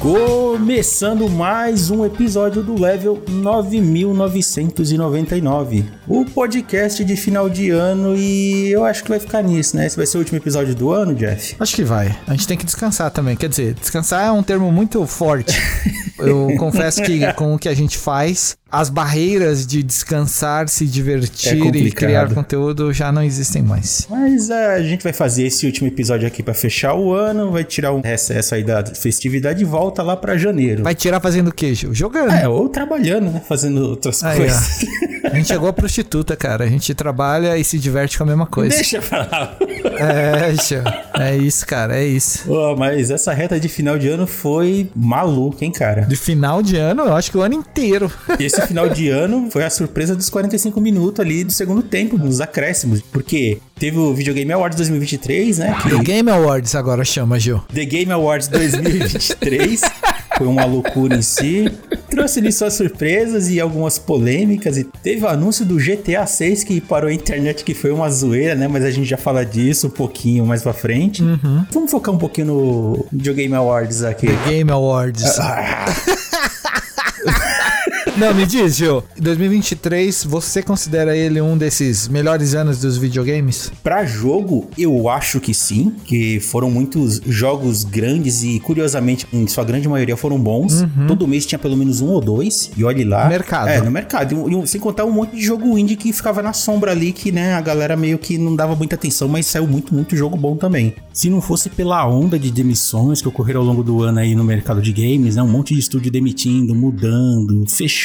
Começando mais um episódio do Level 9999, o podcast de final de ano e eu acho que vai ficar nisso, né? Esse vai ser o último episódio do ano, Jeff? Acho que vai. A gente tem que descansar também. Quer dizer, descansar é um termo muito forte. Eu confesso que com o que a gente faz, as barreiras de descansar, se divertir É e criar conteúdo já não existem mais. Mas é, a gente vai fazer esse último episódio aqui pra fechar o ano, vai tirar um recesso aí da festividade e volta lá pra janeiro. Vai tirar fazendo o quê, Gil? Jogando. É, ou trabalhando, né? Fazendo outras Aí, ó. coisas. A gente chegou a prostituta, cara. A gente trabalha e se diverte com a mesma coisa. Deixa pra lá. É. É isso, cara. É isso. Mas essa reta de final de ano foi maluca, hein, cara? De final de ano, eu acho que o ano inteiro. E esse final de ano foi a surpresa dos 45 minutos ali do segundo tempo, nos acréscimos. Porque teve o Videogame Awards 2023, né? The Que Game Awards agora chama, Gil. The Game Awards 2023 foi uma loucura em si. Trouxe ali suas surpresas e algumas polêmicas. E teve o anúncio do GTA 6 que parou a internet, que foi uma zoeira, né? Mas a gente já fala disso um pouquinho mais pra frente. Vamos focar um pouquinho no Videogame Awards aqui. The Game Awards. Ah, Não, me diz, Gil. 2023, você considera ele um desses melhores anos dos videogames? Pra jogo, eu acho que sim, que foram muitos jogos grandes e, curiosamente, em sua grande maioria foram bons. Todo mês tinha pelo menos um ou dois, e olhe lá. Mercado. É, no mercado. E sem contar um monte de jogo indie que ficava na sombra ali, que, né, a galera meio que não dava muita atenção, mas saiu muito, muito jogo bom também. Se não fosse pela onda de demissões que ocorreram ao longo do ano aí no mercado de games, né, um monte de estúdio demitindo, mudando, fechando.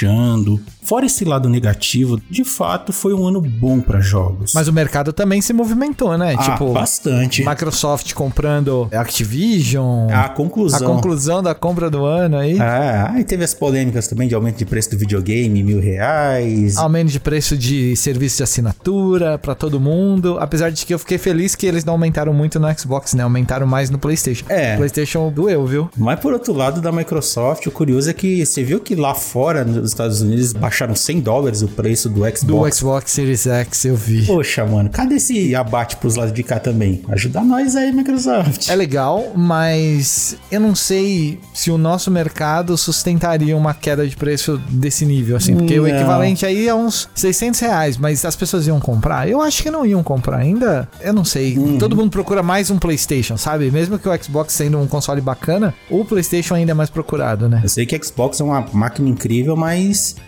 Fora esse lado negativo, de fato, foi um ano bom pra jogos. Mas o mercado também se movimentou, né? Ah, tipo, bastante. Microsoft comprando Activision. A A conclusão. conclusão da compra do ano aí. Ah, aí teve as polêmicas também de aumento de preço do videogame, mil reais. Aumento de preço de serviço de assinatura pra todo mundo. Apesar de que eu fiquei feliz que eles não aumentaram muito no Xbox, né? Aumentaram mais no PlayStation. É. PlayStation doeu, viu? Mas por outro lado, da Microsoft, o curioso é que você viu que lá fora, nos Estados Unidos, baixaram 100 dólares o preço do Xbox. Do Xbox Series X, eu vi. Poxa, mano, cadê esse abate pros lados de cá também? Ajuda nós aí, Microsoft. É legal, mas eu não sei se o nosso mercado sustentaria uma queda de preço desse nível, assim. Porque o Não. equivalente aí é uns 600 reais, mas as pessoas iam comprar? Eu acho que não iam comprar ainda. Eu não sei. Uhum. Todo mundo procura mais um PlayStation, sabe? Mesmo que o Xbox sendo um console bacana, o PlayStation ainda é mais procurado, né? Eu sei que Xbox é uma máquina incrível, mas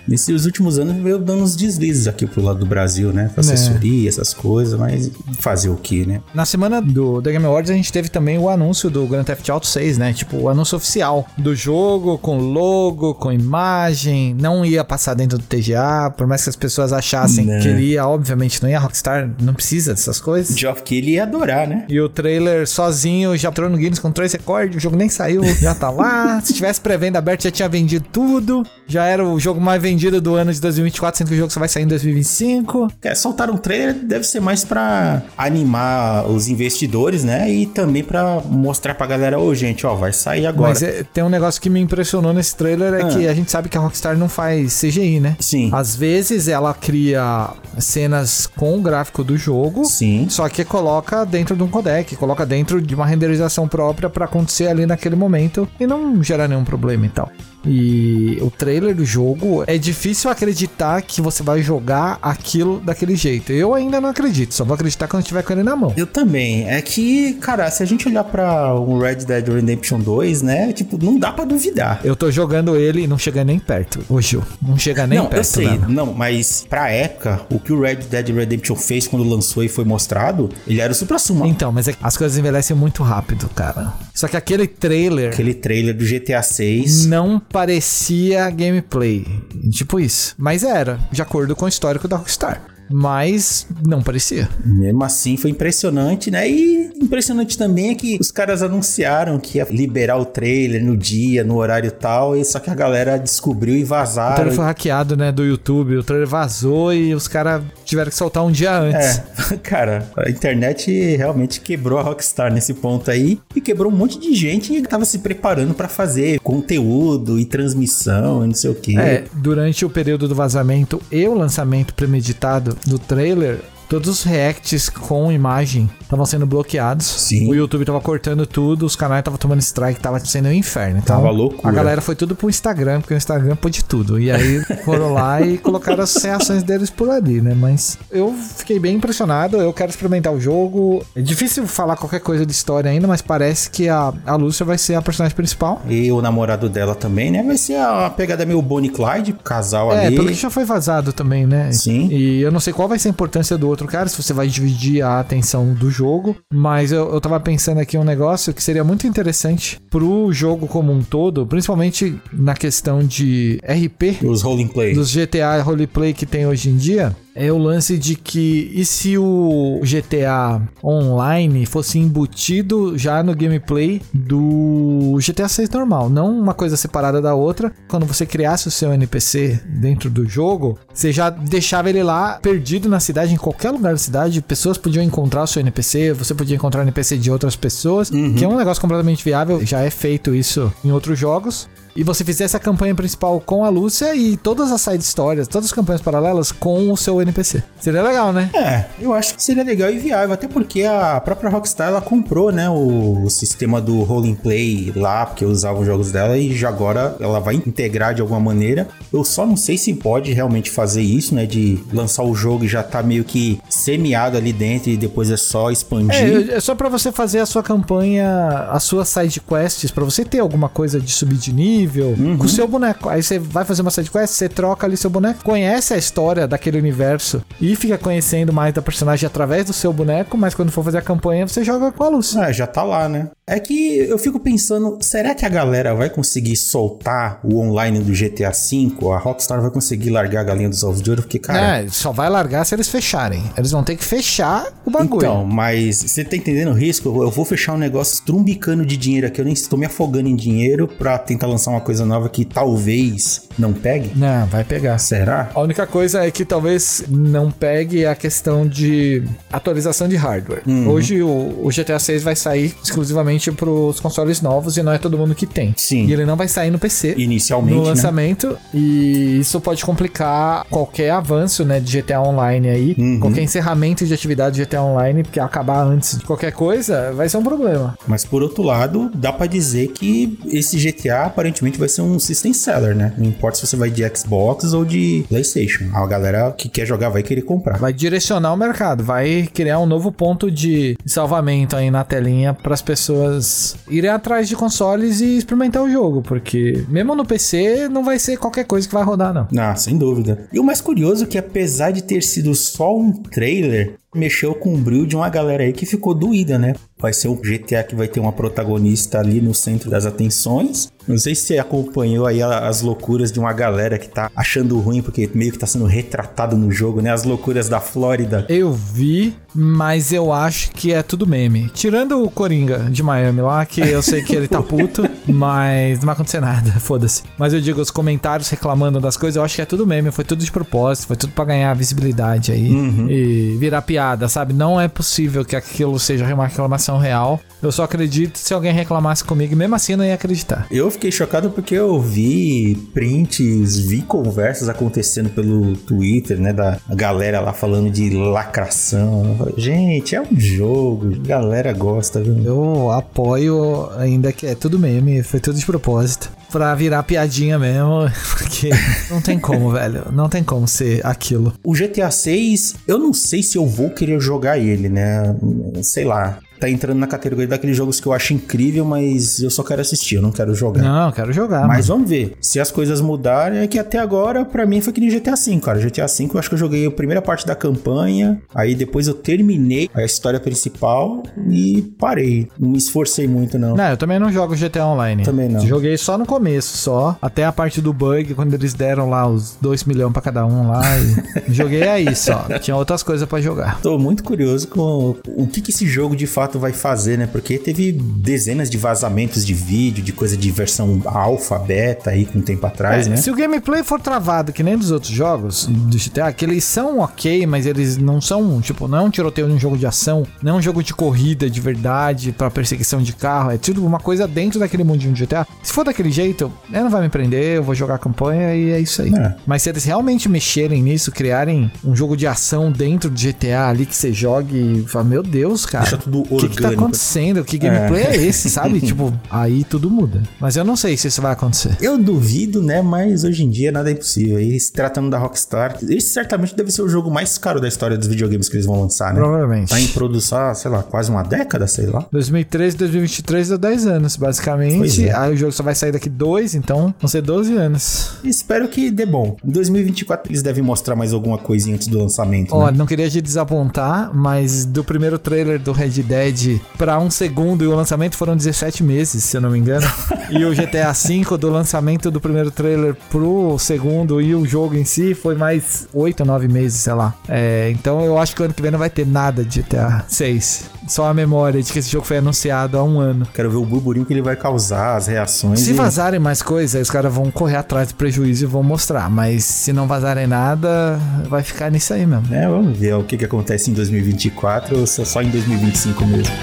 nesses últimos anos veio dando uns deslizes aqui pro lado do Brasil, né? Com assessoria, essas coisas, mas fazer o que, né? Na semana do The Game Awards a gente teve também o anúncio do Grand Theft Auto 6, né? Tipo, o anúncio oficial do jogo, com logo, com imagem. Não ia passar dentro do TGA, por mais que as pessoas achassem Né. que ele ia, obviamente, não ia. Rockstar não precisa dessas coisas. Geoff Keighley ia adorar, né? E o trailer sozinho já entrou no Guinness com três recordes, o jogo nem saiu, já tá lá. Se tivesse pré-venda aberta, já tinha vendido tudo. Já era o jogo mais vendido do ano de 2024, sendo que o jogo só vai sair em 2025. É, soltar um trailer deve ser mais pra animar os investidores, né? E também pra mostrar pra galera, ô gente, ó, vai sair agora. Mas é- tem um negócio que me impressionou nesse trailer é Ah. que a gente sabe que a Rockstar não faz CGI, né? Sim. Às vezes ela cria cenas com o gráfico do jogo, Sim. só que coloca dentro de um codec, coloca dentro de uma renderização própria pra acontecer ali naquele momento e não gerar nenhum problema e tal. E o trailer do jogo é difícil acreditar que você vai jogar aquilo daquele jeito. Eu ainda não acredito, só vou acreditar quando tiver com ele na mão. Eu também. É que, cara, se a gente olhar pra o Red Dead Redemption 2, né? Tipo, não dá pra duvidar. Eu tô jogando ele e não chega nem perto, ô Gil. Não chega nem não, perto, eu sei. Não, mas pra época, o que o Red Dead Redemption fez quando lançou e foi mostrado, ele era o supra-sumo. Então, mas é as coisas envelhecem muito rápido, cara. Só que aquele trailer Aquele trailer do GTA 6. não parecia gameplay. Tipo isso. Mas era, de acordo com o histórico da Rockstar. Mas não parecia. Mesmo assim, foi impressionante, né? E impressionante também é que os caras anunciaram que ia liberar o trailer no dia, no horário tal, e só que a galera descobriu e vazaram. O trailer foi hackeado, né, do YouTube. O trailer vazou e os caras tiveram que soltar um dia antes. É, cara, a internet realmente quebrou a Rockstar nesse ponto aí e quebrou um monte de gente que tava se preparando para fazer conteúdo e transmissão e não sei o que. É, durante o período do vazamento e o lançamento premeditado do trailer, todos os reacts com imagem estavam sendo bloqueados. Sim. O YouTube tava cortando tudo, os canais estavam tomando strike, tava sendo um inferno. Então, tava loucura. A galera foi tudo pro Instagram, porque o Instagram pôde tudo. E aí foram lá e colocaram as reações deles por ali, né? Mas eu fiquei bem impressionado, eu quero experimentar o jogo. É difícil falar qualquer coisa de história ainda, mas parece que a, a Lúcia vai ser a personagem principal. E o namorado dela também, né? Vai ser a pegada meio Bonnie Clyde, casal é, ali. É, pelo que já foi vazado também, né? Sim. E eu não sei qual vai ser a importância do outro outro cara, se você vai dividir a atenção do jogo. Mas eu, eu tava pensando aqui um negócio que seria muito interessante pro jogo como um todo, principalmente na questão de RP. Os roleplay. Dos GTA roleplay que tem hoje em dia é o lance de que e se o GTA Online fosse embutido já no gameplay do GTA 6 normal, não uma coisa separada da outra. Quando você criasse o seu NPC dentro do jogo, você já deixava ele lá perdido na cidade, em qualquer lugar da cidade, pessoas podiam encontrar o seu NPC, você podia encontrar o NPC de outras pessoas, uhum. que é um negócio completamente viável, já é feito isso em outros jogos e você fizesse a campanha principal com a Lúcia e todas as side histórias, todas as campanhas paralelas com o seu NPC. Seria legal, né? É, eu acho que seria legal e viável, até porque a própria Rockstar ela comprou, né, o, o sistema do role play lá, porque eu usava os jogos dela e já agora ela vai integrar de alguma maneira. Eu só não sei se pode realmente fazer isso, né, de lançar o jogo e já tá meio que semeado ali dentro e depois é só expandir. É, é só para você fazer a sua campanha, as suas side quests, para você ter alguma coisa de subir de nível nível uhum. com o seu boneco. Aí você vai fazer uma side quest, você troca ali seu boneco, conhece a história daquele universo e fica conhecendo mais da personagem através do seu boneco, mas quando for fazer a campanha, você joga com a luz. É, já tá lá, né? É que eu fico pensando, será que a galera vai conseguir soltar o online do GTA V? A Rockstar vai conseguir largar a galinha dos ovos de ouro? Porque, cara. É, só vai largar se eles fecharem. Eles vão ter que fechar o bagulho. Então, mas você tá entendendo o risco? Eu vou fechar um negócio trumbicando de dinheiro aqui. Eu nem estou me afogando em dinheiro pra tentar lançar uma coisa nova que talvez não pegue? Não, vai pegar. Será? A única coisa é que talvez não pegue a questão de atualização de hardware. Uhum. Hoje o, o, GTA 6 vai sair exclusivamente para os consoles novos e não é todo mundo que tem. Sim. E ele não vai sair no PC. Inicialmente. No né? lançamento. Né? E isso pode complicar qualquer avanço né, de GTA Online aí. Uhum. Qualquer encerramento de atividade de GTA Online, porque acabar antes de qualquer coisa, vai ser um problema. Mas por outro lado, dá para dizer que esse GTA aparentemente vai ser um system seller, né? Não importa importa se você vai de Xbox ou de PlayStation. A galera que quer jogar vai querer comprar. Vai direcionar o mercado, vai criar um novo ponto de salvamento aí na telinha para as pessoas irem atrás de consoles e experimentar o jogo, porque mesmo no PC não vai ser qualquer coisa que vai rodar, não. Ah, sem dúvida. E o mais curioso é que apesar de ter sido só um trailer, mexeu com o brilho de uma galera aí que ficou doída, né? Vai ser o GTA que vai ter uma protagonista ali no centro das atenções. Não sei se você acompanhou aí as loucuras de uma galera que tá achando ruim porque meio que tá sendo retratado no jogo, né? As loucuras da Flórida. Eu vi, mas eu acho que é tudo meme. Tirando o Coringa de Miami lá, que eu sei que ele tá puto, mas não vai acontecer nada, foda-se. Mas eu digo, os comentários reclamando das coisas, eu acho que é tudo meme, foi tudo de propósito, foi tudo para ganhar visibilidade aí uhum. e virar piada piada, sabe? Não é possível que aquilo seja uma reclamação real. Eu só acredito se alguém reclamasse comigo, mesmo assim eu não ia acreditar. Eu fiquei chocado porque eu vi prints, vi conversas acontecendo pelo Twitter, né? Da galera lá falando de lacração. Falei, Gente, é um jogo, a galera gosta, viu? Eu apoio, ainda que é tudo meme, foi tudo de propósito pra virar piadinha mesmo, porque não tem como, velho. Não tem como ser aquilo. O GTA 6, eu não sei se eu vou querer jogar ele, né? Sei lá. Tá entrando na categoria daqueles jogos que eu acho incrível, mas eu só quero assistir, eu não quero jogar. Não, quero jogar. Mas mano. vamos ver. Se as coisas mudarem, é que até agora, para mim, foi que nem GTA V, cara. GTA V, eu acho que eu joguei a primeira parte da campanha, aí depois eu terminei a história principal e parei. Não me esforcei muito, não. Não, eu também não jogo GTA Online. Também não. Joguei só no começo, só. Até a parte do bug, quando eles deram lá os 2 milhões para cada um lá. joguei aí só. Tinha outras coisas para jogar. Tô muito curioso com o que, que esse jogo de fato vai fazer, né? Porque teve dezenas de vazamentos de vídeo, de coisa de versão alfa, beta aí com um tempo atrás, é, né? Se o gameplay for travado que nem dos outros jogos do GTA, que eles são ok, mas eles não são, tipo, não é um tiroteio de um jogo de ação, não é um jogo de corrida de verdade para perseguição de carro, é tudo uma coisa dentro daquele mundinho de GTA. Se for daquele jeito, ele não vai me prender, eu vou jogar a campanha e é isso aí. É. Mas se eles realmente mexerem nisso, criarem um jogo de ação dentro de GTA ali que você jogue e fala, meu Deus, cara. Deixa tudo orgânico. O que, que tá acontecendo? Que gameplay é, é esse, sabe? tipo, aí tudo muda. Mas eu não sei se isso vai acontecer. Eu duvido, né? Mas hoje em dia nada é impossível. E se tratando da Rockstar, esse certamente deve ser o jogo mais caro da história dos videogames que eles vão lançar, né? Provavelmente. Tá em produção, sei lá, quase uma década, sei lá. 2013, 2023 dá 10 anos, basicamente. É. Aí o jogo só vai sair daqui dois, então vão ser 12 anos. Espero que dê bom. Em 2024 eles devem mostrar mais alguma coisinha antes do lançamento. Olha, né? não queria te desapontar, mas do primeiro trailer do Red Dead para um segundo e o lançamento foram 17 meses, se eu não me engano. e o GTA V do lançamento do primeiro trailer pro segundo e o jogo em si foi mais 8 ou 9 meses, sei lá. É, então eu acho que o ano que vem não vai ter nada de GTA 6. Só a memória de que esse jogo foi anunciado há um ano. Quero ver o burburinho que ele vai causar, as reações. Se e... vazarem mais coisas, os caras vão correr atrás do prejuízo e vão mostrar. Mas se não vazarem nada, vai ficar nisso aí mesmo. É, vamos ver o que, que acontece em 2024 ou se é só em 2025 mesmo.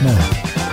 É.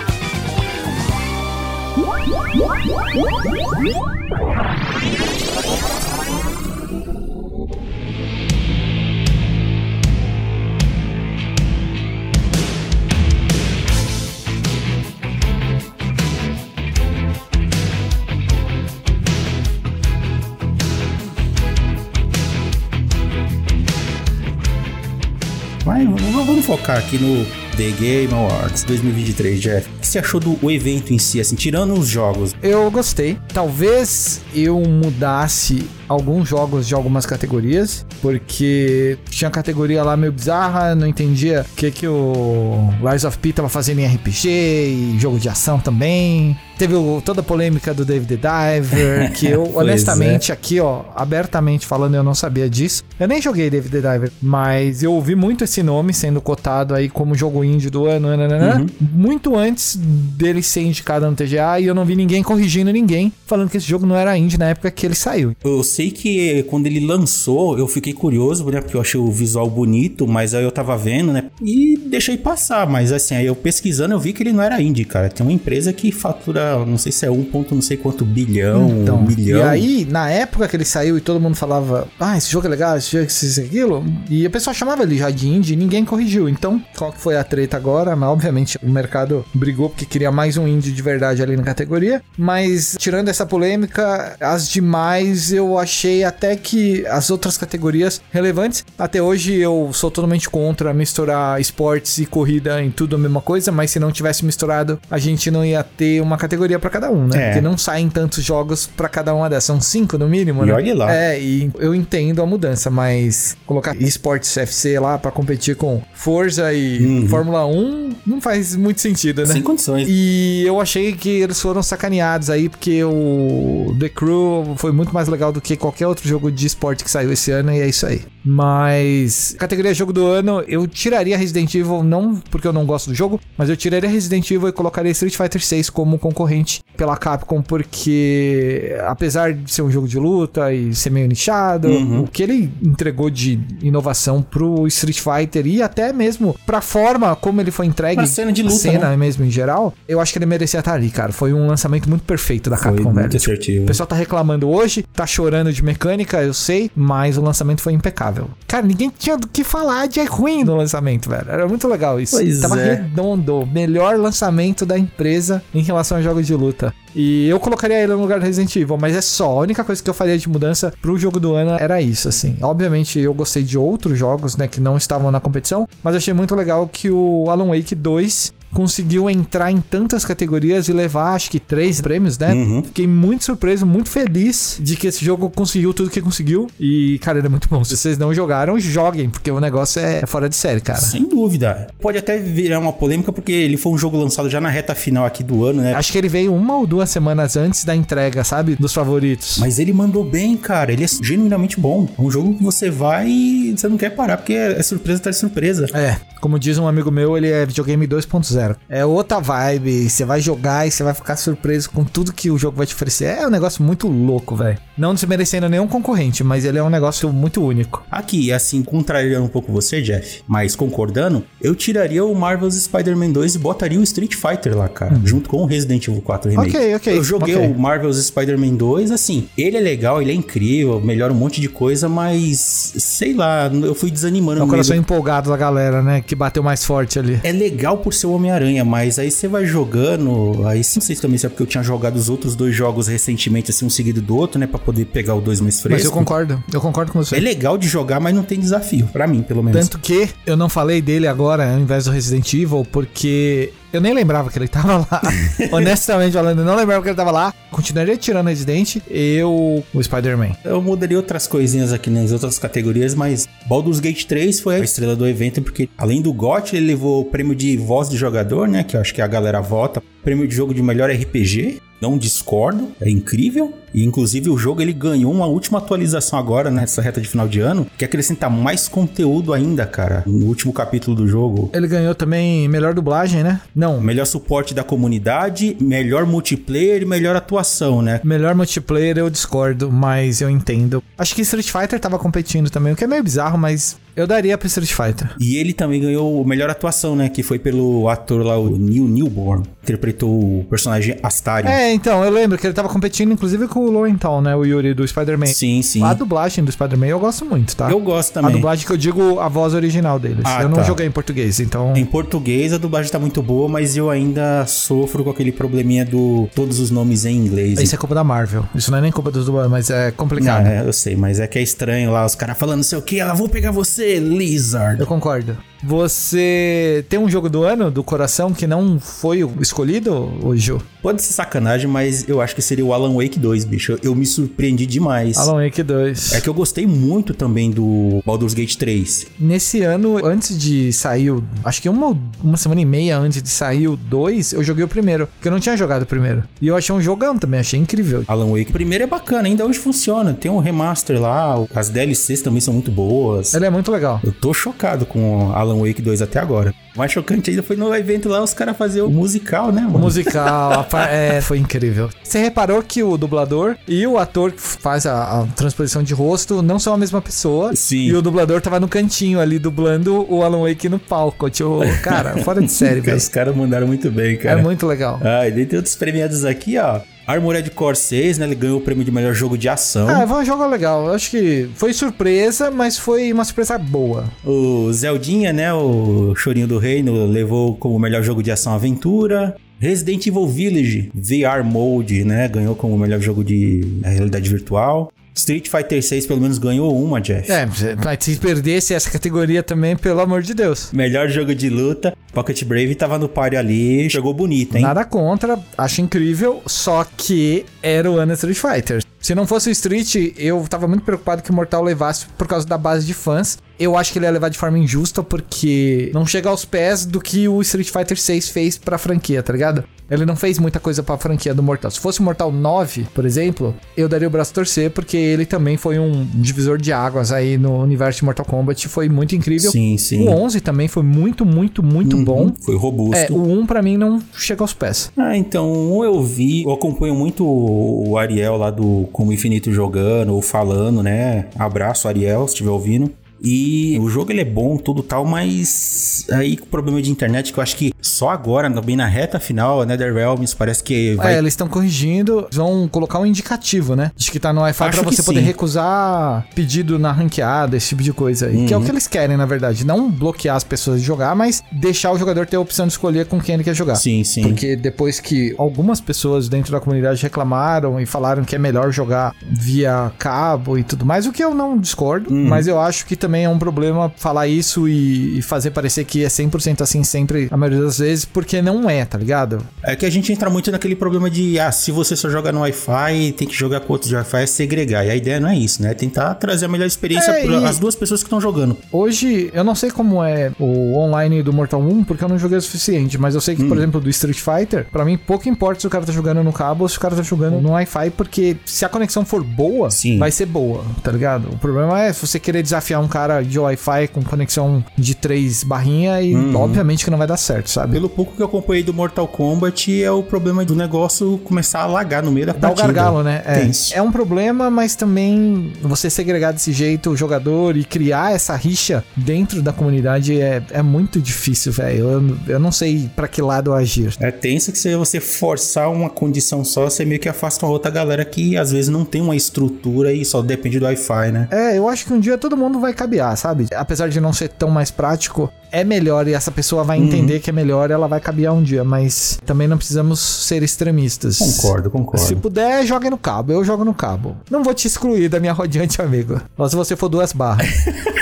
vamos focar aqui no The Game Awards 2023, Jeff. O que você achou do evento em si, assim, tirando os jogos? Eu gostei. Talvez eu mudasse alguns jogos de algumas categorias, porque tinha categoria lá meio bizarra, não entendia o que, que o Rise of P tava fazendo em RPG e jogo de ação também. Teve o, toda a polêmica do David Diver, que eu, honestamente, é. aqui, ó, abertamente falando, eu não sabia disso. Eu nem joguei David the Diver, mas eu ouvi muito esse nome sendo cotado aí como jogo indie do ano, nananana, uhum. muito antes dele ser indicado no TGA, e eu não vi ninguém corrigindo ninguém, falando que esse jogo não era indie na época que ele saiu. Eu sei que quando ele lançou, eu fiquei curioso, né, porque eu achei o visual bonito, mas aí eu tava vendo, né, e deixei passar, mas assim, aí eu pesquisando, eu vi que ele não era indie, cara. Tem uma empresa que fatura não sei se é um ponto não sei quanto bilhão, então, um milhão. E aí, na época que ele saiu e todo mundo falava, ah, esse jogo é legal, esse jogo, isso, aquilo, e a pessoa chamava ele já de indie e ninguém corrigiu. Então, qual que foi a treta agora? Mas, obviamente, o mercado brigou porque queria mais um indie de verdade ali na categoria. Mas, tirando essa polêmica, as demais eu achei até que as outras categorias relevantes. Até hoje eu sou totalmente contra misturar esportes e corrida em tudo a mesma coisa, mas se não tivesse misturado, a gente não ia ter uma categoria categoria para cada um, né? É. Porque não saem tantos jogos para cada uma dessas. São cinco no mínimo, e né? olha lá. É, e eu entendo a mudança, mas colocar esportes FC lá para competir com Forza e uhum. Fórmula 1 não faz muito sentido, né? Sem condições. E eu achei que eles foram sacaneados aí, porque o The Crew foi muito mais legal do que qualquer outro jogo de esporte que saiu esse ano, e é isso aí. Mas, categoria jogo do ano, eu tiraria Resident Evil, não porque eu não gosto do jogo, mas eu tiraria Resident Evil e colocaria Street Fighter 6 como concorrente pela Capcom, porque apesar de ser um jogo de luta e ser meio nichado, uhum. o que ele entregou de inovação pro Street Fighter e até mesmo pra forma como ele foi entregue, pra cena de luta, cena né? mesmo em geral, eu acho que ele merecia estar ali, cara. Foi um lançamento muito perfeito da foi Capcom, muito velho. Assertivo. O pessoal tá reclamando hoje, tá chorando de mecânica, eu sei, mas o lançamento foi impecável. Cara, ninguém tinha do que falar de ruim no lançamento, velho. Era muito legal isso. Pois Tava é. redondo. Melhor lançamento da empresa em relação a jogos de luta. E eu colocaria ele no lugar do Resident Evil, mas é só. A única coisa que eu faria de mudança pro jogo do ano era isso, assim. Obviamente, eu gostei de outros jogos, né, que não estavam na competição, mas achei muito legal que o Alan Wake 2 conseguiu entrar em tantas categorias e levar, acho que três prêmios, né? Uhum. Fiquei muito surpreso, muito feliz de que esse jogo conseguiu tudo que conseguiu. E, cara, ele é muito bom. Se vocês não jogaram, joguem, porque o negócio é fora de série, cara. Sem dúvida. Pode até virar uma polêmica, porque ele foi um jogo lançado já na reta final aqui do ano, né? Acho que ele veio uma ou duas semanas antes da entrega, sabe? Dos favoritos. Mas ele mandou bem, cara. Ele é genuinamente bom. É um jogo que você vai e você não quer parar, porque é surpresa atrás de surpresa. É, como diz um amigo meu, ele é videogame 2.0. É outra vibe. Você vai jogar e você vai ficar surpreso com tudo que o jogo vai te oferecer. É um negócio muito louco, velho. Não desmerecendo nenhum concorrente, mas ele é um negócio muito único. Aqui, assim, contrariando um pouco você, Jeff, mas concordando, eu tiraria o Marvel's Spider-Man 2 e botaria o Street Fighter lá, cara, junto com o Resident Evil 4 Remake. Ok, ok, Eu joguei ok. o Marvel's Spider-Man 2, assim, ele é legal, ele é incrível, melhora um monte de coisa, mas sei lá, eu fui desanimando É o coração do- empolgado da galera, né? Que bateu mais forte ali. É legal por ser o Homem-Aranha, mas aí você vai jogando. Aí não sei se também se é porque eu tinha jogado os outros dois jogos recentemente, assim, um seguido do outro, né? Pra poder pegar o dois mais fresco. Mas eu concordo, eu concordo com você. É legal de jogar, mas não tem desafio. Pra mim, pelo menos. Tanto que eu não falei dele agora ao invés do Resident Evil, porque eu nem lembrava que ele tava lá. Honestamente falando, eu não lembrava que ele tava lá. Continuaria tirando Resident, eu o Spider-Man. Eu mudaria outras coisinhas aqui nas outras categorias, mas Baldur's Gate 3 foi a estrela do evento, porque além do GOT, ele levou o prêmio de voz de jogador, né? Que eu acho que a galera vota. Prêmio de jogo de melhor RPG. Não discordo, é incrível. E inclusive o jogo ele ganhou uma última atualização agora, nessa reta de final de ano, que acrescenta mais conteúdo ainda, cara, no último capítulo do jogo. Ele ganhou também melhor dublagem, né? Não, Melhor suporte da comunidade, melhor multiplayer e melhor atuação, né? melhor multiplayer eu discordo, mas eu entendo. Acho que Street Fighter tava competindo também, o que é meio bizarro, mas eu daria pra Street Fighter. E ele também ganhou o melhor atuação, né? Que foi pelo ator lá, o Neil Newborn. Interpretou o personagem Astarion. É, então, eu lembro que ele tava competindo inclusive com o Lowenthal, né? O Yuri do Spider-Man. Sim, sim. A dublagem do Spider-Man eu gosto muito, tá? Eu gosto A também. dublagem que eu digo a voz original deles. Ah, eu não tá. joguei em português, então. Em português a dublagem tá muito boa, mas eu ainda sofro com aquele probleminha do todos os nomes em inglês. Isso é culpa da Marvel. Isso não é nem culpa dos dubladores, mas é Não, complicado. é, eu sei, mas é que é estranho lá, os caras falando não sei o que, ela vou pegar você, Lizard. Eu concordo. Você tem um jogo do ano do coração que não foi escolhido, Ju? Pode ser sacanagem, mas eu acho que seria o Alan Wake 2, bicho. Eu, eu me surpreendi demais. Alan Wake 2. É que eu gostei muito também do Baldur's Gate 3. Nesse ano, antes de sair o. Acho que uma, uma semana e meia antes de sair o 2, eu joguei o primeiro. Porque eu não tinha jogado o primeiro. E eu achei um jogão também, achei incrível. Alan Wake. O primeiro é bacana, ainda hoje funciona. Tem um remaster lá, as DLCs também são muito boas. Ele é muito legal. Eu tô chocado com Alan Wake 2 até agora. O mais chocante ainda foi no evento lá os caras fazer o musical, né, O mano? musical, a par- é, foi incrível. Você reparou que o dublador e o ator que faz a, a transposição de rosto não são a mesma pessoa? Sim. E o dublador tava no cantinho ali dublando o Alan Wake no palco. Tipo, cara, fora de série, velho. Os caras mandaram muito bem, cara. É muito legal. Ah, e tem outros premiados aqui, ó. Armored Core 6, né? Ele ganhou o prêmio de melhor jogo de ação. Ah, foi um jogo legal. Eu acho que foi surpresa, mas foi uma surpresa boa. O Zeldinha, né? O Chorinho do Reino, levou como melhor jogo de ação aventura. Resident Evil Village VR Mode, né? Ganhou como melhor jogo de é, realidade virtual. Street Fighter 6 pelo menos ganhou uma, Jeff. É, mas se perdesse essa categoria também, pelo amor de Deus. Melhor jogo de luta. Pocket Brave tava no páreo ali, jogou bonito, hein? Nada contra, acho incrível, só que era o ano Street Fighter. Se não fosse o Street, eu tava muito preocupado que o Mortal levasse por causa da base de fãs. Eu acho que ele ia levar de forma injusta, porque não chega aos pés do que o Street Fighter 6 fez pra franquia, tá ligado? Ele não fez muita coisa pra franquia do Mortal. Se fosse o Mortal 9, por exemplo, eu daria o braço a torcer, porque ele também foi um divisor de águas aí no universo de Mortal Kombat. Foi muito incrível. Sim, sim. O 11 também foi muito, muito, muito Uhum, bom. Foi robusto. É, o 1 pra mim não chega aos pés. Ah, então, um eu vi, eu acompanho muito o Ariel lá do Como Infinito jogando ou falando, né? Abraço, Ariel, se estiver ouvindo. E o jogo ele é bom, tudo tal, mas aí com o problema de internet que eu acho que só agora, bem na reta final, a NetherRealms parece que vai É, eles estão corrigindo, vão colocar um indicativo, né? De que tá no Wi-Fi pra que você poder sim. recusar pedido na ranqueada, esse tipo de coisa aí. Uhum. Que é o que eles querem, na verdade. Não bloquear as pessoas de jogar, mas deixar o jogador ter a opção de escolher com quem ele quer jogar. Sim, sim. Porque depois que algumas pessoas dentro da comunidade reclamaram e falaram que é melhor jogar via cabo e tudo mais, o que eu não discordo, Uhum. mas eu acho que também também é um problema falar isso e, e fazer parecer que é 100% assim sempre, a maioria das vezes, porque não é, tá ligado? É que a gente entra muito naquele problema de, ah, se você só joga no Wi-Fi, tem que jogar com outros Wi-Fi, é segregar. E a ideia não é isso, né? É tentar trazer a melhor experiência É, para as duas pessoas que estão jogando. Hoje, eu não sei como é o online do Mortal 1, porque eu não joguei o suficiente, mas eu sei que, por exemplo, do Street Fighter, pra mim pouco importa se o cara tá jogando no cabo ou se o cara tá jogando no Wi-Fi, porque se a conexão for boa, Sim. vai ser boa, tá ligado? O problema é se você querer desafiar um cara de Wi-Fi com conexão de três barrinha e obviamente que não vai dar certo, sabe? Pelo pouco que eu acompanhei do Mortal Kombat, é o problema do negócio começar a lagar no meio da Dá o partida. gargalo, né? É, é um problema, mas também você segregar desse jeito o jogador e criar essa rixa dentro da comunidade é, é muito difícil, velho. Eu, eu não sei pra que lado agir. É tenso que se você forçar uma condição só, você meio que afasta uma outra galera que às vezes não tem uma estrutura e só depende do Wi-Fi, né? É, eu acho que um dia todo mundo vai cabear, sabe? Apesar de não ser tão mais prático, é melhor e essa pessoa vai entender que é melhor ela vai cabear um dia, mas também não precisamos ser extremistas. Concordo, concordo. Se puder, jogue no cabo. Eu jogo no cabo. Não vou te excluir da minha rodiante, amigo. Só se você for duas barras.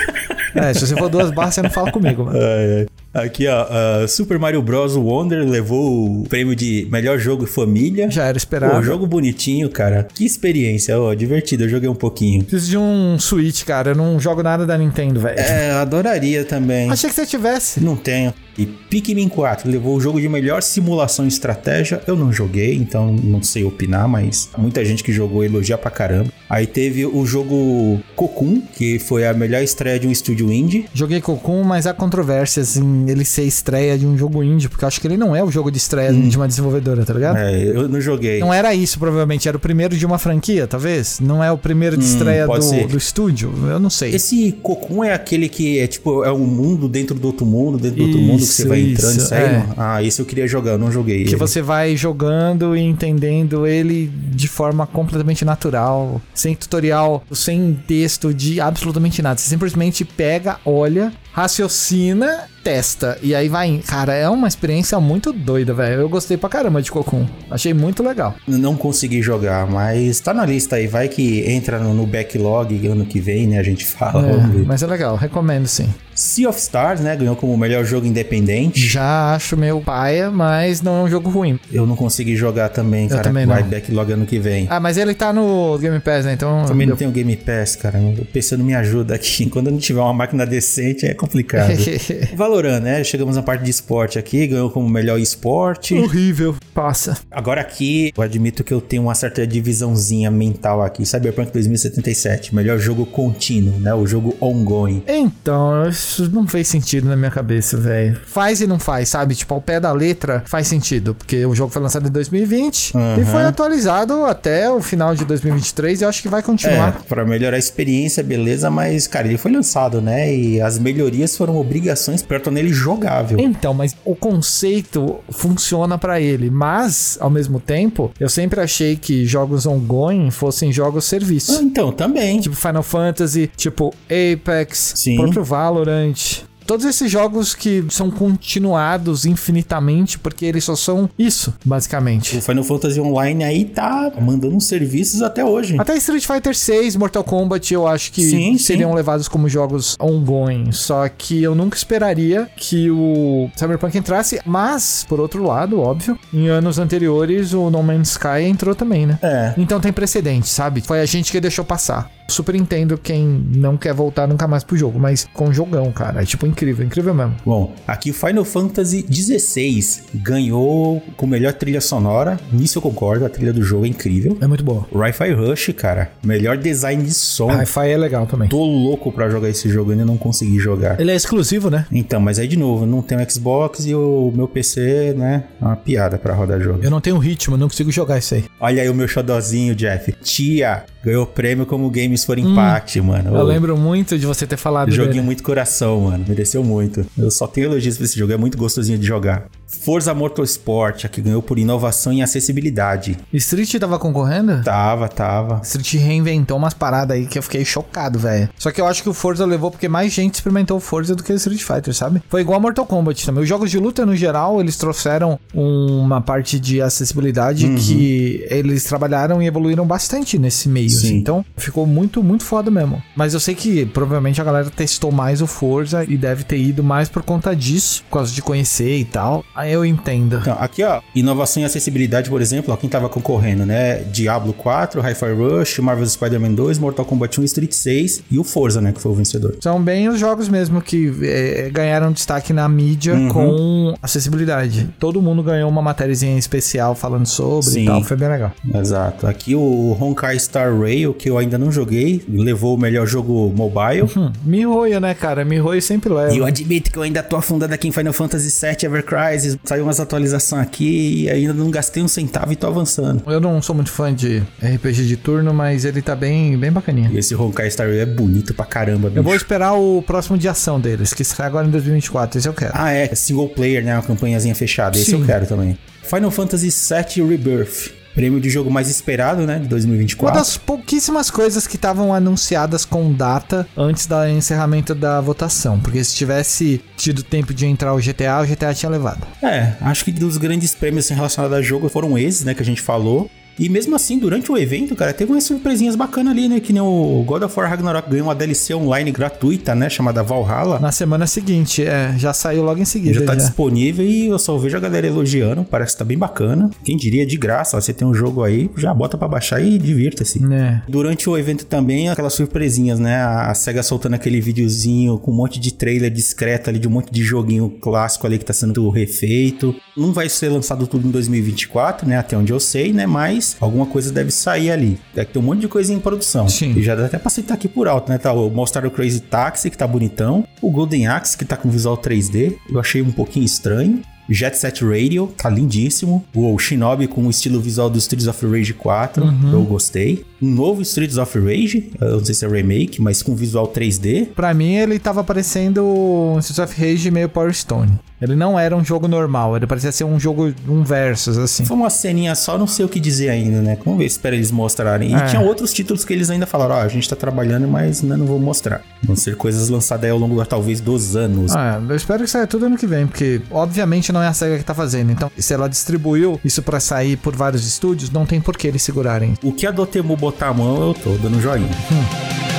é, se você for duas barras, você não fala comigo, mano. Ai, ai. Aqui, ó, ah, Super Mario Bros. Wonder levou o prêmio de melhor jogo família. Já era Pô, esperado. jogo bonitinho, cara. Que experiência, ó, divertido. Eu joguei um pouquinho. Preciso de um Switch, cara. Eu não jogo nada da Nintendo, velho. É, eu adoraria também. Achei que você tivesse. Não tenho. E Pikmin 4 levou o jogo de melhor simulação e estratégia. Eu não joguei, então não sei opinar, mas muita gente que jogou elogia pra caramba. Aí teve o jogo Cocoon, que foi a melhor estreia de um estúdio indie. Joguei Cocoon, mas há controvérsias em ele ser estreia de um jogo indie, porque eu acho que ele não é o jogo de estreia de uma desenvolvedora, tá ligado? É, eu não joguei. Não era isso, provavelmente. Era o primeiro de uma franquia, talvez? Não é o primeiro de estreia pode do, do estúdio? Eu não sei. Esse Cocoon é aquele que é tipo, é um mundo dentro do outro mundo, dentro do outro mundo você Isso, vai entrando e isso, saindo. é. Ah, esse eu queria jogar, eu não joguei. Que ele. você vai jogando e entendendo ele de forma completamente natural, sem tutorial, sem texto de absolutamente nada. Você simplesmente pega, olha, raciocina, testa. E aí vai. Cara, é uma experiência muito doida, velho. Eu gostei pra caramba de Cocoon. Achei muito legal. Não consegui jogar, mas tá na lista aí. Vai que entra no, no backlog ano que vem, né? A gente fala. É, mas é legal, recomendo sim. Sea of Stars, né? Ganhou como melhor jogo independente. Já acho meu paia, mas não é um jogo ruim. Eu não consegui jogar também, cara. também Vai não. backlog ano que vem. Ah, mas ele tá no Game Pass, né? Então. Também não tenho Game Pass, cara. O PC não me ajuda aqui. Quando eu não tiver uma máquina decente, é complicado. Valorant, né? Chegamos na parte de esporte aqui. Ganhou como melhor esporte. Horrível. Passa. Agora aqui, eu admito que eu tenho uma certa divisãozinha mental aqui. Cyberpunk 2077, melhor jogo contínuo, né? O jogo ongoing. Então, isso não fez sentido na minha cabeça, velho. Faz e não faz, sabe? Tipo, ao pé da letra faz sentido, porque o jogo foi lançado em 2020 e Aham. foi atualizado até o final de 2023 e eu acho que vai É, continuar. pra melhorar a experiência, beleza, mas, cara, ele foi lançado, né? E as melhorias foram obrigações pra tornar ele jogável. Então, mas o conceito funciona pra ele, mas ao mesmo tempo, eu sempre achei que jogos ongoing fossem jogos Ah, serviço. então, também. Tipo Final Fantasy, tipo Apex, Sim. próprio Valorant. Todos esses jogos que são continuados infinitamente, porque eles só são isso, basicamente. O Final Fantasy Online aí tá mandando serviços até hoje. Até Street Fighter 6, Mortal Kombat, eu acho que Sim, seriam sim. levados como jogos ongoing. Só que eu nunca esperaria que o Cyberpunk entrasse. Mas, por outro lado, óbvio, em anos anteriores o No Man's Sky entrou também, né? É. Então tem precedente, sabe? Foi a gente que deixou passar. Super entendo quem não quer voltar nunca mais pro jogo, mas com jogão, cara. É tipo incrível, incrível mesmo. Bom, aqui o Final Fantasy XVI ganhou com melhor trilha sonora. Nisso eu concordo, a trilha do jogo é incrível. É muito boa. Wi-Fi Rush, cara, melhor design de som. Hi-Fi é legal também. Tô louco pra jogar esse jogo, ainda não consegui jogar. Ele é exclusivo, né? Então, mas aí de novo, não tenho Xbox e o meu PC, né, é uma piada pra rodar jogo. Eu não tenho ritmo, não consigo jogar isso aí. Olha aí o meu xodozinho, Jeff. Tia, ganhou prêmio como Games for Impact, mano. Hum. Eu Ô, lembro muito de você ter falado Joguinho dele. muito coração, mano. Mereceu muito. Eu só tenho elogios pra esse jogo, é muito gostosinho de jogar. Forza Motorsport, que ganhou por inovação e acessibilidade. Street tava concorrendo? Tava, tava. Street reinventou umas paradas aí que eu fiquei chocado, velho. Só que eu acho que o Forza levou porque mais gente experimentou o Forza do que o Street Fighter, sabe? Foi igual a Mortal Kombat também. Os jogos de luta, no geral, eles trouxeram uma parte de acessibilidade uhum. que eles trabalharam e evoluíram bastante nesse meio. Assim. Então, ficou muito, muito foda mesmo. Mas eu sei que provavelmente a galera testou mais o Forza e deve ter ido mais por conta disso, por causa de conhecer e tal. Aí eu entendo. Então, aqui, ó, inovação e acessibilidade, por exemplo, ó, quem tava concorrendo, né? Diablo 4, Hi-Fi Rush, Marvel Spider-Man 2, Mortal Kombat 1, Street 6 e o Forza, né? Que foi o vencedor. São bem os jogos mesmo que é, ganharam destaque na mídia uhum. com acessibilidade. Todo mundo ganhou uma matériazinha especial falando sobre Sim. e tal. Foi bem legal. Exato. Aqui o Honkai Star Rail, que eu ainda não joguei, levou o melhor jogo mobile. Uhum. Mihoyo, né, cara? Mihoyo sempre leva. E eu admito que eu ainda tô afundado aqui em Final Fantasy VII Ever Crisis. Saiu umas atualizações aqui e ainda não gastei um centavo e tô avançando. Eu não sou muito fã de RPG de turno, mas ele tá bem, bem bacaninha. E esse Honkai Star Rail é bonito pra caramba, bicho. Eu vou esperar o próximo de ação deles, que sai agora em 2024. Esse eu quero. Ah, é. Single player, né? Uma campanhazinha fechada. Esse Sim. eu quero também. Final Fantasy VII Rebirth. Prêmio de jogo mais esperado, né? De 2024. Uma das pouquíssimas coisas que estavam anunciadas com data antes do encerramento da votação. Porque se tivesse tido tempo de entrar o GTA, o GTA tinha levado. É, acho que dos grandes prêmios relacionados a jogo foram esses, né? Que a gente falou. E mesmo assim, durante o evento, cara, teve umas surpresinhas bacanas ali, né? Que nem o God of War Ragnarok ganhou uma DLC online gratuita, né? Chamada Valhalla. Na semana seguinte, é. Já saiu logo em seguida. Já tá já. disponível e eu só vejo a galera elogiando. Parece que tá bem bacana. Quem diria de graça, ó, você tem um jogo aí, já bota pra baixar e divirta-se. É. Durante o evento também, aquelas surpresinhas, né? A SEGA soltando aquele videozinho com um monte de trailer discreto ali, de um monte de joguinho clássico ali que tá sendo refeito. Não vai ser lançado tudo em 2024, né? Até onde eu sei, né? Mas alguma coisa deve sair ali. Deve ter um monte de coisa em produção. Sim. E já dá até pra citar aqui por alto, né? Tá o Monster Crazy Taxi, que tá bonitão. O Golden Axe, que tá com visual 3D. Eu achei um pouquinho estranho. Jet Set Radio, tá lindíssimo. O Shinobi com o estilo visual do Streets of Rage 4, uhum. eu gostei. Um novo Streets of Rage, eu não sei se é remake, mas com visual 3D. Pra mim, ele tava parecendo um Streets of Rage meio Power Stone. Ele não era um jogo normal, ele parecia ser um jogo, um versus, assim. Foi uma ceninha só, não sei o que dizer ainda, né? Vamos ver, espera eles mostrarem. E é. tinha outros títulos que eles ainda falaram, ó, oh, a gente tá trabalhando, mas ainda não vou mostrar. Vão ser coisas lançadas aí ao longo, talvez, dos anos. Ah, eu espero que saia tudo ano que vem, porque, obviamente, não é a SEGA que tá fazendo. Então, se ela distribuiu isso para sair por vários estúdios, não tem por que eles segurarem. O que a Dotemu botar a mão, eu tô dando joinha. Hum.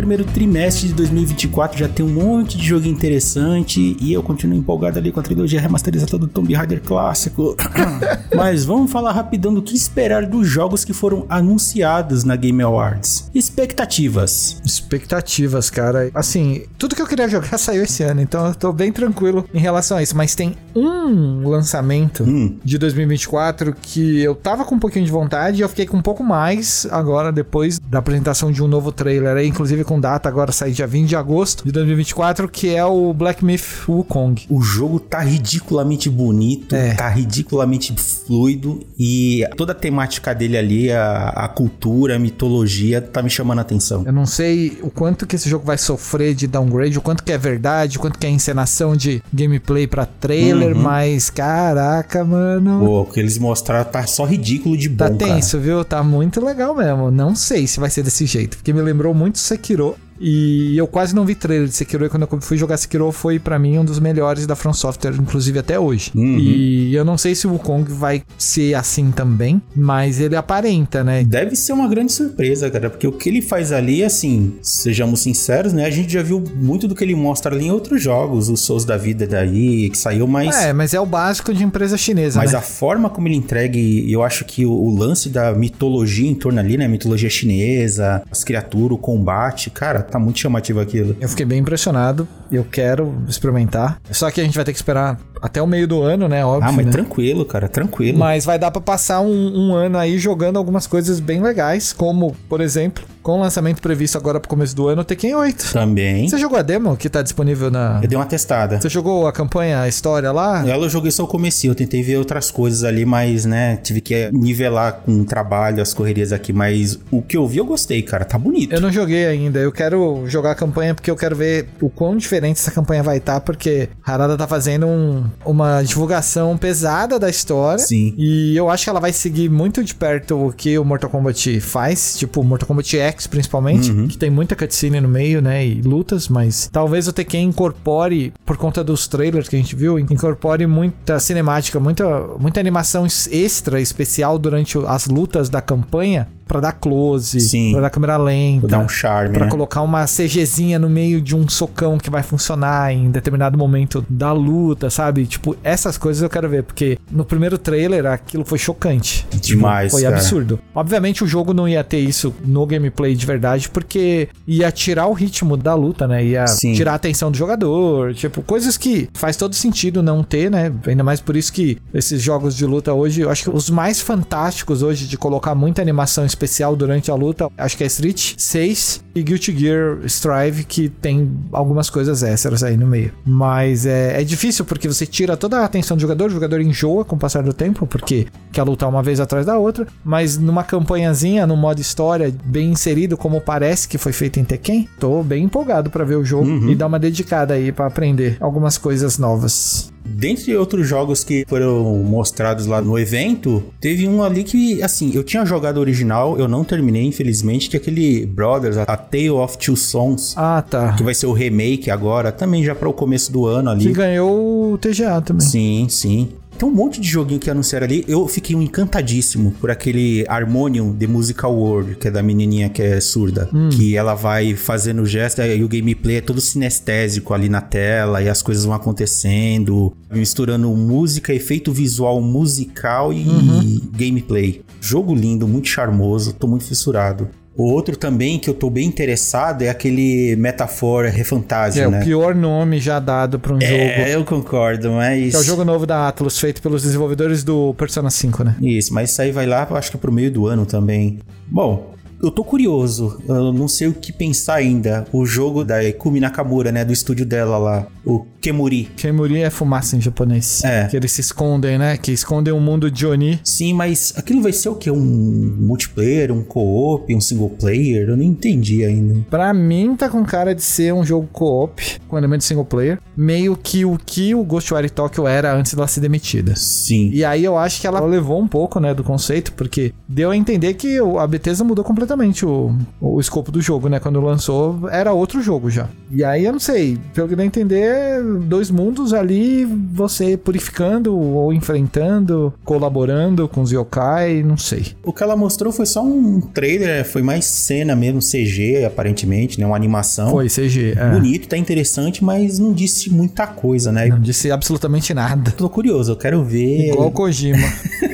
Primeiro trimestre de 2024 já tem um monte de jogo interessante e eu continuo empolgado ali com a trilogia remasterizada do Tomb Raider clássico. Mas vamos falar rapidão do que esperar dos jogos que foram anunciados na Game Awards. Expectativas. Expectativas, cara. Assim, tudo que eu queria jogar saiu esse ano, então eu tô bem tranquilo em relação a isso. Mas tem um lançamento hum. de 2024 que eu tava com um pouquinho de vontade e eu fiquei com um pouco mais agora depois da apresentação de um novo trailer inclusive com data agora sair dia 20 de agosto de 2024, que é o Black Myth Wukong. O jogo tá ridiculamente bonito, é. tá ridiculamente fluido e toda a temática dele ali, a, a cultura, a mitologia, tá me chamando a atenção. Eu não sei o quanto que esse jogo vai sofrer de downgrade, o quanto que é verdade, o quanto que é encenação de gameplay para trailer, uhum. mas caraca, mano. Pô, o que eles mostraram tá só ridículo de tá bom, Tá tenso, cara. viu? Tá muito legal mesmo. Não sei se vai ser desse jeito, porque me lembrou muito Sekiro. E eu quase não vi trailer de Sekiro. E quando eu fui jogar Sekiro, foi para mim um dos melhores da From Software, inclusive até hoje. Uhum. E eu não sei se o Wukong vai ser assim também, mas ele aparenta, né? Deve ser uma grande surpresa, cara, porque o que ele faz ali, assim, sejamos sinceros, né? A gente já viu muito do que ele mostra ali em outros jogos, os Souls da vida daí, que saiu mais. É, mas é o básico de empresa chinesa. Mas né? a forma como ele entrega, eu acho que o, o lance da mitologia em torno ali, né? Mitologia chinesa, as criaturas, o combate, cara, tá muito chamativo aquilo. Eu fiquei bem impressionado. Eu quero experimentar. Só que a gente vai ter que esperar até o meio do ano, né? Óbvio. Ah, mas né? tranquilo, cara, tranquilo. Mas vai dar para passar um, um, ano aí jogando algumas coisas bem legais, como, por exemplo, com o lançamento previsto agora pro começo do ano, Tekken 8. Também. Você jogou a demo que tá disponível na. Eu dei uma testada. Você jogou a campanha, a história lá? Ela eu joguei só o começo, eu tentei ver outras coisas ali, mas, né, tive que nivelar com o trabalho, as correrias aqui, mas o que eu vi eu gostei, cara, tá bonito. Eu não joguei ainda, eu quero jogar a campanha porque eu quero ver o quão diferente essa campanha vai estar, tá, porque Harada tá fazendo um, uma divulgação pesada da história. Sim. E eu acho que ela vai seguir muito de perto o que o Mortal Kombat faz, tipo Mortal Kombat X principalmente, uhum. que tem muita cutscene no meio, né, e lutas, mas talvez o Tekken incorpore, por conta dos trailers que a gente viu, incorpore muita cinemática, muita, muita animação extra, especial durante as lutas da campanha, para dar close, Sim. pra dar câmera lenta, pra dar um charme, pra né? colocar uma CGzinha no meio de um socão que vai funcionar em determinado momento da luta, sabe? Tipo, essas coisas eu quero ver, porque no primeiro trailer aquilo foi chocante. Demais, Foi cara. absurdo. Obviamente o jogo não ia ter isso no gameplay de verdade, porque ia tirar o ritmo da luta, né? Ia Sim. tirar a atenção do jogador, tipo, coisas que faz todo sentido não ter, né? Ainda mais por isso que esses jogos de luta hoje, eu acho que os mais fantásticos hoje de colocar muita animação especial durante a luta, acho que é Street 6 e Guilty Gear Strive, que tem algumas coisas extras aí no meio. Mas é, é difícil porque você tira toda a atenção do jogador, o jogador enjoa com o passar do tempo, porque quer lutar uma vez atrás da outra, mas numa campanhazinha, no modo história, bem inserido, como parece que foi feito em Tekken, tô bem empolgado para ver o jogo Uhum. e dar uma dedicada aí para aprender algumas coisas novas. Dentre outros jogos que foram mostrados lá no evento, teve um ali que, assim, eu tinha jogado original, eu não terminei, infelizmente, que é aquele Brothers, a Tale of Two Sons, Ah, tá. que vai ser o remake agora, também já para o começo do ano ali. Que ganhou o TGA também. Sim, sim. Tem um monte de joguinho que anunciaram ali. Eu fiquei um encantadíssimo por aquele Harmonium The Musical World, que é da menininha que é surda. Que ela vai fazendo gesto e o gameplay é todo sinestésico ali na tela e as coisas vão acontecendo, misturando música, efeito visual musical e gameplay. Jogo lindo, muito charmoso, tô muito fissurado. O outro também que eu tô bem interessado é aquele Metaphor Refantasia, É né? o pior nome já dado para um jogo. É, eu concordo, mas... Que é o jogo novo da Atlus, feito pelos desenvolvedores do Persona 5, né? Isso, mas isso aí vai lá, acho que pro meio do ano também. Bom, eu tô curioso, eu não sei o que pensar ainda. O jogo da Ikumi Nakamura, né, do estúdio dela lá, o Kemuri. Kemuri é fumaça em japonês. É. Que eles se escondem, né? Que escondem o mundo de Oni. Sim, mas aquilo vai ser o quê? Um multiplayer, um co-op, um single player? Eu não entendi ainda. Pra mim, tá com cara de ser um jogo co-op, com elemento single player. Meio que o que o Ghostwire Tokyo era antes dela ser demitida. Sim. E aí eu acho que ela levou um pouco, né, do conceito, porque deu a entender que a Bethesda mudou completamente o, o escopo do jogo, né? Quando lançou, era outro jogo já. E aí eu não sei, pelo que dá a entender, dois mundos ali, você purificando ou enfrentando, colaborando com os yokai, não sei. O que ela mostrou foi só um trailer, foi mais cena mesmo, CG, aparentemente, né? Uma animação. Foi CG. é. Bonito, tá interessante, mas não disse muita coisa, né? Não disse absolutamente nada. Tô curioso, eu quero ver. Igual o Kojima.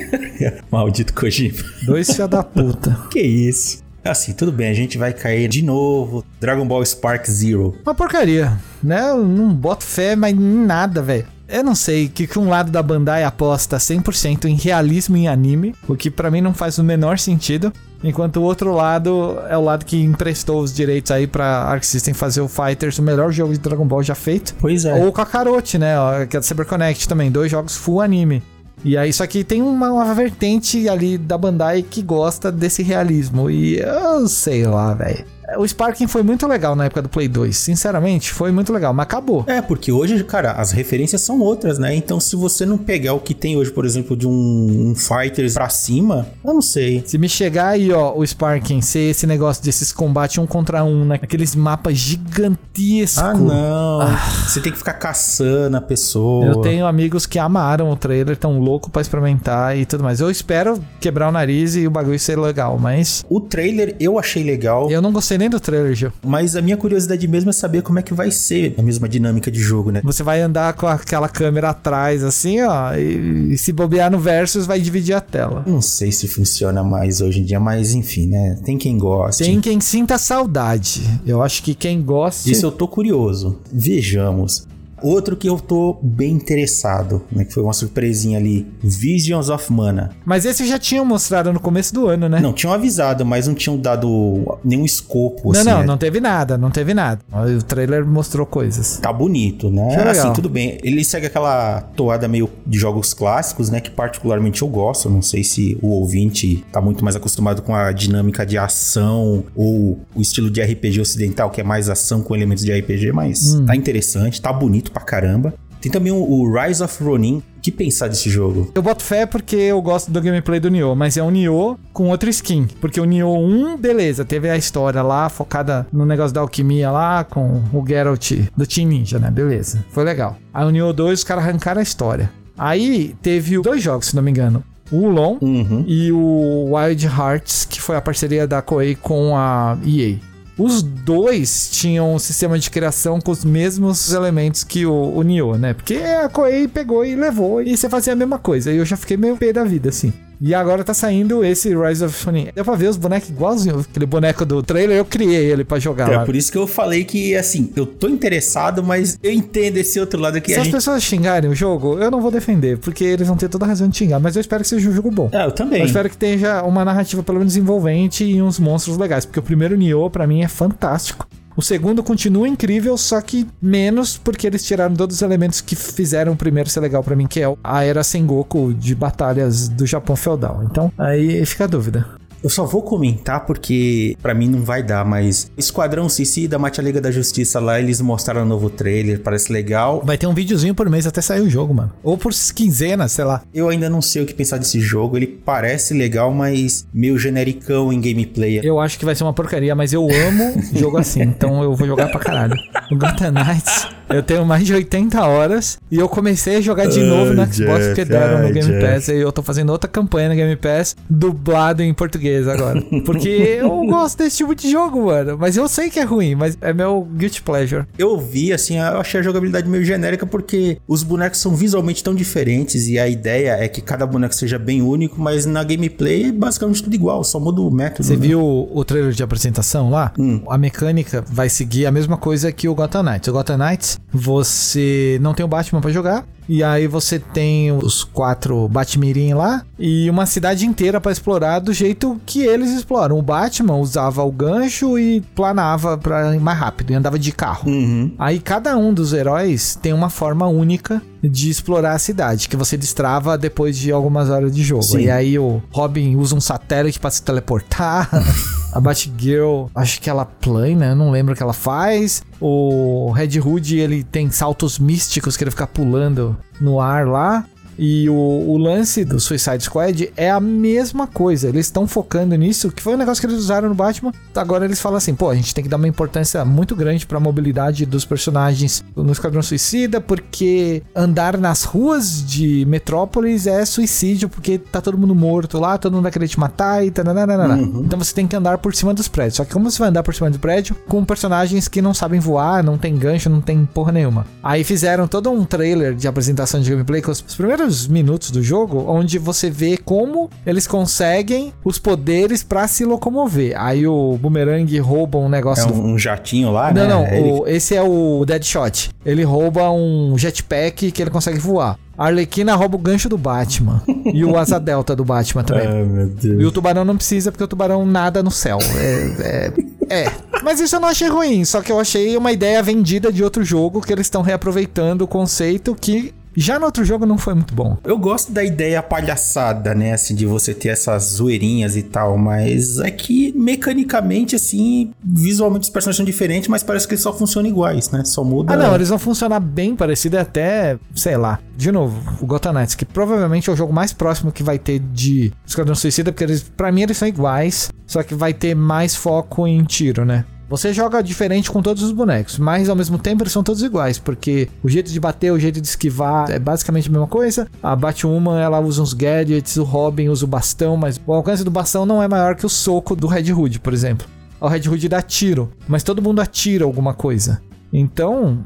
Maldito Kojima. Dois filha da puta. Que isso? Assim, tudo bem, a gente vai cair de novo. Dragon Ball Spark Zero. Uma porcaria, né? Eu não boto fé, mas em nada, velho. Eu não sei que, que um lado da Bandai aposta 100% em realismo em anime, o que pra mim não faz o menor sentido, enquanto o outro lado é o lado que emprestou os direitos aí pra Arc System fazer o Fighters, o melhor jogo de Dragon Ball já feito. Pois é. Ou o Kakarote, né? Que é do CyberConnect também, dois jogos full anime. E aí, só que tem uma, uma vertente ali da Bandai que gosta desse realismo. E eu sei lá, velho. O Sparking foi muito legal na época do Play 2. Sinceramente, foi muito legal, mas acabou. É, porque hoje, cara, as referências são outras, né? Então, se você não pegar o que tem hoje, por exemplo, de um, um Fighters pra cima, eu não sei. Se me chegar aí, ó, o Sparking, ser esse negócio desses combates um contra um, né? Aqueles mapas gigantescos. Ah, não. Você tem que ficar caçando a pessoa. Eu tenho amigos que amaram o trailer, tão louco pra experimentar e tudo mais. Eu espero quebrar o nariz e o bagulho ser legal, mas O trailer eu achei legal, eu não gostei nem do trailer, Gil. mas a minha curiosidade mesmo é saber como é que vai ser a mesma dinâmica de jogo, né? Você vai andar com aquela câmera atrás, assim, ó, e, e se bobear no Versus, vai dividir a tela. Não sei se funciona mais hoje em dia, mas enfim, né? Tem quem goste. Tem quem sinta saudade. Eu acho que quem gosta. Isso eu tô curioso. Vejamos. Outro que eu tô bem interessado, né? Que foi uma surpresinha ali. Visions of Mana. Mas esse já tinham mostrado no começo do ano, né? Não, tinham avisado, mas não tinham dado nenhum escopo, não, assim. não, né? não teve nada, não teve nada. O trailer mostrou coisas. Tá bonito, né? Que legal. Assim, tudo bem. Ele segue aquela toada meio de jogos clássicos, né? Que particularmente eu gosto. Não sei se o ouvinte tá muito mais acostumado com a dinâmica de ação ou o estilo de RPG ocidental, que é mais ação com elementos de RPG, mas Hum. tá interessante, tá bonito pra caramba. Tem também o, o Rise of Ronin. O que pensar desse jogo? Eu boto fé porque eu gosto do gameplay do Nioh, mas é um Nioh com outra skin. Porque o Nioh 1, beleza, teve a história lá, focada no negócio da alquimia lá, com o Geralt do Team Ninja, né? Beleza, foi legal. Aí o Nioh 2, os caras arrancaram a história. Aí teve dois jogos, se não me engano. O Ulon Uhum. e o Wild Hearts, que foi a parceria da Koei com a EA. Os dois tinham um sistema de criação com os mesmos elementos que o, o Nioh, né? Porque a Koei pegou e levou e você fazia a mesma coisa. E eu já fiquei meio pé da vida, assim. E agora tá saindo esse Rise of Ronin. Deu pra ver os bonecos igualzinho. Aquele boneco do trailer, eu criei ele pra jogar É lá. por isso que eu falei que, assim, eu tô interessado, mas eu entendo esse outro lado que Se as gente. pessoas xingarem o jogo, eu não vou defender, porque eles vão ter toda a razão de xingar. Mas eu espero que seja um jogo bom. É, eu também. Eu espero que tenha uma narrativa pelo menos envolvente e uns monstros legais, porque o primeiro Nioh pra mim é fantástico. O segundo continua incrível, só que menos porque eles tiraram todos os elementos que fizeram o primeiro ser legal pra mim, que é a era Sengoku de batalhas do Japão feudal. Então, aí fica a dúvida. Eu só vou comentar porque pra mim não vai dar, mas Esquadrão Suicida, Mate a Liga da Justiça lá, eles mostraram um novo trailer, parece legal. Vai ter um videozinho por mês até sair o jogo, mano. Ou por quinzena, sei lá. Eu ainda não sei o que pensar desse jogo, ele parece legal, mas meio genericão em gameplay. Eu acho que vai ser uma porcaria, mas eu amo jogo assim, então eu vou jogar pra caralho. O Gotham Knights, eu tenho mais de 80 horas e eu comecei a jogar de Ai, novo no Xbox Jeff, porque deram no Game Jeff. Pass e eu tô fazendo outra campanha no Game Pass dublado em português agora. Porque eu gosto desse tipo de jogo, mano. Mas eu sei que é ruim, mas é meu guilty pleasure. Eu vi, assim, eu achei a jogabilidade meio genérica porque os bonecos são visualmente tão diferentes e a ideia é que cada boneco seja bem único, mas na gameplay é basicamente tudo igual, só muda o método. Você né? viu o trailer de apresentação lá? Hum. A mecânica vai seguir a mesma coisa que o Gotham Knights. O Gotham Knights, você não tem o Batman pra jogar. E aí você tem os quatro Batmirim lá e uma cidade inteira pra explorar do jeito que eles exploram. O Batman usava o gancho e planava para ir mais rápido e andava de carro. Uhum. Aí cada um dos heróis tem uma forma única de explorar a cidade, que você destrava depois de algumas horas de jogo. Sim. E aí o Robin usa um satélite pra se teleportar. a Batgirl, acho que ela plana, eu não lembro o que ela faz. O Red Hood, ele tem saltos místicos que ele fica pulando no ar lá. E o, o lance do Suicide Squad é a mesma coisa. Eles estão focando nisso, que foi um negócio que eles usaram no Batman. Agora eles falam assim: pô, a gente tem que dar uma importância muito grande pra mobilidade dos personagens no Esquadrão Suicida, porque andar nas ruas de Metrópolis é suicídio, porque tá todo mundo morto lá, todo mundo vai querer te matar e tananana. Então você tem que andar por cima dos prédios. Só que como você vai andar por cima do prédio com personagens que não sabem voar, não tem gancho, não tem porra nenhuma. Aí fizeram todo um trailer de apresentação de gameplay com os os primeiros minutos do jogo, onde você vê como eles conseguem os poderes pra se locomover. Aí o Boomerang rouba um negócio É do um, um jatinho lá, não, né? não, Ele- o- esse é o Deadshot. Ele rouba um jetpack que ele consegue voar. A Arlequina rouba o gancho do Batman. e o asa delta do Batman também. Ai, meu Deus. E o tubarão não precisa, porque o tubarão nada no céu. É, é, é. Mas isso eu não achei ruim, só que eu achei uma ideia vendida de outro jogo que eles estão reaproveitando o conceito que já no outro jogo não foi muito bom. Eu gosto da ideia palhaçada, né? Assim, de você ter essas zoeirinhas e tal, mas é que mecanicamente, assim, visualmente os personagens são diferentes, mas parece que eles só funcionam iguais, né? Só muda. Ah, não, eles vão funcionar bem parecido até, sei lá. De novo, o Gotham Knights, que provavelmente é o jogo mais próximo que vai ter de Esquadrão Suicida, porque eles, pra mim eles são iguais, só que vai ter mais foco em tiro, né? Você joga diferente com todos os bonecos, mas ao mesmo tempo eles são todos iguais, porque o jeito de bater, o jeito de esquivar é basicamente a mesma coisa. A Batwoman, ela usa uns gadgets, o Robin usa o bastão, mas o alcance do bastão não é maior que o soco do Red Hood, por exemplo. O Red Hood dá tiro, mas todo mundo atira alguma coisa. Então,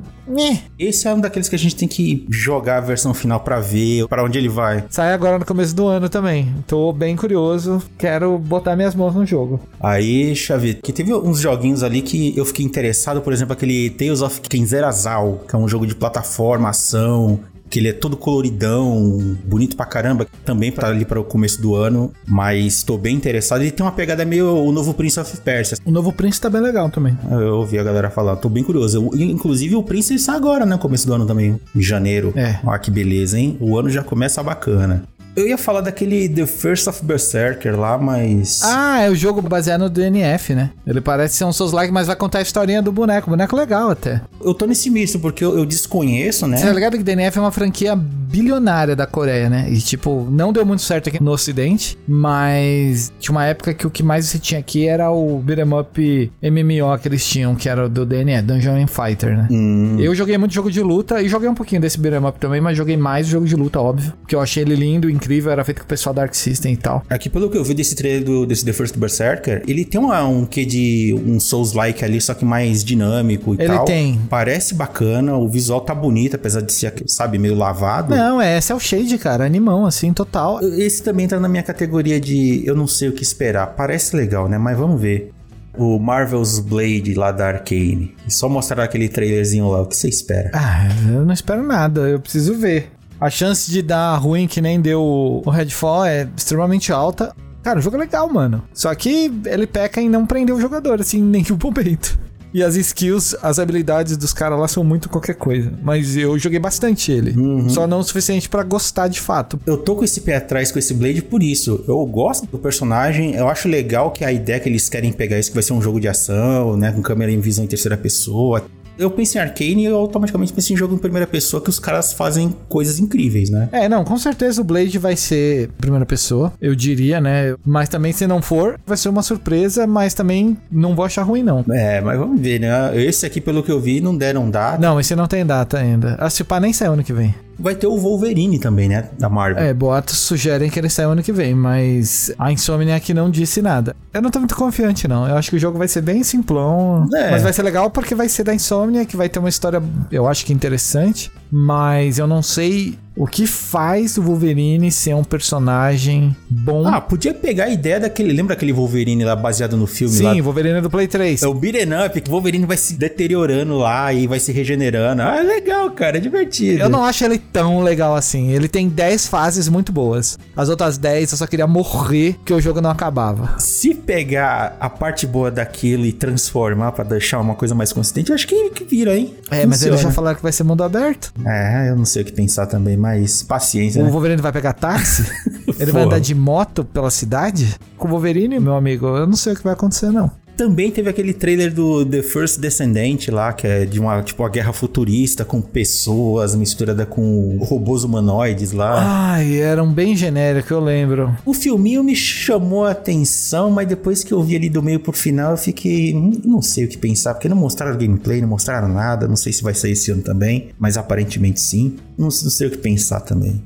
esse é um daqueles que a gente tem que jogar a versão final para ver para onde ele vai. Sai agora no começo do ano também. Tô bem curioso, quero botar minhas mãos no jogo. Aí, Xavi, que teve uns joguinhos ali que eu fiquei interessado, por exemplo, aquele Tales of Kenzerazal, que é um jogo de plataforma, ação, que ele é todo coloridão, bonito pra caramba, também para ali para o começo do ano, mas estou bem interessado. Ele tem uma pegada meio o novo Prince of Persia. O novo Prince tá bem legal também. Eu ouvi a galera falar, tô bem curioso. Eu, inclusive o Prince está agora, né, começo do ano também, em janeiro. É. Olha que beleza, hein? O ano já começa bacana. Eu ia falar daquele The First of Berserker lá, mas. Ah, é o jogo baseado no DNF, né? Ele parece ser um Souls like, mas vai contar a historinha do boneco. boneco legal até. Eu tô nesse misto, porque eu, eu desconheço, né? Você tá ligado que DNF é uma franquia bilionária da Coreia, né? E, tipo, não deu muito certo aqui no Ocidente, mas tinha uma época que o que mais você tinha aqui era o beat'em up MMO que eles tinham, que era do DNF, Dungeon Fighter, né? Hum. Eu joguei muito jogo de luta e joguei um pouquinho desse beat'em up também, mas joguei mais jogo de luta, óbvio. Porque eu achei ele lindo, incrível, era feito com o pessoal da Arc System e tal. Aqui, pelo que eu vi desse trailer do, desse The First Berserker, ele tem uma, um quê de um Souls-like ali, só que mais dinâmico e Ele tal. tem. Parece bacana, o visual tá bonito, apesar de ser, sabe, meio lavado. Não, é, esse é o Shade, cara. Animão, assim, total. Esse também tá na minha categoria de eu não sei o que esperar. Parece legal, né? Mas vamos ver. O Marvel's Blade lá da Arcane. Só mostrar aquele trailerzinho lá. O que você espera? Ah, eu não espero nada, eu preciso ver. A chance de dar ruim que nem deu o Redfall é extremamente alta. Cara, o jogo é legal, mano. Só que ele peca em não prender o jogador, assim, em nenhum momento. E as skills, as habilidades dos caras lá são muito qualquer coisa. Mas eu joguei bastante ele. Só não o suficiente pra gostar de fato. Eu tô com esse pé atrás com esse Blade por isso. Eu gosto do personagem, eu acho legal que a ideia que eles querem pegar isso que vai ser um jogo de ação, né, com câmera em visão em terceira pessoa. Eu penso em Arcane e eu automaticamente penso em jogo em primeira pessoa que os caras fazem coisas incríveis, né? É, não, com certeza o Blade vai ser primeira pessoa, eu diria, né? Mas também se não for, vai ser uma surpresa, mas também não vou achar ruim, não. É, mas vamos ver, né? Esse aqui, pelo que eu vi, não deram data. Não, esse não tem data ainda. A se pá nem sai ano que vem. Vai ter o Wolverine também, né? Da Marvel. É, boatos sugerem que ele sai ano que vem, mas a Insomniac não disse nada. Eu não tô muito confiante, não. Eu acho que o jogo vai ser bem simplão, É. mas vai ser legal porque vai ser da Insomniac, vai ter uma história, eu acho que interessante, mas eu não sei o que faz o Wolverine ser um personagem bom. Ah, podia pegar a ideia daquele. Lembra aquele Wolverine lá baseado no filme lá? Sim, Wolverine do Play 3. É o beat'em up, que o Wolverine vai se deteriorando lá e vai se regenerando. Ah, é legal, cara, é divertido. Eu não acho ele tão legal assim. Ele tem 10 fases muito boas. As outras 10 eu só queria morrer que o jogo não acabava. Se pegar a parte boa daquilo e transformar pra deixar uma coisa mais consistente, eu acho que, que vira, hein? É, mas eles já Funciona. falaram que vai ser mundo aberto. É, eu não sei o que pensar também, mas paciência, O né? Wolverine vai pegar táxi? Ele vai andar de moto pela cidade? Com o Wolverine, meu amigo, eu não sei o que vai acontecer, não. Também teve aquele trailer do The First Descendant lá, que é de uma, tipo, uma guerra futurista com pessoas misturada com robôs humanoides lá. Ai, era um bem genérico, eu lembro. O filminho me chamou a atenção, mas depois que eu vi ali do meio pro final, eu fiquei. hum, Não sei o que pensar, porque não mostraram gameplay, não mostraram nada. Não sei se vai sair esse ano também, mas aparentemente sim. Não, não sei o que pensar também.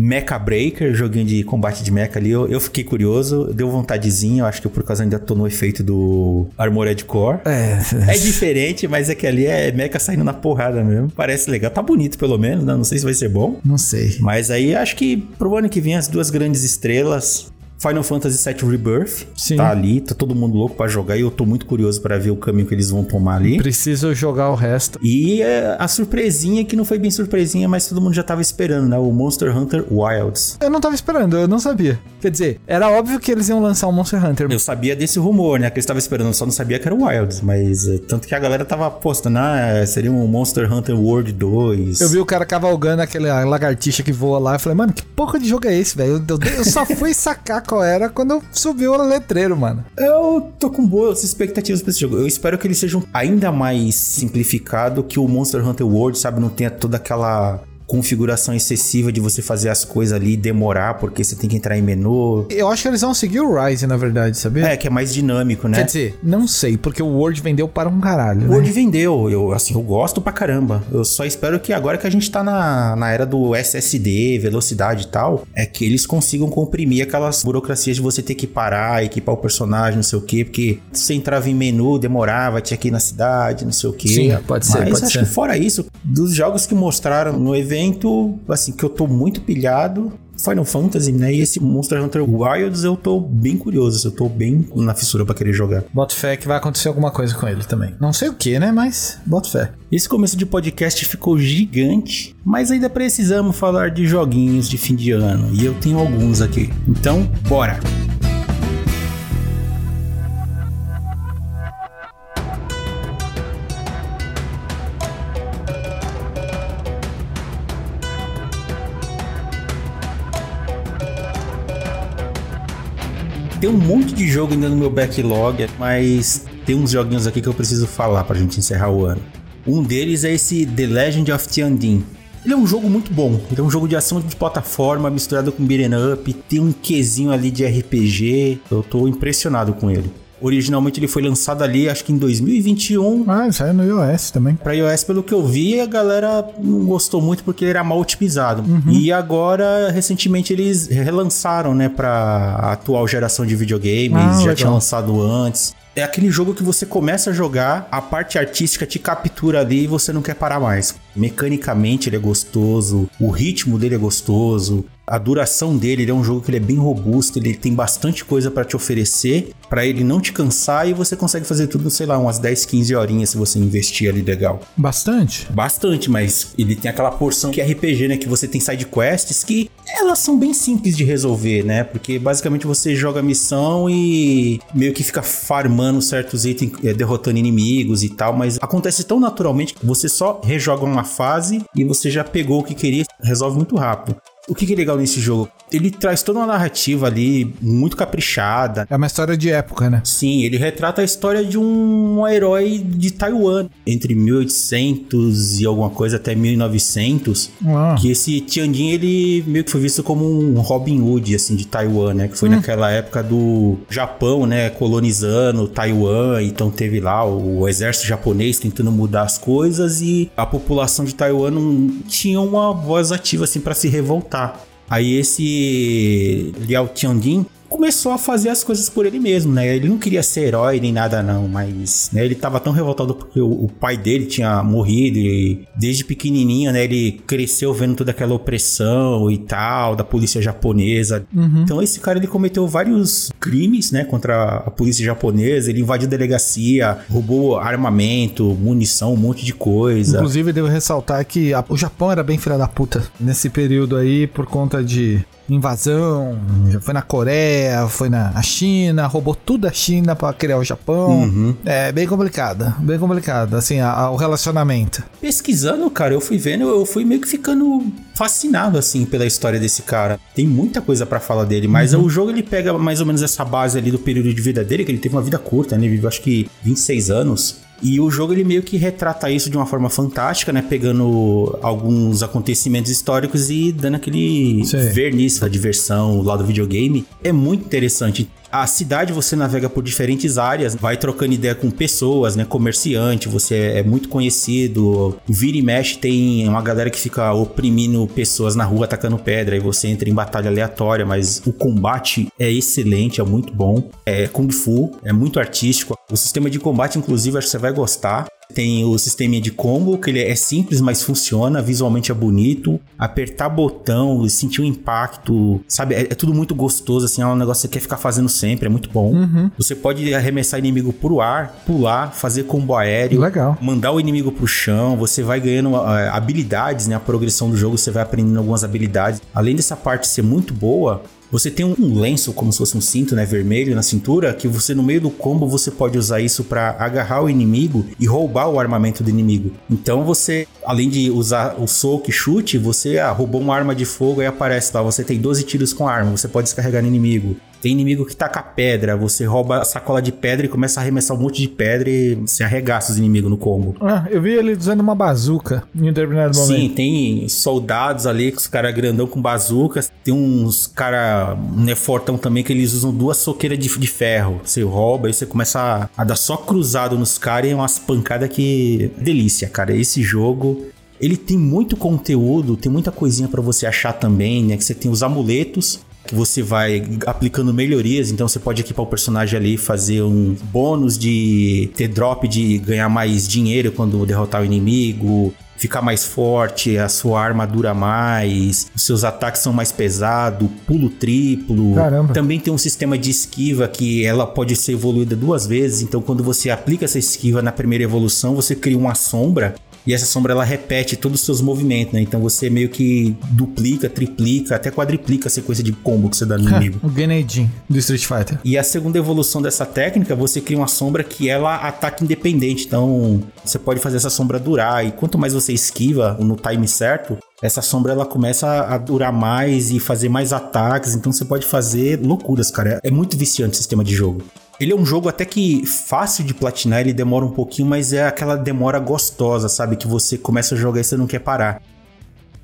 Mecha Breaker, joguinho de combate de mecha ali, eu, eu fiquei curioso, deu vontadezinha, eu acho que por causa ainda tô no efeito do Armored Core. É, É diferente, mas é que ali é mecha saindo na porrada mesmo. Parece legal, tá bonito pelo menos, né? Não sei se vai ser bom. não sei. Mas aí acho que pro ano que vem as duas grandes estrelas. Final Fantasy VII Rebirth Sim. tá ali, tá todo mundo louco pra jogar e eu tô muito curioso pra ver o caminho que eles vão tomar ali. Preciso jogar o resto. E é, a surpresinha, que não foi bem surpresinha, mas todo mundo já tava esperando, né? O Monster Hunter Wilds. Eu não tava esperando, eu não sabia. Quer dizer, era óbvio que eles iam lançar um Monster Hunter. Eu sabia desse rumor, né? Que eles estavam esperando, só não sabia que era o Wilds. Mas é, tanto que a galera tava apostando, ah, seria um Monster Hunter World 2. Eu vi o cara cavalgando aquela lagartixa que voa lá. Eu falei, mano, que porra de jogo é esse, velho? Eu, eu- eu só fui sacar qual era quando subiu o letreiro, mano. Eu tô com boas expectativas pra esse jogo. Eu espero que ele seja ainda mais simplificado, que o Monster Hunter World, sabe, não tenha toda aquela configuração excessiva de você fazer as coisas ali demorar, porque você tem que entrar em menu. Eu acho que eles vão seguir o Rise, na verdade, sabia? É, que é mais dinâmico, né? Quer dizer, não sei, porque o Word vendeu para um caralho. O né? Word vendeu, eu, assim, eu gosto pra caramba. Eu só espero que agora que a gente tá na, na era do SSD, velocidade e tal, é que eles consigam comprimir aquelas burocracias de você ter que parar, equipar o personagem, não sei o quê, porque você entrava em menu, demorava, tinha que ir na cidade, não sei o quê. Sim, pode ser, Mas pode acho ser. que fora isso, dos jogos que mostraram no evento, assim, que eu tô muito pilhado, Final Fantasy, né? E esse Monster Hunter Wilds eu tô bem curioso, eu tô bem na fissura pra querer jogar. Boto fé que vai acontecer alguma coisa com ele também. Não sei o que, né? Mas boto fé. Esse começo de podcast ficou gigante, mas ainda precisamos falar de joguinhos de fim de ano, e eu tenho alguns aqui. Então, bora! Tem um monte de jogo ainda no meu backlog, mas tem uns joguinhos aqui que eu preciso falar pra gente encerrar o ano. Um deles é esse The Legend of Tiandin. Ele é um jogo muito bom. Ele é um jogo de ação de plataforma misturado com beat'em up. Tem um quesinho ali de RPG. Eu tô impressionado com ele. Originalmente ele foi lançado ali, acho que em 2021. Ah, saiu no iOS também. Pra iOS, pelo que eu vi, a galera não gostou muito porque ele era mal otimizado. E agora, recentemente, eles relançaram, né, pra atual geração de videogames. Ah, já legal. tinha lançado antes. É aquele jogo que você começa a jogar, a parte artística te captura ali e você não quer parar mais. Mecanicamente ele é gostoso, o ritmo dele é gostoso, a duração dele, ele é um jogo que ele é bem robusto, ele tem bastante coisa pra te oferecer, pra ele não te cansar e você consegue fazer tudo, sei lá, umas 10, 15 horinhas se você investir ali legal. Bastante. Bastante, mas ele tem aquela porção que é RPG, né? Que você tem side quests que elas são bem simples de resolver, né? Porque basicamente você joga a missão e meio que fica farmando certos itens, eh, derrotando inimigos e tal, mas acontece tão naturalmente que você só rejoga uma fase e você já pegou o que queria, resolve muito rápido. O que que é legal nesse jogo? Ele traz toda uma narrativa ali muito caprichada, É uma história de época, né? Sim, ele retrata a história de um herói de Taiwan, entre 1800 e alguma coisa até 1900. Ah. Que esse Tianjin, ele meio que foi visto como um Robin Hood, assim, de Taiwan, né? Que foi naquela época do Japão, né? Colonizando Taiwan, então teve lá o exército japonês tentando mudar as coisas e a população de Taiwan não tinha uma voz ativa, assim, para se revoltar. Aí esse Liao Tianjin começou a fazer as coisas por ele mesmo, né? Ele não queria ser herói nem nada não, mas né, ele tava tão revoltado porque o, o pai dele tinha morrido e desde pequenininho, né, ele cresceu vendo toda aquela opressão e tal da polícia japonesa. Então esse cara ele cometeu vários crimes, né, contra a polícia japonesa, ele invadiu delegacia, roubou armamento, munição, um monte de coisa. Inclusive, devo ressaltar que a- o Japão era bem filha da puta nesse período aí por conta de invasão. Já foi na Coreia, foi na na China, roubou tudo da China pra criar o Japão. Uhum. É bem complicado, bem complicado, assim, a- a- o relacionamento. Pesquisando, cara, eu fui vendo, eu fui meio que ficando fascinado assim pela história desse cara. Tem muita coisa pra falar dele, mas o jogo ele pega mais ou menos essa base ali do período de vida dele, que ele teve uma vida curta, né? Ele viveu acho que 26 anos. E o jogo ele meio que retrata isso de uma forma fantástica, né? Pegando alguns acontecimentos históricos e dando aquele Sei. verniz da diversão lá do videogame. É muito interessante. A cidade você navega por diferentes áreas, vai trocando ideia com pessoas, né? Comerciante, você é muito conhecido. Vira e mexe, tem uma galera que fica oprimindo pessoas na rua, atacando pedra, e você entra em batalha aleatória, mas o combate é excelente, é muito bom. É Kung Fu, é muito artístico. O sistema de combate, inclusive, acho que você vai gostar. Tem o sistema de combo, que ele é simples, mas funciona, visualmente é bonito. Apertar botão, sentir o impacto, sabe? É, é tudo muito gostoso, assim, é um negócio que você quer ficar fazendo sempre, é muito bom. Você pode arremessar inimigo pro ar, pular, fazer combo aéreo. Legal. Mandar o inimigo pro chão, você vai ganhando ah, habilidades, né? A progressão do jogo, você vai aprendendo algumas habilidades. Além dessa parte ser muito boa, você tem um lenço, como se fosse um cinto, né, vermelho na cintura, que você no meio do combo você pode usar isso pra agarrar o inimigo e roubar o armamento do inimigo. Então você, além de usar o soco e chute, você ah, roubou uma arma de fogo e aparece lá, você tem 12 tiros com a arma, você pode descarregar no inimigo. Tem inimigo que taca pedra, você rouba a sacola de pedra e começa a arremessar um monte de pedra e você arregaça os inimigos no combo. Ah, eu vi ele usando uma bazuca em um determinado momento. Sim, tem soldados ali, os caras grandão com bazucas. Tem uns cara né, fortão também que eles usam duas soqueiras de, de ferro. Você rouba e você começa a, a dar só cruzado nos caras e umas pancadas que. Delícia, cara. Esse jogo ele tem muito conteúdo, tem muita coisinha para você achar também, né? Que você tem os amuletos, que você vai aplicando melhorias, então você pode equipar o personagem ali, fazer um bônus de ter drop de ganhar mais dinheiro quando derrotar o inimigo, ficar mais forte, a sua arma dura mais, os seus ataques são mais pesados, pulo triplo. Caramba. Também tem um sistema de esquiva que ela pode ser evoluída duas vezes, então quando você aplica essa esquiva na primeira evolução, você cria uma sombra e essa sombra ela repete todos os seus movimentos, né? Então você meio que duplica, triplica, até quadriplica a sequência de combo que você dá no inimigo. o Grenadin do Street Fighter. E a segunda evolução dessa técnica, você cria uma sombra que ela ataca independente. Então você pode fazer essa sombra durar. E quanto mais você esquiva no time certo, essa sombra ela começa a durar mais e fazer mais ataques. Então você pode fazer loucuras, cara. É muito viciante o sistema de jogo. Ele é um jogo até que fácil de platinar, ele demora um pouquinho, mas é aquela demora gostosa, sabe? Que você começa a jogar e você não quer parar.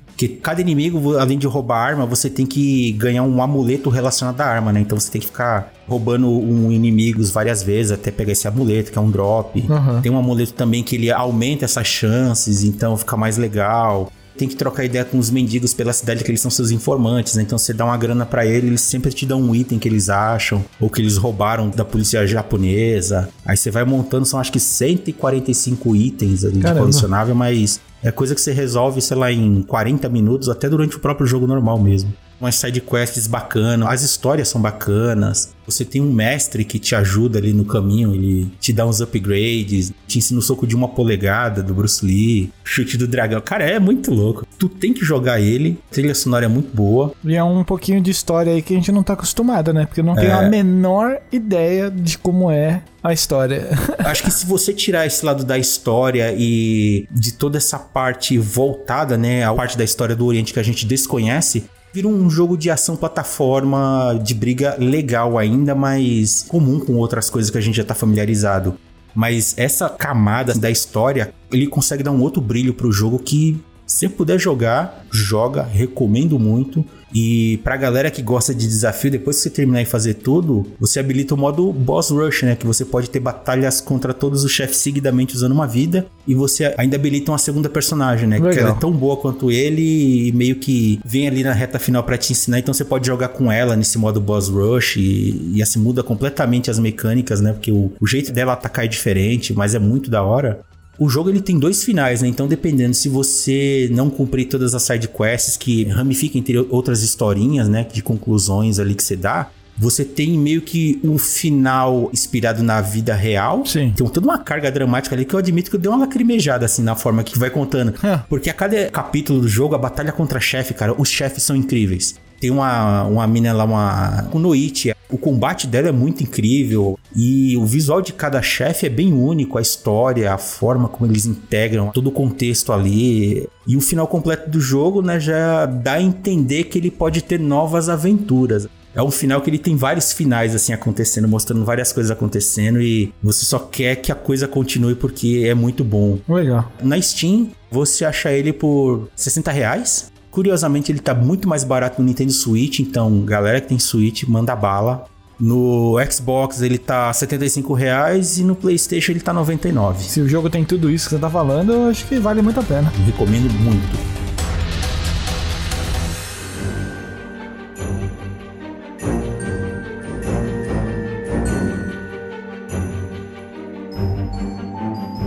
Porque cada inimigo, além de roubar arma, você tem que ganhar um amuleto relacionado à arma, né? Então você tem que ficar roubando um inimigos várias vezes até pegar esse amuleto, que é um drop. Uhum. Tem um amuleto também que ele aumenta essas chances, então fica mais legal tem que trocar ideia com os mendigos pela cidade que eles são seus informantes, né? Então você dá uma grana para eles, eles sempre te dão um item que eles acham ou que eles roubaram da polícia japonesa. Aí você vai montando, são acho que 145 itens ali de colecionável, mas é coisa que você resolve, sei lá, em 40 minutos, até durante o próprio jogo normal mesmo umas side quests bacanas, as histórias são bacanas. Você tem um mestre que te ajuda ali no caminho, ele te dá uns upgrades, te ensina o soco de uma polegada do Bruce Lee, chute do dragão. Cara, é muito louco. Tu tem que jogar ele, a trilha sonora é muito boa. E é um pouquinho de história aí que a gente não tá acostumado, né? Porque não tem é. a menor ideia de como é a história. Acho que se você tirar esse lado da história e de toda essa parte voltada, né, a parte da história do Oriente que a gente desconhece, vira um jogo de ação plataforma de briga legal ainda, mas comum com outras coisas que a gente já tá familiarizado. Mas essa camada da história, ele consegue dar um outro brilho pro jogo que se puder jogar, joga, recomendo muito. E pra galera que gosta de desafio, depois que você terminar e fazer tudo, você habilita o modo Boss Rush, né? Que você pode ter batalhas contra todos os chefes seguidamente usando uma vida. E você ainda habilita uma segunda personagem, né? Legal. Que ela é tão boa quanto ele e meio que vem ali na reta final para te ensinar. Então você pode jogar com ela nesse modo Boss Rush e, e assim muda completamente as mecânicas, né? Porque o, o jeito dela atacar é diferente, mas é muito da hora. O jogo ele tem dois finais, né? Então, dependendo se você não cumprir todas as side quests que ramificam entre outras historinhas, né? De conclusões ali que você dá, você tem meio que um final inspirado na vida real. Sim. Tem toda uma carga dramática ali que eu admito que eu dei uma lacrimejada, assim, na forma que vai contando. Porque a cada capítulo do jogo, a batalha contra chefe, cara, os chefes são incríveis. Tem uma, uma mina lá, uma Kunoichi. O combate dela é muito incrível. E o visual de cada chefe é bem único. A história, a forma como eles integram todo o contexto ali. E o final completo do jogo, né, já dá a entender que ele pode ter novas aventuras. É um final que ele tem vários finais assim acontecendo, mostrando várias coisas acontecendo e você só quer que a coisa continue porque é muito bom. Legal. Na Steam, você acha ele por 60 reais. Curiosamente, ele tá muito mais barato no Nintendo Switch, então galera que tem Switch, manda bala. No Xbox ele tá 75 reais e no PlayStation ele tá 99. Se o jogo tem tudo isso que você tá falando, eu acho que vale muito a pena. Recomendo muito.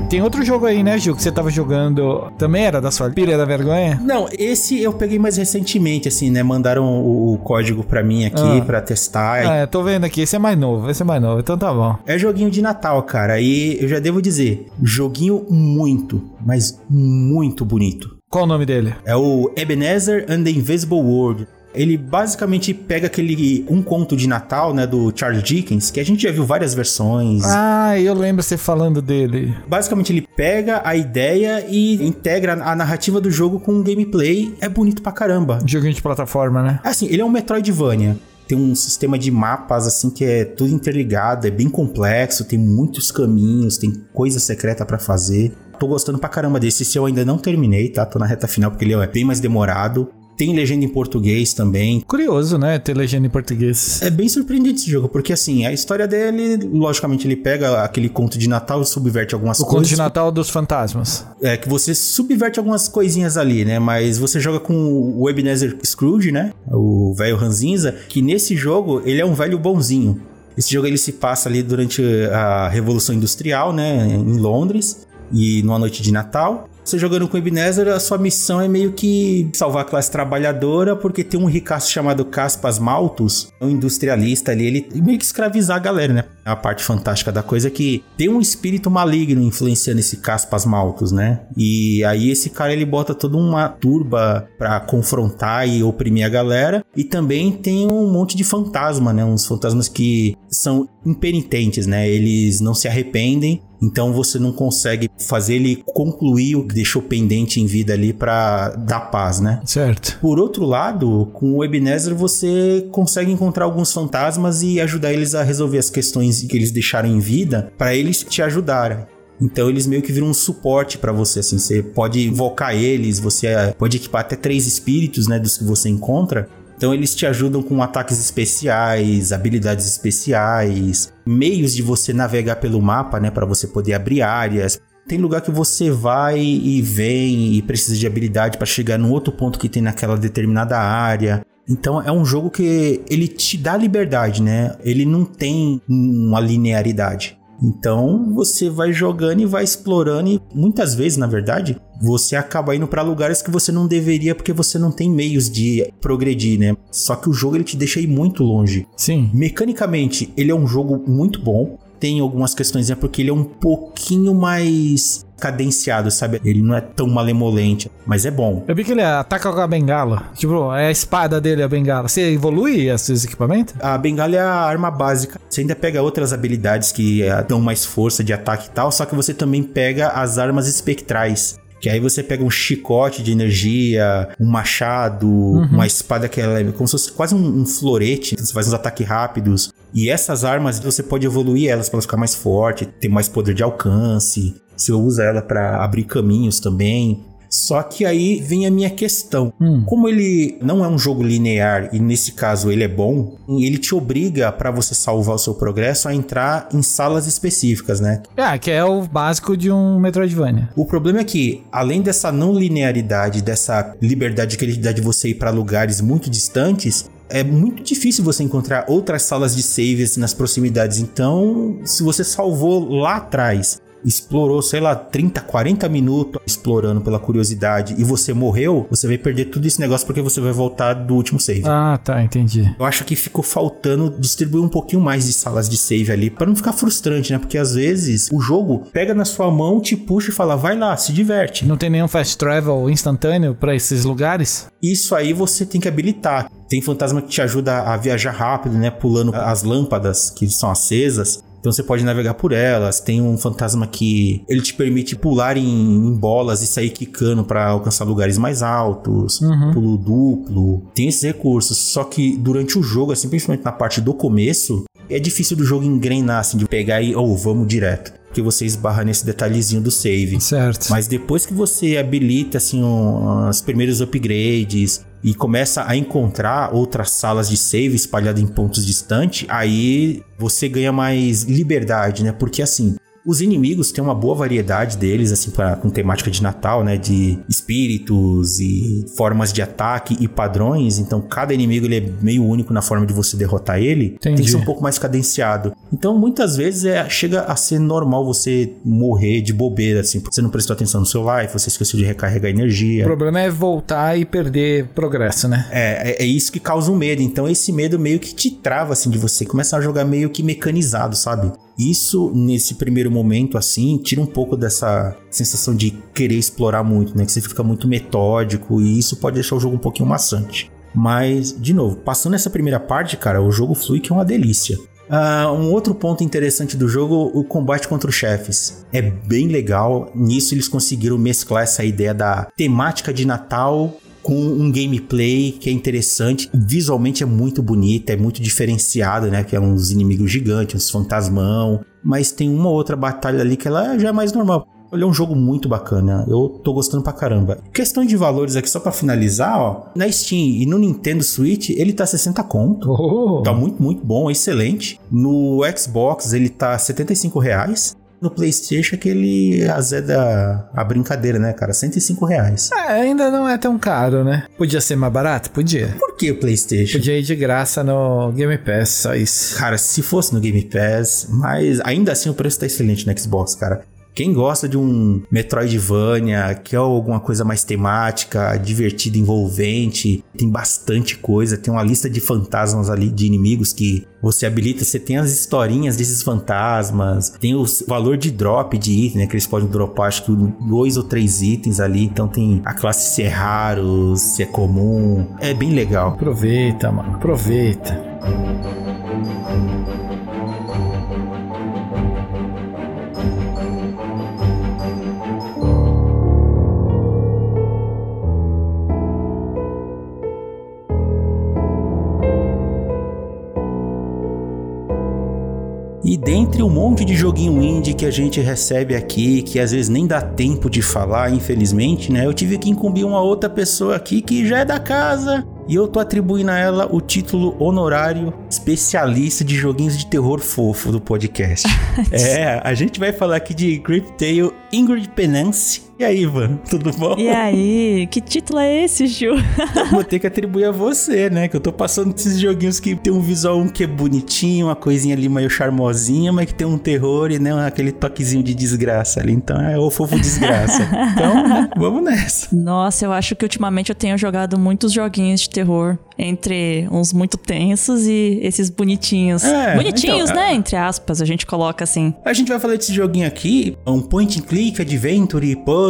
Tem outro jogo aí, né, Gil, que você tava jogando. Também era da sua pilha da vergonha? Não, esse eu peguei mais recentemente, assim, né? Mandaram o, o código pra mim aqui ah. pra testar. Ah, é, tô vendo aqui. Esse é mais novo, esse é mais novo. Então tá bom. É joguinho de Natal, cara. E eu já devo dizer, joguinho muito, mas muito bonito. Qual o nome dele? É o Ebenezer and the Invisible World. Ele basicamente pega aquele um conto de Natal, né, do Charles Dickens, que a gente já viu várias versões. Ah, eu lembro você falando dele. Basicamente ele pega a ideia e integra a narrativa do jogo com um gameplay. É bonito pra caramba. Joguinho de plataforma, né? Assim, ele é um Metroidvania. Tem um sistema de mapas assim que é tudo interligado, é bem complexo, tem muitos caminhos, tem coisa secreta para fazer. Tô gostando pra caramba desse. Esse eu ainda não terminei, tá? Tô na reta final porque ele é bem mais demorado. Tem legenda em português também. Curioso, né? Ter legenda em português. É bem surpreendente esse jogo, porque assim, a história dele, logicamente, ele pega aquele conto de Natal e subverte algumas o coisas. O conto de Natal dos fantasmas. É, que você subverte algumas coisinhas ali, né? Mas você joga com o Ebenezer Scrooge, né? O velho ranzinza, que nesse jogo ele é um velho bonzinho. Esse jogo ele se passa ali durante a Revolução Industrial, né? Em Londres e numa noite de Natal. Você jogando com o Ebenezer, a sua missão é meio que salvar a classe trabalhadora, porque tem um ricaço chamado Caspas Maltus, um industrialista ali, ele meio que escravizar a galera, né? A parte fantástica da coisa é que tem um espírito maligno influenciando esse Caspas Maltus, né? E aí esse cara ele bota toda uma turba para confrontar e oprimir a galera. E também tem um monte de fantasma, né? Uns fantasmas que são impenitentes, né? Eles não se arrependem então você não consegue fazer ele concluir o que deixou pendente em vida ali para dar paz, né? Certo. Por outro lado, com o Ebenezer você consegue encontrar alguns fantasmas e ajudar eles a resolver as questões que eles deixaram em vida para eles te ajudarem. Então eles meio que viram um suporte para você, assim, você pode invocar eles, você pode equipar até três espíritos, né, dos que você encontra, então eles te ajudam com ataques especiais, habilidades especiais, meios de você navegar pelo mapa, né, para você poder abrir áreas. Tem lugar que você vai e vem e precisa de habilidade para chegar no outro ponto que tem naquela determinada área. Então é um jogo que ele te dá liberdade, né? Ele não tem uma linearidade. Então você vai jogando e vai explorando e muitas vezes, na verdade, você acaba indo para lugares que você não deveria porque você não tem meios de progredir, né? Só que o jogo ele te deixa ir muito longe. Sim. Mecanicamente, ele é um jogo muito bom. Tem algumas questões, é porque ele é um pouquinho mais cadenciado, sabe? Ele não é tão malemolente, mas é bom. Eu vi que ele ataca com a bengala. Tipo, é a espada dele, a bengala. Você evolui esses equipamentos? A bengala é a arma básica. Você ainda pega outras habilidades que é, dão mais força de ataque e tal, só que você também pega as armas espectrais. Que aí você pega um chicote de energia, um machado, uhum. uma espada que é como se fosse quase um, um florete. Então você faz uns ataques rápidos. E essas armas você pode evoluir elas para elas ficar mais forte, ter mais poder de alcance. Você usa ela para abrir caminhos também. Só que aí vem a minha questão. Hum. Como ele não é um jogo linear e nesse caso ele é bom, ele te obriga para você salvar o seu progresso a entrar em salas específicas, né? É, que é o básico de um Metroidvania. O problema é que, além dessa não linearidade, dessa liberdade que ele dá de você ir para lugares muito distantes, é muito difícil você encontrar outras salas de saves nas proximidades. Então, se você salvou lá atrás explorou, sei lá, 30, 40 minutos explorando pela curiosidade e você morreu, você vai perder tudo esse negócio porque você vai voltar do último save. Ah, tá, entendi. Eu acho que ficou faltando distribuir um pouquinho mais de salas de save ali para não ficar frustrante, né? Porque às vezes o jogo pega na sua mão, te puxa e fala: "Vai lá, se diverte". Não tem nenhum fast travel instantâneo para esses lugares? Isso aí você tem que habilitar. Tem fantasma que te ajuda a viajar rápido, né? Pulando as lâmpadas que são acesas. Então você pode navegar por elas. Tem um fantasma que ele te permite pular em, em bolas e sair quicando para alcançar lugares mais altos. Uhum. Pulo duplo. Tem esses recursos. Só que durante o jogo, assim, principalmente na parte do começo, é difícil do jogo engrenar, assim, de pegar e, ou oh, vamos direto. Porque você esbarra nesse detalhezinho do save. Certo. Mas depois que você habilita, assim, um, os primeiros upgrades, e começa a encontrar outras salas de save espalhadas em pontos distantes, aí você ganha mais liberdade, né? Porque assim, os inimigos têm uma boa variedade deles, assim, pra, com temática de Natal, né? De espíritos e formas de ataque e padrões. Então, cada inimigo ele é meio único na forma de você derrotar ele. Entendi. Tem que ser um pouco mais cadenciado. Então, muitas vezes é, chega a ser normal você morrer de bobeira, assim, porque você não prestou atenção no seu life, você esqueceu de recarregar energia. O problema é voltar e perder progresso, né? É, é, é isso que causa o um medo. Então, esse medo meio que te trava, assim, de você começar a jogar meio que mecanizado, sabe? Isso, nesse primeiro momento, assim, tira um pouco dessa sensação de querer explorar muito, né? Que você fica muito metódico e isso pode deixar o jogo um pouquinho maçante. Mas, de novo, passando essa primeira parte, cara, o jogo flui que é uma delícia. Uh, um outro ponto interessante do jogo, o combate contra os chefes. É bem legal. Nisso eles conseguiram mesclar essa ideia da temática de Natal com um gameplay que é interessante. Visualmente é muito bonita, é muito diferenciado, né? Que é uns inimigos gigantes, uns fantasmão. Mas tem uma outra batalha ali que ela já é mais normal. Ele é um jogo muito bacana, eu tô gostando pra caramba. Questão de valores aqui, só pra finalizar, ó. Na Steam e no Nintendo Switch, ele tá 60 conto. Oh. Tá muito, muito bom, excelente. No Xbox, ele tá 75 reais. No PlayStation, aquele azeda a brincadeira, né, cara? 105 reais. É, ainda não é tão caro, né? Podia ser mais barato? Podia. Por que o PlayStation? Podia ir de graça no Game Pass, só isso. Cara, se fosse no Game Pass, mas ainda assim o preço tá excelente no Xbox, cara. Quem gosta de um Metroidvania, que é alguma coisa mais temática, divertida, envolvente, tem bastante coisa, tem uma lista de fantasmas ali, de inimigos que você habilita, você tem as historinhas desses fantasmas, tem o valor de drop de item, né, que eles podem dropar acho que dois ou três itens ali, então tem a classe se é raro, se é comum, é bem legal. Aproveita, mano, aproveita. Dentre um monte de joguinho indie que a gente recebe aqui, que às vezes nem dá tempo de falar, infelizmente, né? Eu tive que incumbir uma outra pessoa aqui que já é da casa, e eu tô atribuindo a ela o título honorário especialista de joguinhos de terror fofo do podcast. é, a gente vai falar aqui de Cryptale Ingrid Penance. E aí, Ivan, tudo bom? E aí, que título é esse, Ju? Vou ter que atribuir a você, né? Que eu tô passando esses joguinhos que tem um visual um que é bonitinho, uma coisinha ali meio charmosinha, mas que tem um terror e né, aquele toquezinho de desgraça ali. Então é o fofo desgraça. então, né, vamos nessa. Nossa, eu acho que ultimamente eu tenho jogado muitos joguinhos de terror entre uns muito tensos e esses bonitinhos. É, bonitinhos, então, né? É... Entre aspas, a gente coloca assim. A gente vai falar desse joguinho aqui, um point and click, adventure, puzzle.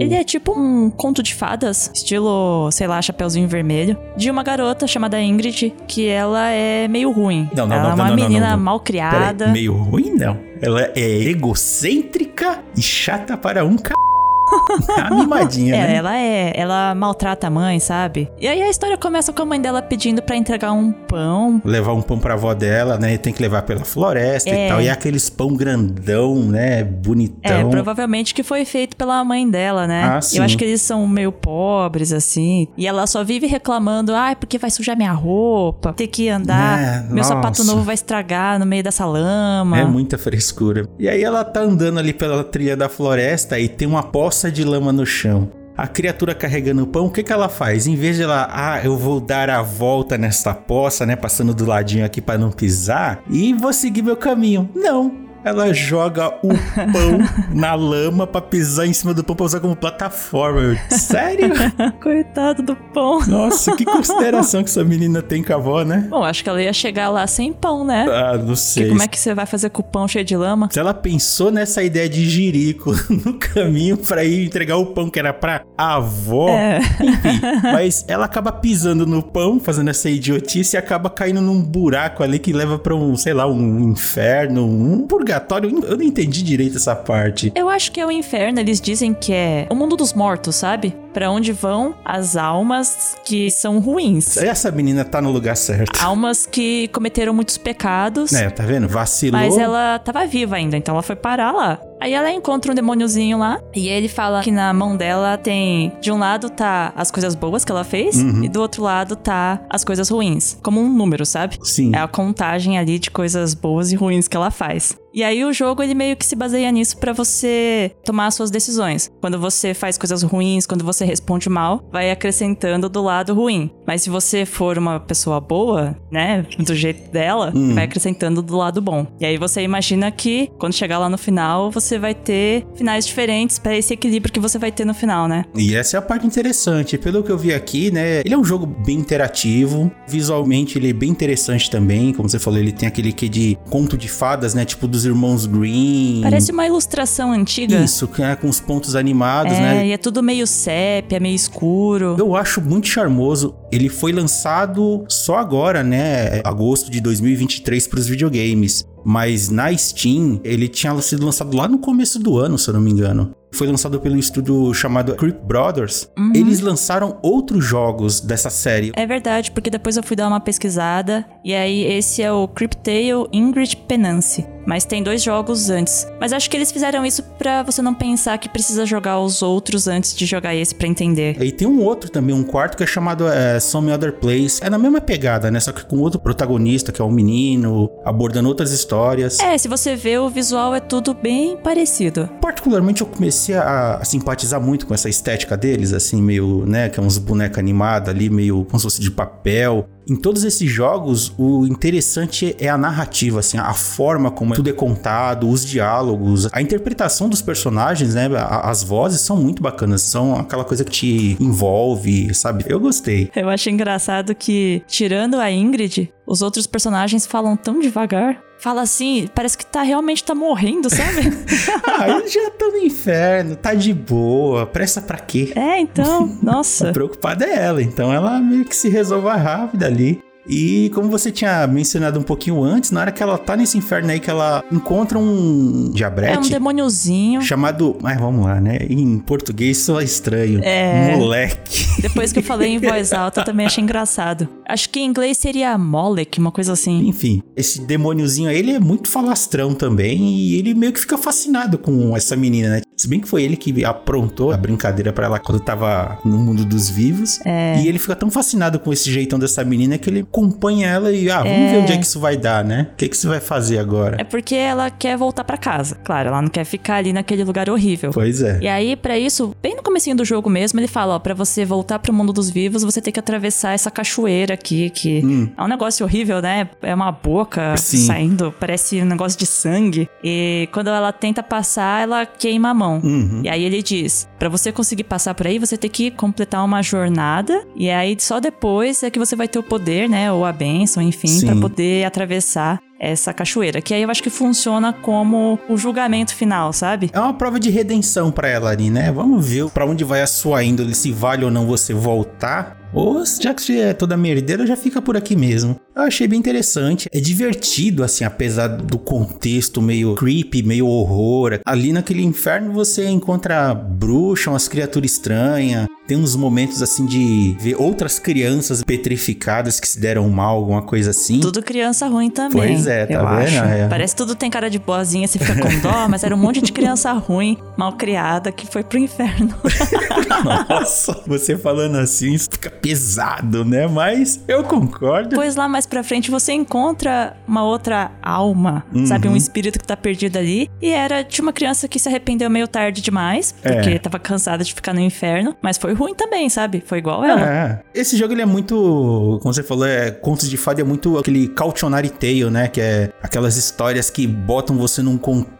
Ele é tipo um conto de fadas, estilo, sei lá, Chapeuzinho Vermelho, de uma garota chamada Ingrid, que ela é meio ruim. Não, não, ela não, é uma não, menina não, mal criada. meio ruim, não. Ela é egocêntrica e chata para um c a mimadinha, é, né? ela é. Ela maltrata a mãe, sabe? E aí a história começa com a mãe dela pedindo para entregar um pão. Levar um pão pra avó dela, né? E tem que levar pela floresta é. e tal. E é aqueles pão grandão, né? Bonitão. É, provavelmente que foi feito pela mãe dela, né? Ah, sim. Eu acho que eles são meio pobres, assim. E ela só vive reclamando, ai, ah, porque vai sujar minha roupa, ter que andar, é, meu nossa. sapato novo vai estragar no meio dessa lama. É muita frescura. E aí ela tá andando ali pela trilha da floresta e tem uma poça poça de lama no chão. A criatura carregando o pão, o que, que ela faz? Em vez de ela, ah, eu vou dar a volta nessa poça, né? Passando do ladinho aqui para não pisar, e vou seguir meu caminho. Não ela joga o pão na lama pra pisar em cima do pão pra usar como plataforma. Sério? Coitado do pão. Nossa, que consideração que essa menina tem com a avó, né? Bom, acho que ela ia chegar lá sem pão, né? Ah, não sei. Porque como é que você vai fazer com o pão cheio de lama? Se ela pensou nessa ideia de jirico no caminho pra ir entregar o pão que era pra avó, é. enfim. Mas ela acaba pisando no pão, fazendo essa idiotice e acaba caindo num buraco ali que leva pra um, sei lá, um inferno, um purgatório purgatório, eu não entendi direito essa parte. Eu acho que é o inferno, eles dizem que é o mundo dos mortos, sabe? Para onde vão as almas que são ruins. Essa menina tá no lugar certo. Almas que cometeram muitos pecados. É, tá vendo? Vacilou. Mas ela tava viva ainda, então ela foi parar lá. Aí ela encontra um demôniozinho lá e ele fala que na mão dela tem. De um lado tá as coisas boas que ela fez uhum. e do outro lado tá as coisas ruins. Como um número, sabe? Sim. É a contagem ali de coisas boas e ruins que ela faz. E aí o jogo ele meio que se baseia nisso para você tomar as suas decisões. Quando você faz coisas ruins, quando você responde mal, vai acrescentando do lado ruim. Mas se você for uma pessoa boa, né, do jeito dela, hum. vai acrescentando do lado bom. E aí você imagina que quando chegar lá no final, você vai ter finais diferentes para esse equilíbrio que você vai ter no final, né? E essa é a parte interessante. Pelo que eu vi aqui, né, ele é um jogo bem interativo, visualmente ele é bem interessante também, como você falou, ele tem aquele que de conto de fadas, né, tipo dos irmãos Green. Parece uma ilustração antiga. Isso, é, com os pontos animados, é, né? E é tudo meio sépia, meio escuro. Eu acho muito charmoso. Ele foi lançado só agora, né? Agosto de 2023 para os videogames. Mas na Steam, ele tinha sido lançado lá no começo do ano, se eu não me engano. Foi lançado pelo estúdio chamado Creep Brothers. Eles lançaram outros jogos dessa série. É verdade, porque depois eu fui dar uma pesquisada e aí esse é o Cryptale Ingrid Penance. Mas tem dois jogos antes. Mas acho que eles fizeram isso pra você não pensar que precisa jogar os outros antes de jogar esse pra entender. E tem um outro também, um quarto que é chamado é, Some Other Place. É na mesma pegada, né? Só que com outro protagonista, que é um menino, abordando outras histórias. É, se você vê, o visual é tudo bem parecido. Particularmente eu comecei a, a simpatizar muito com essa estética deles, assim, meio, né, que é uns bonecos animados ali, meio como se fosse de papel. Em todos esses jogos, o interessante é a narrativa, assim, a forma como tudo é contado, os diálogos, a interpretação dos personagens, né? As vozes são muito bacanas, são aquela coisa que te envolve, sabe? Eu gostei. Eu acho engraçado que, tirando a Ingrid, os outros personagens falam tão devagar. Fala assim, parece que tá realmente tá morrendo, sabe? ah, eles já estão no inferno, tá de boa, pressa pra quê? é, então, nossa. Preocupada é ela, então ela meio que se resolve rápido ali. E como você tinha mencionado um pouquinho antes, na hora que ela tá nesse inferno aí, que ela encontra um É um diabrete demôniozinho. chamado. Mas vamos lá, né? Em português soa estranho. É. Moleque. Depois que eu falei em voz alta, eu também achei engraçado. Acho que em inglês seria Molek, uma coisa assim. Enfim, esse demôniozinho aí, ele é muito falastrão também. E ele meio que fica fascinado com essa menina, né? Se bem que foi ele que aprontou a brincadeira pra ela quando tava no mundo dos vivos. É. E ele fica tão fascinado com esse jeitão dessa menina que ele acompanha ela e, ah, vamos É. ver onde é que isso vai dar, né? O que, que você vai fazer agora? É porque ela quer voltar pra casa. Claro, ela não quer ficar ali naquele lugar horrível. Pois é. E aí, pra isso, bem no comecinho do jogo mesmo, ele fala, ó, pra você voltar pro mundo dos vivos, você tem que atravessar essa cachoeira aqui, que é um negócio horrível, né? É uma boca Hum. Sim. saindo, parece um negócio de sangue. E quando ela tenta passar, ela queima a mão. Uhum. E aí ele diz, pra você conseguir passar por aí, você tem que completar uma jornada, e aí só depois é que você vai ter o poder, né, ou a bênção, enfim, pra poder atravessar essa cachoeira, que aí eu acho que funciona como o julgamento final, sabe? É uma prova de redenção pra ela ali, né? Vamos ver pra onde vai a sua índole, se vale ou não você voltar. Ou já que você é toda merdeira, já fica por aqui mesmo. Eu achei bem interessante. É divertido, assim, apesar do contexto meio creepy, meio horror. Ali naquele inferno você encontra bruxa, umas criaturas estranhas. Tem uns momentos, assim, de ver outras crianças petrificadas que se deram mal, alguma coisa assim. Tudo criança ruim também. Pois é, tá vendo? É. Parece que tudo tem cara de boazinha, você fica com dó, mas era um monte de criança ruim, mal criada, que foi pro inferno. Nossa, você falando assim, fica pesado, né? Mas eu concordo. Depois lá mais pra frente você encontra uma outra alma, sabe? Uhum. Um espírito que tá perdido ali. E era de uma criança que se arrependeu meio tarde demais, porque É. tava cansada de ficar no inferno. Mas foi ruim também, sabe? Foi igual ela. É. Esse jogo ele é muito, como você falou, é contos de fada é muito aquele cautionary tale, né, que é aquelas histórias que botam você num contexto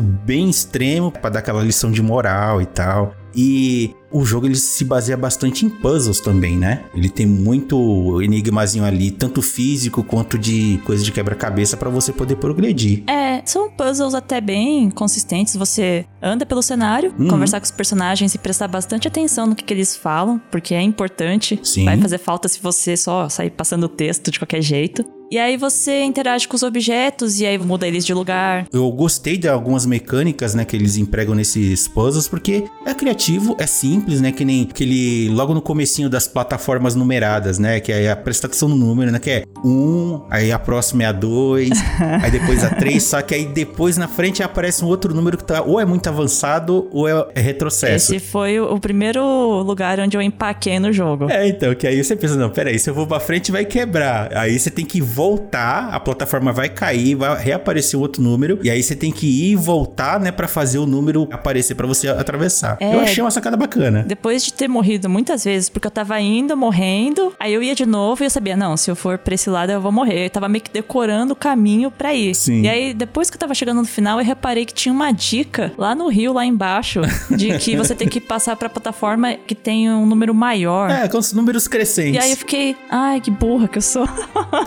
bem extremo pra dar aquela lição de moral e tal. E o jogo ele se baseia bastante em puzzles também, né? Ele tem muito enigmazinho ali, tanto físico quanto de coisa de quebra-cabeça pra você poder progredir. É, são puzzles até bem consistentes. Você anda pelo cenário, Uhum. conversar com os personagens e prestar bastante atenção no que, que eles falam, porque é importante. Sim. Vai fazer falta se você só sair passando o texto de qualquer jeito. E aí você interage com os objetos e aí muda eles de lugar. Eu gostei de algumas mecânicas, né, que eles empregam nesses puzzles, porque é criativo, é simples, né, que nem aquele logo no comecinho das plataformas numeradas, né, que é a prestação do número, né, que é um, aí a próxima é a dois, aí depois a três, só que aí depois na frente aparece um outro número que tá ou é muito avançado ou é, é retrocesso. Esse foi o o primeiro lugar onde eu empaquei no jogo. É, então, que aí você pensa, não, peraí, se eu vou pra frente vai quebrar. Aí você tem que voltar, a plataforma vai cair, vai reaparecer outro número, e aí você tem que ir e voltar, né, pra fazer o número aparecer pra você atravessar. É. Eu achei uma sacada bacana. Depois de ter morrido muitas vezes, porque eu tava indo, morrendo, aí eu ia de novo e eu sabia, não, se eu for pra esse lado eu vou morrer. Eu tava meio que decorando o caminho pra ir. Sim. E aí, depois que eu tava chegando no final, eu reparei que tinha uma dica lá no rio, lá embaixo, de que você tem que passar pra plataforma que tem um número maior. É, com os números E crescentes. aí eu fiquei, ai, que burra que eu sou.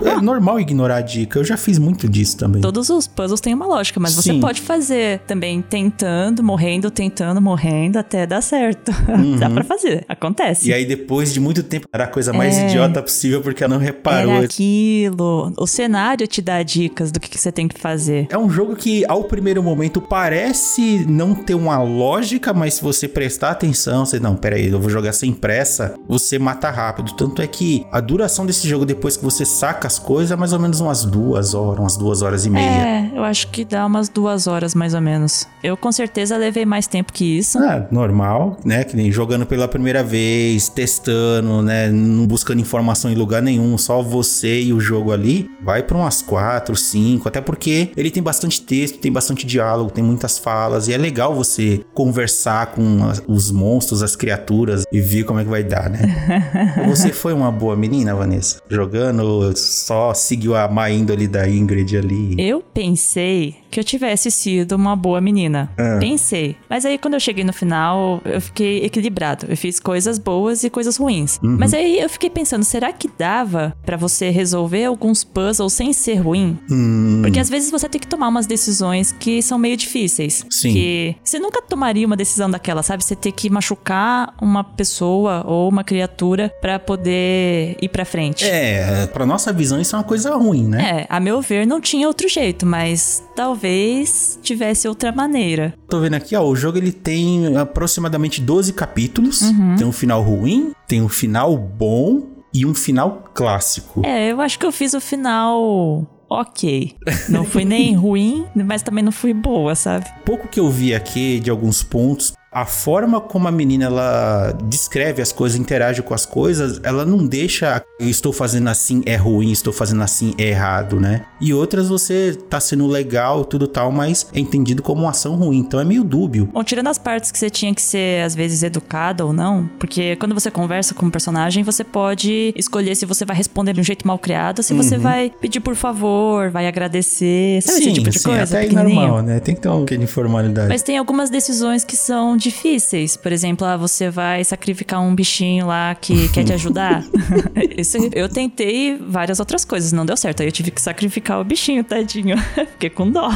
É normal normal ignorar a dica. Eu já fiz muito disso também. Todos os puzzles têm uma lógica, mas você Sim. pode fazer também tentando, morrendo, tentando, morrendo, até dar certo. Dá pra fazer, acontece. Uhum. E aí, depois de muito tempo, era a coisa mais É. idiota possível porque ela não reparou. Era aquilo. O cenário te dá dicas do que, que você tem que fazer. É um jogo que, ao primeiro momento, parece não ter uma lógica, mas se você prestar atenção, você, não, peraí, eu vou jogar sem pressa, você mata rápido. Tanto é que a duração desse jogo, depois que você saca as coisas, é mais ou menos umas duas horas, umas duas horas e meia. É, eu acho que dá umas duas horas mais ou menos. Eu com certeza levei mais tempo que isso. Ah, normal, né? Que nem jogando pela primeira vez, testando, né? Não buscando informação em lugar nenhum, só você e o jogo ali. Vai pra umas quatro, cinco, até porque ele tem bastante texto, tem bastante diálogo, tem muitas falas e é legal você conversar com as- os monstros, as criaturas e ver como é que vai dar, né? você foi uma boa menina, Vanessa? Jogando, só seguiu a má índole da Ingrid ali. Eu pensei que eu tivesse sido uma boa menina. Ah. Pensei. Mas aí quando eu cheguei no final, eu fiquei equilibrado. Eu fiz coisas boas e coisas ruins. Uhum. Mas aí eu fiquei pensando, será que dava pra você resolver alguns puzzles sem ser ruim? Hum, Porque às vezes você tem que tomar umas decisões que são meio difíceis. Sim. Que você nunca tomaria uma decisão daquela, sabe? Você ter que machucar uma pessoa ou uma criatura pra poder ir pra frente. é, pra nossa visão isso é uma coisa ruim, né? É, a meu ver não tinha outro jeito, mas talvez tivesse outra maneira. Tô vendo aqui, ó, o jogo ele tem aproximadamente 12 capítulos. Tem um final ruim, tem um final bom e um final clássico. É, eu acho que eu fiz o final ok. Não fui nem ruim, mas também não fui boa, sabe? Pouco que eu vi aqui de alguns pontos, a forma como a menina ela descreve as coisas, interage com as coisas, ela não deixa eu estou fazendo assim é ruim, estou fazendo assim é errado, né? E outras você tá sendo legal, tudo tal, mas é entendido como uma ação ruim, então é meio dúbio. Bom, tirando as partes que você tinha que ser, às vezes, educada ou não, porque quando você conversa com um personagem, você pode escolher se você vai responder de um jeito mal criado, se você vai pedir por favor, vai agradecer, sabe esse tipo de coisa? até aí normal, né? Tem que ter um quê de informalidade. Mas tem algumas decisões que são difíceis. Por exemplo, ah, você vai sacrificar um bichinho lá que quer te ajudar. Isso eu tentei várias outras coisas, não deu certo. Aí eu tive que sacrificar o bichinho, tadinho. Fiquei com dó.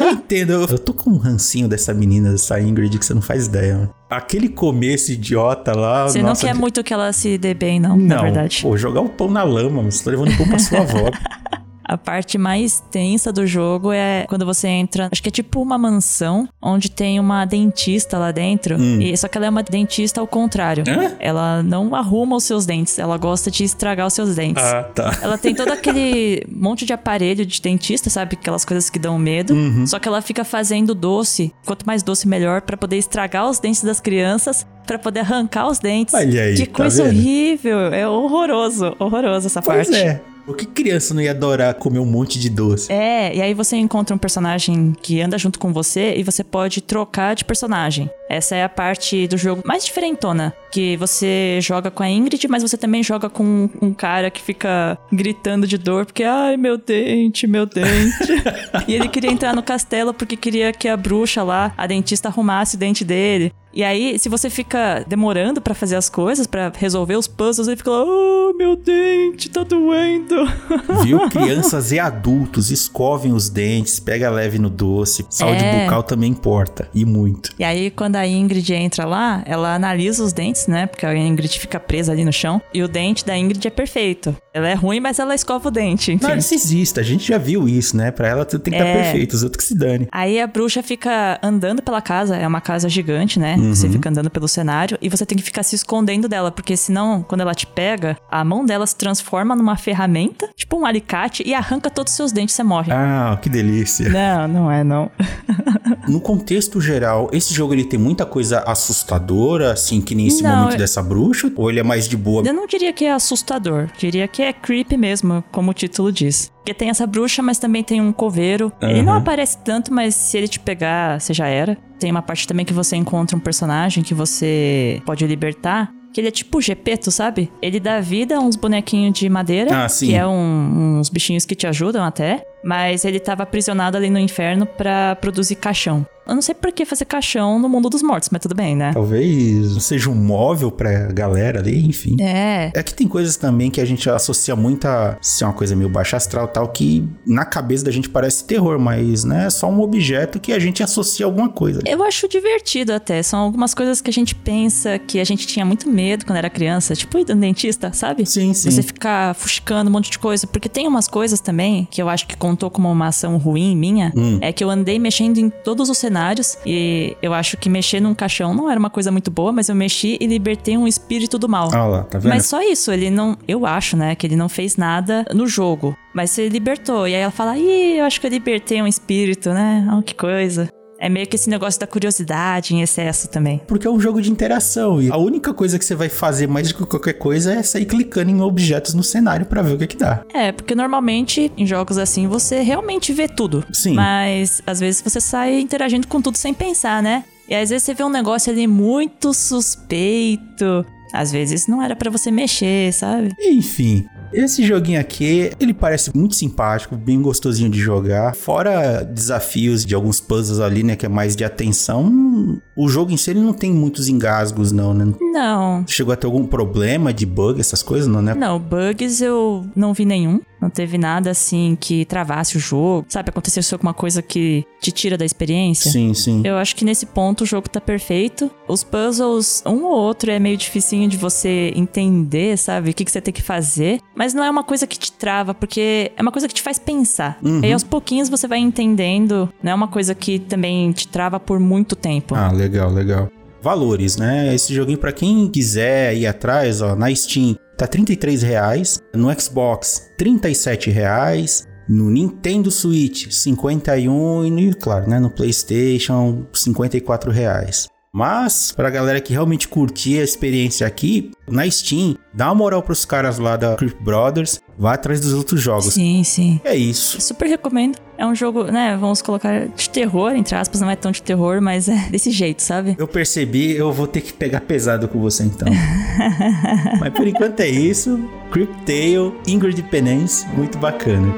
Eu entendo, eu, tô com um rancinho dessa menina, dessa Ingrid, que você não faz ideia. mano. Aquele começo idiota lá. Você nossa, não quer muito que ela se dê bem, não, Não, na verdade. pô, jogar o pão na lama, você tá levando pão pra sua avó. A parte mais tensa do jogo é quando você entra. Acho que é tipo uma mansão onde tem uma dentista lá dentro. E, só que ela é uma dentista ao contrário. Hum. Hã? Ela não arruma os seus dentes, ela gosta de estragar os seus dentes. ah, tá. Ela tem todo aquele monte de aparelho de dentista, sabe? Aquelas coisas que dão medo. Uhum. Só que ela fica fazendo doce. Quanto mais doce, melhor, pra poder estragar os dentes das crianças, pra poder arrancar os dentes. Olha aí, que tá coisa vendo? horrível. É horroroso, horroroso essa Pois parte. é. O que criança não ia adorar comer um monte de doce? É, e aí você encontra um personagem que anda junto com você e você pode trocar de personagem. Essa é a parte do jogo mais diferentona. Que você joga com a Ingrid, mas você também joga com um cara que fica gritando de dor, porque, ai, meu dente, meu dente. e ele queria entrar no castelo porque queria que a bruxa lá, a dentista, arrumasse o dente dele. E aí, se você fica demorando pra fazer as coisas, pra resolver os puzzles, ele fica lá, oh, meu dente, tá doendo. Viu? Crianças e adultos escovem os dentes, pega leve no doce. Saúde É. bucal também importa. E muito. E aí, quando a Ingrid entra lá, ela analisa os dentes, né? Porque a Ingrid fica presa ali no chão. E o dente da Ingrid é perfeito. Ela é ruim, mas ela escova o dente, enfim. Narcisista, a gente já viu isso, né? Pra ela tudo tem que estar É. perfeito, os outros que se dane. Aí a bruxa fica andando pela casa, é uma casa gigante, né? Você fica andando pelo cenário e você tem que ficar se escondendo dela, porque senão, quando ela te pega, a mão dela se transforma numa ferramenta, tipo um alicate, e arranca todos os seus dentes e você morre. Ah, que delícia. Não, não é não. No contexto geral, esse jogo ele tem muita coisa assustadora, assim, que nem esse Não, momento eu- dessa bruxa? Ou ele é mais de boa? Eu não diria que é assustador, diria que é creepy mesmo, como o título diz. Porque tem essa bruxa, mas também tem um coveiro. Ele não aparece tanto, mas se ele te pegar, você já era. Tem uma parte também que você encontra um personagem que você pode libertar. Que ele é tipo o Gepeto, sabe? Ele dá vida a uns bonequinhos de madeira. Ah, sim. Que é um- uns bichinhos que te ajudam até. Mas ele tava aprisionado ali no inferno pra produzir caixão. Eu não sei por que fazer caixão no mundo dos mortos, mas tudo bem, né? Talvez seja um móvel pra galera ali, enfim. É. É que tem coisas também que a gente associa muito a ser uma coisa meio baixa astral e tal, que na cabeça da gente parece terror, mas né, é só um objeto que a gente associa a alguma coisa. Eu acho divertido até. São algumas coisas que a gente pensa que a gente tinha muito medo quando era criança. Tipo, ir no dentista, sabe? Sim, sim. Você ficar fuxicando um monte de coisa. Porque tem umas coisas também que eu acho que contou como uma ação ruim minha. Hum. É que eu andei mexendo em todos os cenários. E eu acho que mexer num caixão não era uma coisa muito boa, mas eu mexi e libertei um espírito do mal. Olha lá, tá vendo? Mas só isso, ele não. Eu acho, né, que ele não fez nada no jogo. Mas você libertou. E aí ela fala, ih, eu acho que eu libertei um espírito, né? Oh, que coisa. É meio que esse negócio da curiosidade em excesso também. Porque é um jogo de interação e a única coisa que você vai fazer mais do que qualquer coisa é sair clicando em objetos no cenário pra ver o que que dá. É, porque normalmente em jogos assim você realmente vê tudo. Sim. Mas às vezes você sai interagindo com tudo sem pensar, né? E às vezes você vê um negócio ali muito suspeito. Às vezes não era pra você mexer, sabe? Enfim, esse joguinho aqui, ele parece muito simpático, bem gostosinho de jogar. Fora desafios de alguns puzzles ali, né, que é mais de atenção, o jogo em si ele não tem muitos engasgos não, né? Não. Chegou a ter algum problema de bug, essas coisas, não, né? Não, bugs eu não vi nenhum. Não teve nada assim que travasse o jogo. Sabe, aconteceu alguma coisa que te tira da experiência. Sim, sim. Eu acho que nesse ponto o jogo tá perfeito. Os puzzles, um ou outro, é meio dificinho de você entender, sabe? O que, que você tem que fazer. Mas não é uma coisa que te trava, porque é uma coisa que te faz pensar. Uhum. E aí aos pouquinhos você vai entendendo. Não é uma coisa que também te trava por muito tempo. Ah, legal, legal. Valores, né? Esse joguinho pra quem quiser ir atrás, ó, na Steam tá 33 reais, no Xbox 37 reais, no Nintendo Switch 51 e claro, né, no PlayStation 54 reais. Mas pra galera que realmente curtir a experiência aqui, na Steam, dá uma moral pros caras lá da Creep Brothers, vá atrás dos outros jogos. Sim, sim. É isso. Super recomendo. É um jogo, né? Vamos colocar de terror, entre aspas, não é tão de terror, mas é desse jeito, sabe? Eu percebi, eu vou ter que pegar pesado com você então. Mas por enquanto é isso. Cryptale, Ingrid Penance, muito bacana.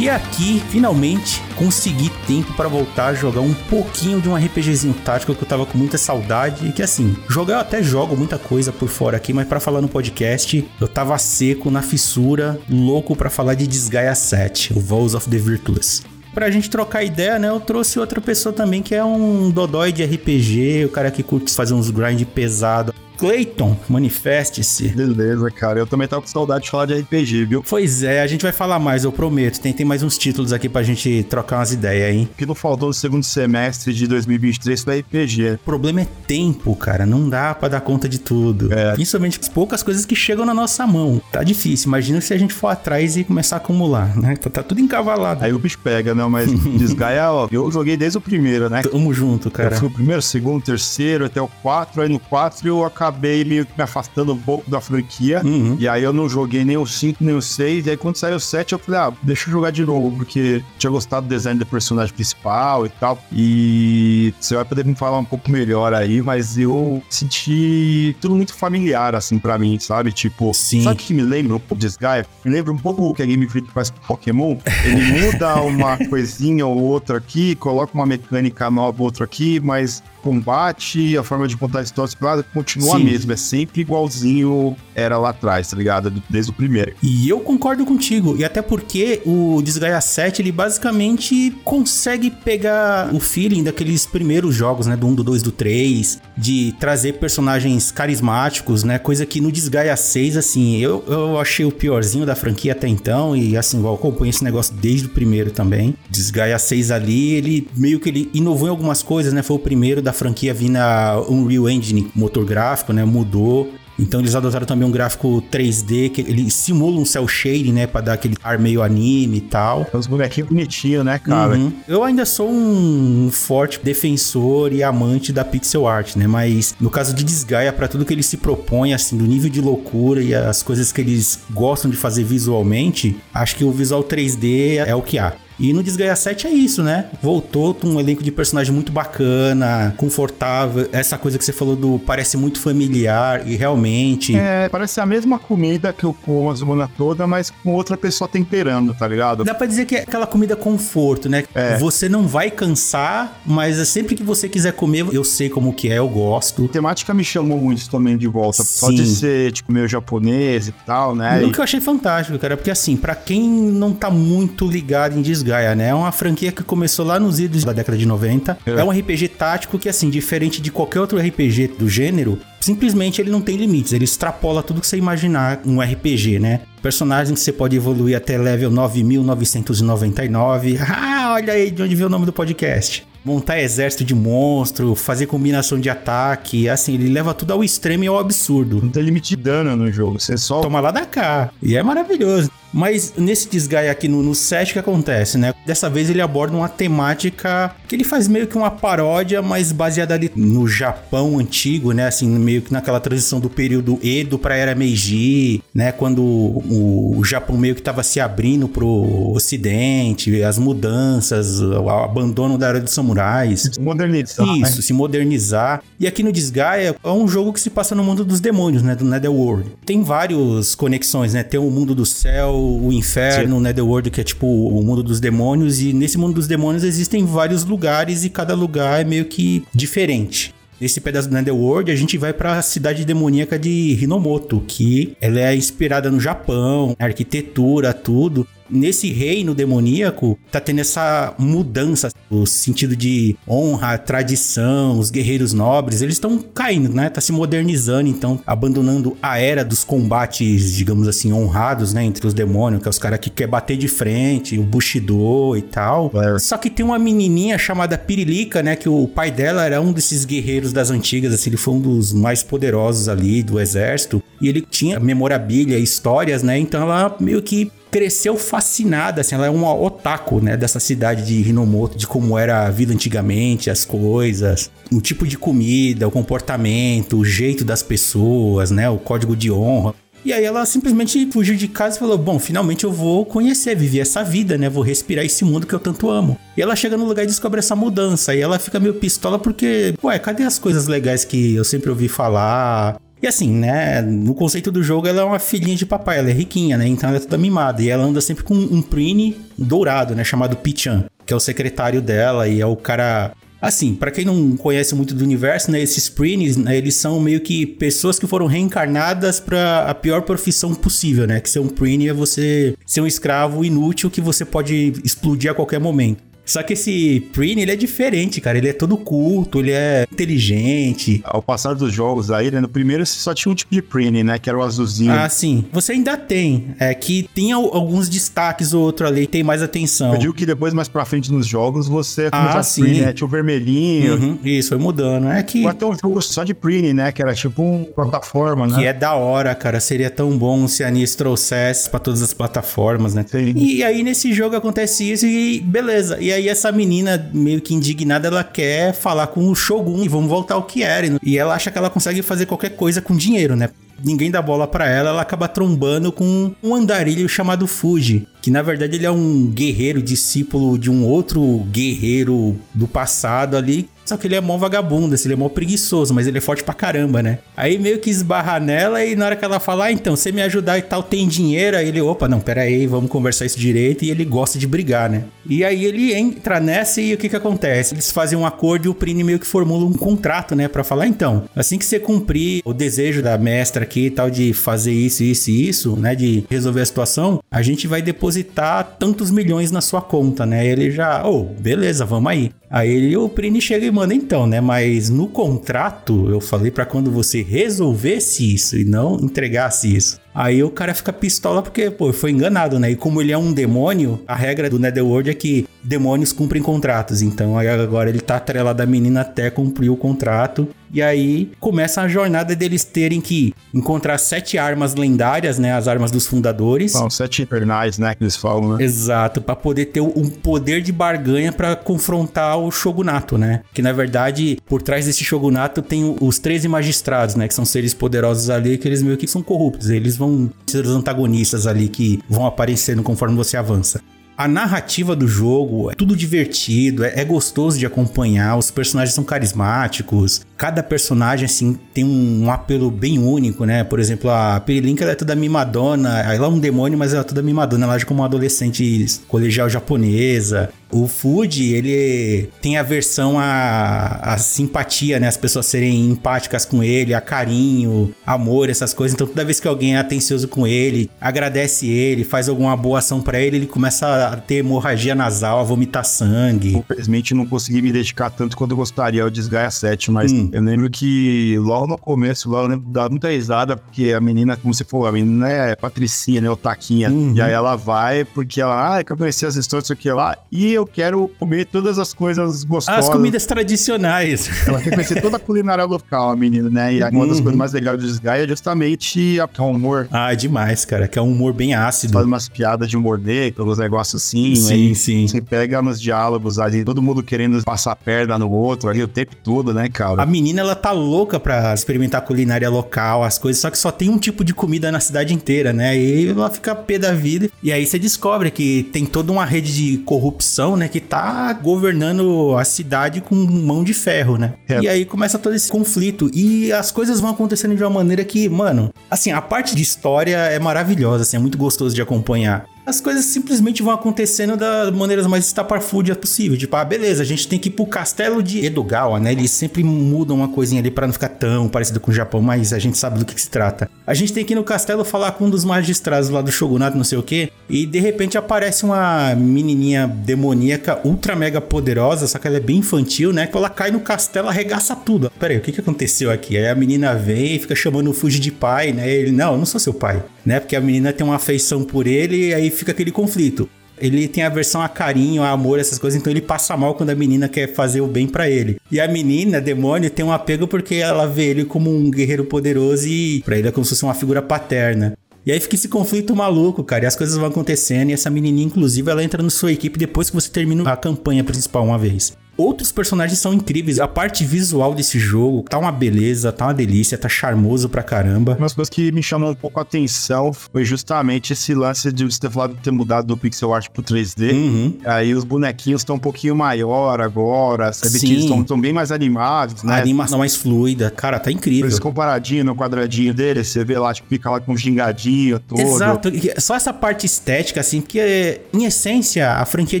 E aqui, finalmente, consegui tempo para voltar a jogar um pouquinho de um RPGzinho tático que eu tava com muita saudade. E que assim, jogar eu até jogo muita coisa por fora aqui, mas para falar no podcast, eu tava seco, na fissura, louco para falar de Desgaia 7, o Vows of the Virtuous. Pra gente trocar ideia, né? Eu trouxe outra pessoa também que é um dodói de RPG, o cara que curte fazer uns grind pesado. Clayton, manifeste-se. Beleza, cara. Eu também tava com saudade de falar de RPG, viu? Pois é, a gente vai falar mais, eu prometo. Tem, tem mais uns títulos aqui pra gente trocar umas ideias, hein? O que não faltou no segundo semestre de 2023 foi RPG. O problema é tempo, cara. Não dá pra dar conta de tudo. É. Principalmente as poucas coisas que chegam na nossa mão. Tá difícil. Imagina se a gente for atrás e começar a acumular, né? Tá, tá tudo encavalado. Aí o bicho pega, não, mas Desgaia, ó, eu joguei desde o primeiro, né? Tamo junto, Eu cara. fui o primeiro, segundo, terceiro, até o quatro. Aí no quatro eu acabei meio que me afastando um pouco da franquia. Uhum. E aí eu não joguei nem o 5, nem o 6. E aí quando saiu o 7, eu falei, ah, deixa eu jogar de novo, porque tinha gostado do design do personagem principal e tal. E você vai poder me falar um pouco melhor aí, mas eu senti tudo muito familiar, assim, pra mim, sabe? Tipo, Sim. sabe o que me lembra um pouco de Sky? Me lembra um pouco o que a Game Freak faz com Pokémon. Ele muda uma coisinha ou outra aqui, coloca uma mecânica nova outra aqui, mas combate, a forma de contar a história claro, continua a Sim. mesma, é sempre igualzinho era lá atrás, tá ligado? Desde o primeiro. E eu concordo contigo. E até porque o Desgaia 7, ele basicamente consegue pegar o feeling daqueles primeiros jogos, né? Do 1, do 2, do 3. De trazer personagens carismáticos, né? Coisa que no Desgaia 6, assim, eu, eu achei o piorzinho da franquia até então. E assim, eu acompanho esse negócio desde o primeiro também. Desgaia 6 ali, ele meio que ele inovou em algumas coisas, né? Foi o primeiro da franquia vir na Unreal Engine, motor gráfico, né? Mudou. Então eles adotaram também um gráfico 3D que ele simula um cel shading, né, Pra dar aquele ar meio anime e tal. Uns bonequinhos bonitinhos, né, cara? Uhum. Eu ainda sou um forte defensor e amante da pixel art, né? Mas no caso de Desgaia, pra tudo que ele se propõe, assim, do nível de loucura e as coisas que eles gostam de fazer visualmente, acho que o visual 3D é o que há. E no Desgaia 7 é isso, né? Voltou com um elenco de personagem muito bacana, confortável. Essa coisa que você falou do parece muito familiar e realmente. É, parece a mesma comida que eu como a semana toda, mas com outra pessoa temperando, tá ligado? Dá pra dizer que é aquela comida conforto, né? É. Você não vai cansar, mas é sempre que você quiser comer, eu sei como que é, eu gosto. A temática me chamou muito também de volta. Só de Sim. ser, tipo, meio japonês e tal, né? O que eu achei fantástico, cara, porque assim, pra quem não tá muito ligado em Desgaia, né? É uma franquia que começou lá nos idos da década de 90. É. É, um RPG tático que, assim, diferente de qualquer outro RPG do gênero, simplesmente ele não tem limites. Ele extrapola tudo que você imaginar um RPG, né? Personagem que você pode evoluir até level 9999. Ah, olha aí de onde veio o nome do podcast. Montar exército de monstro, fazer combinação de ataque, assim, ele leva tudo ao extremo e ao absurdo. Não tem limite de dano no jogo. Você só Toma lá da cá. E é maravilhoso. Mas nesse desgaia aqui no, no set, o que acontece, né? Dessa vez ele aborda uma temática que ele faz meio que uma paródia, mas baseada ali no Japão antigo, né? Assim, meio que naquela transição do período Edo pra era Meiji, né? Quando o, o Japão meio que tava se abrindo pro ocidente, as mudanças, o abandono da era dos samurais. modernizar, né? Isso, se modernizar. E aqui no Desgaia é um jogo que se passa no mundo dos demônios, né? Do Netherworld. Tem várias conexões, né? Tem o mundo do céu, o inferno, o Netherworld, que é tipo o mundo dos demônios. E nesse mundo dos demônios existem vários lugares e cada lugar é meio que diferente. Nesse pedaço do Netherworld, a gente vai para a cidade demoníaca de Hinomoto, que ela é inspirada no Japão, arquitetura, tudo. Nesse reino demoníaco, tá tendo essa mudança, o sentido de honra, tradição, os guerreiros nobres, eles estão caindo, né? Tá se modernizando, então abandonando a era dos combates, digamos assim, honrados, né, entre os demônios, que é os caras que quer bater de frente, o Bushido e tal. É. Só que tem uma menininha chamada Pirilica, né? Que o pai dela era um desses guerreiros das antigas, assim, ele foi um dos mais poderosos ali do exército. E ele tinha memorabilia, histórias, né? Então ela meio que cresceu fascinada, assim, ela é uma otaku, né, dessa cidade de Hinomoto, de como era a vida antigamente, as coisas, o tipo de comida, o comportamento, o jeito das pessoas, né, o código de honra. E aí ela simplesmente fugiu de casa e falou: Bom, finalmente eu vou conhecer, viver essa vida, né? Vou respirar esse mundo que eu tanto amo. E ela chega no lugar e descobre essa mudança. E ela fica meio pistola porque, ué, cadê as coisas legais que eu sempre ouvi falar? E assim, né? No conceito do jogo, ela é uma filhinha de papai, ela é riquinha, né? Então ela é toda mimada. E ela anda sempre com um Prini dourado, né? Chamado Pichan, que é o secretário dela e é o cara. Assim, pra quem não conhece muito do universo, né, esses Prinis, né, eles são meio que pessoas que foram reencarnadas pra a pior profissão possível, né? Que ser um Prini é você ser um escravo inútil que você pode explodir a qualquer momento. Só que esse Prini, ele é diferente, cara. Ele é todo culto, ele é inteligente. Ao passar dos jogos aí, né? No primeiro você só tinha um tipo de preening, né? Que era o azulzinho. Ah, sim. Você ainda tem. É que tem al- alguns destaques ou outro ali, tem mais atenção. Eu digo que depois, mais pra frente nos jogos, você Ah, sim. preening, né? Tinha o vermelhinho. Uhum, isso, foi mudando. É que, tem um jogo só de preening, né? Que era tipo um plataforma, né? que é da hora, cara. Seria tão bom se a NIS trouxesse pra todas as plataformas, né? Sim. E aí nesse jogo acontece isso e beleza. E aí essa menina, meio que indignada, ela quer falar com o Shogun e vamos voltar ao que era. E ela acha que ela consegue fazer qualquer coisa com dinheiro, né? Ninguém dá bola pra ela, ela acaba trombando com um andarilho chamado Fuji, que na verdade ele é um guerreiro, discípulo de um outro guerreiro do passado ali. Só que ele é mó vagabundo, assim, ele é mó preguiçoso, mas ele é forte pra caramba, né? Aí meio que esbarra nela e na hora que ela fala, ah, então, você me ajudar e tal, tem dinheiro? Aí ele, opa, não, pera aí, vamos conversar isso direito. E ele gosta de brigar, né? E aí ele entra nessa e o que que acontece? Eles fazem um acordo e o Prini meio que formula um contrato, né? Pra falar, então, assim que você cumprir o desejo da mestra aqui e tal de fazer isso, isso e isso, né? De resolver a situação, a gente vai depositar tantos milhões na sua conta, né? Ele já, oh, beleza, vamos aí. Aí o Prini chega e manda então, né? Mas no contrato eu falei pra quando você resolvesse isso e não entregasse isso. Aí o cara fica pistola porque, pô, foi enganado, né? E como ele é um demônio, a regra do Netherworld é que demônios cumprem contratos. Então agora ele tá atrelado à menina até cumprir o contrato. E aí começa a jornada deles terem que encontrar sete armas lendárias, né? As armas dos fundadores. São sete infernais, né? Que eles falam, né? Exato, pra poder ter um poder de barganha pra confrontar o shogunato, né? Que na verdade, por trás desse shogunato tem os 13 magistrados, né? Que são seres poderosos ali, que eles meio que são corruptos. Eles vão ser os antagonistas ali que vão aparecendo conforme você avança. A narrativa do jogo é tudo divertido, é, é, gostoso de acompanhar, os personagens são carismáticos, cada personagem, assim, tem um, um apelo bem único, né? Por exemplo, a Perilinka, ela é toda mimadona, ela é um demônio, mas ela é toda mimadona, ela age como uma adolescente colegial japonesa. O Food, ele tem a versão a, a simpatia, né? As pessoas serem empáticas com ele, a carinho, amor, essas coisas. Então, toda vez que alguém é atencioso com ele, agradece ele, faz alguma boa ação para ele, ele começa a ter hemorragia nasal, a vomitar sangue. Infelizmente, não consegui me dedicar tanto quanto eu gostaria ao Desgaia 7, mas hum. Eu lembro que logo no começo, logo eu lembro dá muita risada, porque a menina, como você falou, a menina é Patricinha, né? O Taquinha. Uhum. E aí ela vai porque ela, ah, eu conheci as histórias, isso aqui lá, e eu quero comer todas as coisas gostosas. As comidas tradicionais. Ela quer conhecer toda a culinária local, a menina, né? E uma das uhum. coisas mais legais do Desgaia é justamente o humor. Ah, demais, cara, que é um humor bem ácido. Faz umas piadas de humor negro, uns negócios assim. Sim, aí, sim. Você pega nos diálogos ali, todo mundo querendo passar perna no outro ali o tempo todo, né, cara? A menina, ela tá louca pra experimentar culinária local, as coisas, só que só tem um tipo de comida na cidade inteira, né? E ela fica pé da vida. E aí você descobre que tem toda uma rede de corrupção, né? Que tá governando a cidade com mão de ferro, né? É. E aí começa todo esse conflito. E as coisas vão acontecendo de uma maneira que, mano, assim, a parte de história é maravilhosa, assim, é muito gostoso de acompanhar as coisas simplesmente vão acontecendo das maneiras mais estapafúrdias possível. Tipo, ah, beleza, a gente tem que ir pro castelo de Edogawa, né? Eles sempre mudam uma coisinha ali para não ficar tão parecido com o Japão, mas a gente sabe do que, que, se trata. A gente tem que ir no castelo falar com um dos magistrados lá do shogunato, não sei o que, e de repente aparece uma menininha demoníaca ultra mega poderosa, só que ela é bem infantil, né? Que ela cai no castelo, arregaça tudo. Pera aí, o que, que aconteceu aqui? Aí a menina vem e fica chamando o Fuji de pai, né? Ele, não, eu não sou seu pai, né? Porque a menina tem uma afeição por ele e aí fica aquele conflito. Ele tem a versão a carinho, a amor, essas coisas, então ele passa mal quando a menina quer fazer o bem para ele. E a menina, demônio, tem um apego porque ela vê ele como um guerreiro poderoso e para ele é como se fosse uma figura paterna. E aí fica esse conflito maluco, cara. E as coisas vão acontecendo. E essa menininha, inclusive, ela entra na sua equipe depois que você termina a campanha principal uma vez. Outros personagens são incríveis. A parte visual desse jogo tá uma beleza, tá uma delícia, tá charmoso pra caramba. Uma das coisas que me chamou um pouco a atenção foi justamente esse lance de você ter falado de ter mudado do pixel art pro 3D. Uhum. Aí os bonequinhos estão um pouquinho maior agora, sabe? Sim. estão bem mais animados, né? A animação mais fluida. Cara, tá incrível. Esse comparadinho no quadradinho dele, você vê lá, tipo, fica lá com um gingadinho todo. Exato. Só essa parte estética, assim, porque em essência, a franquia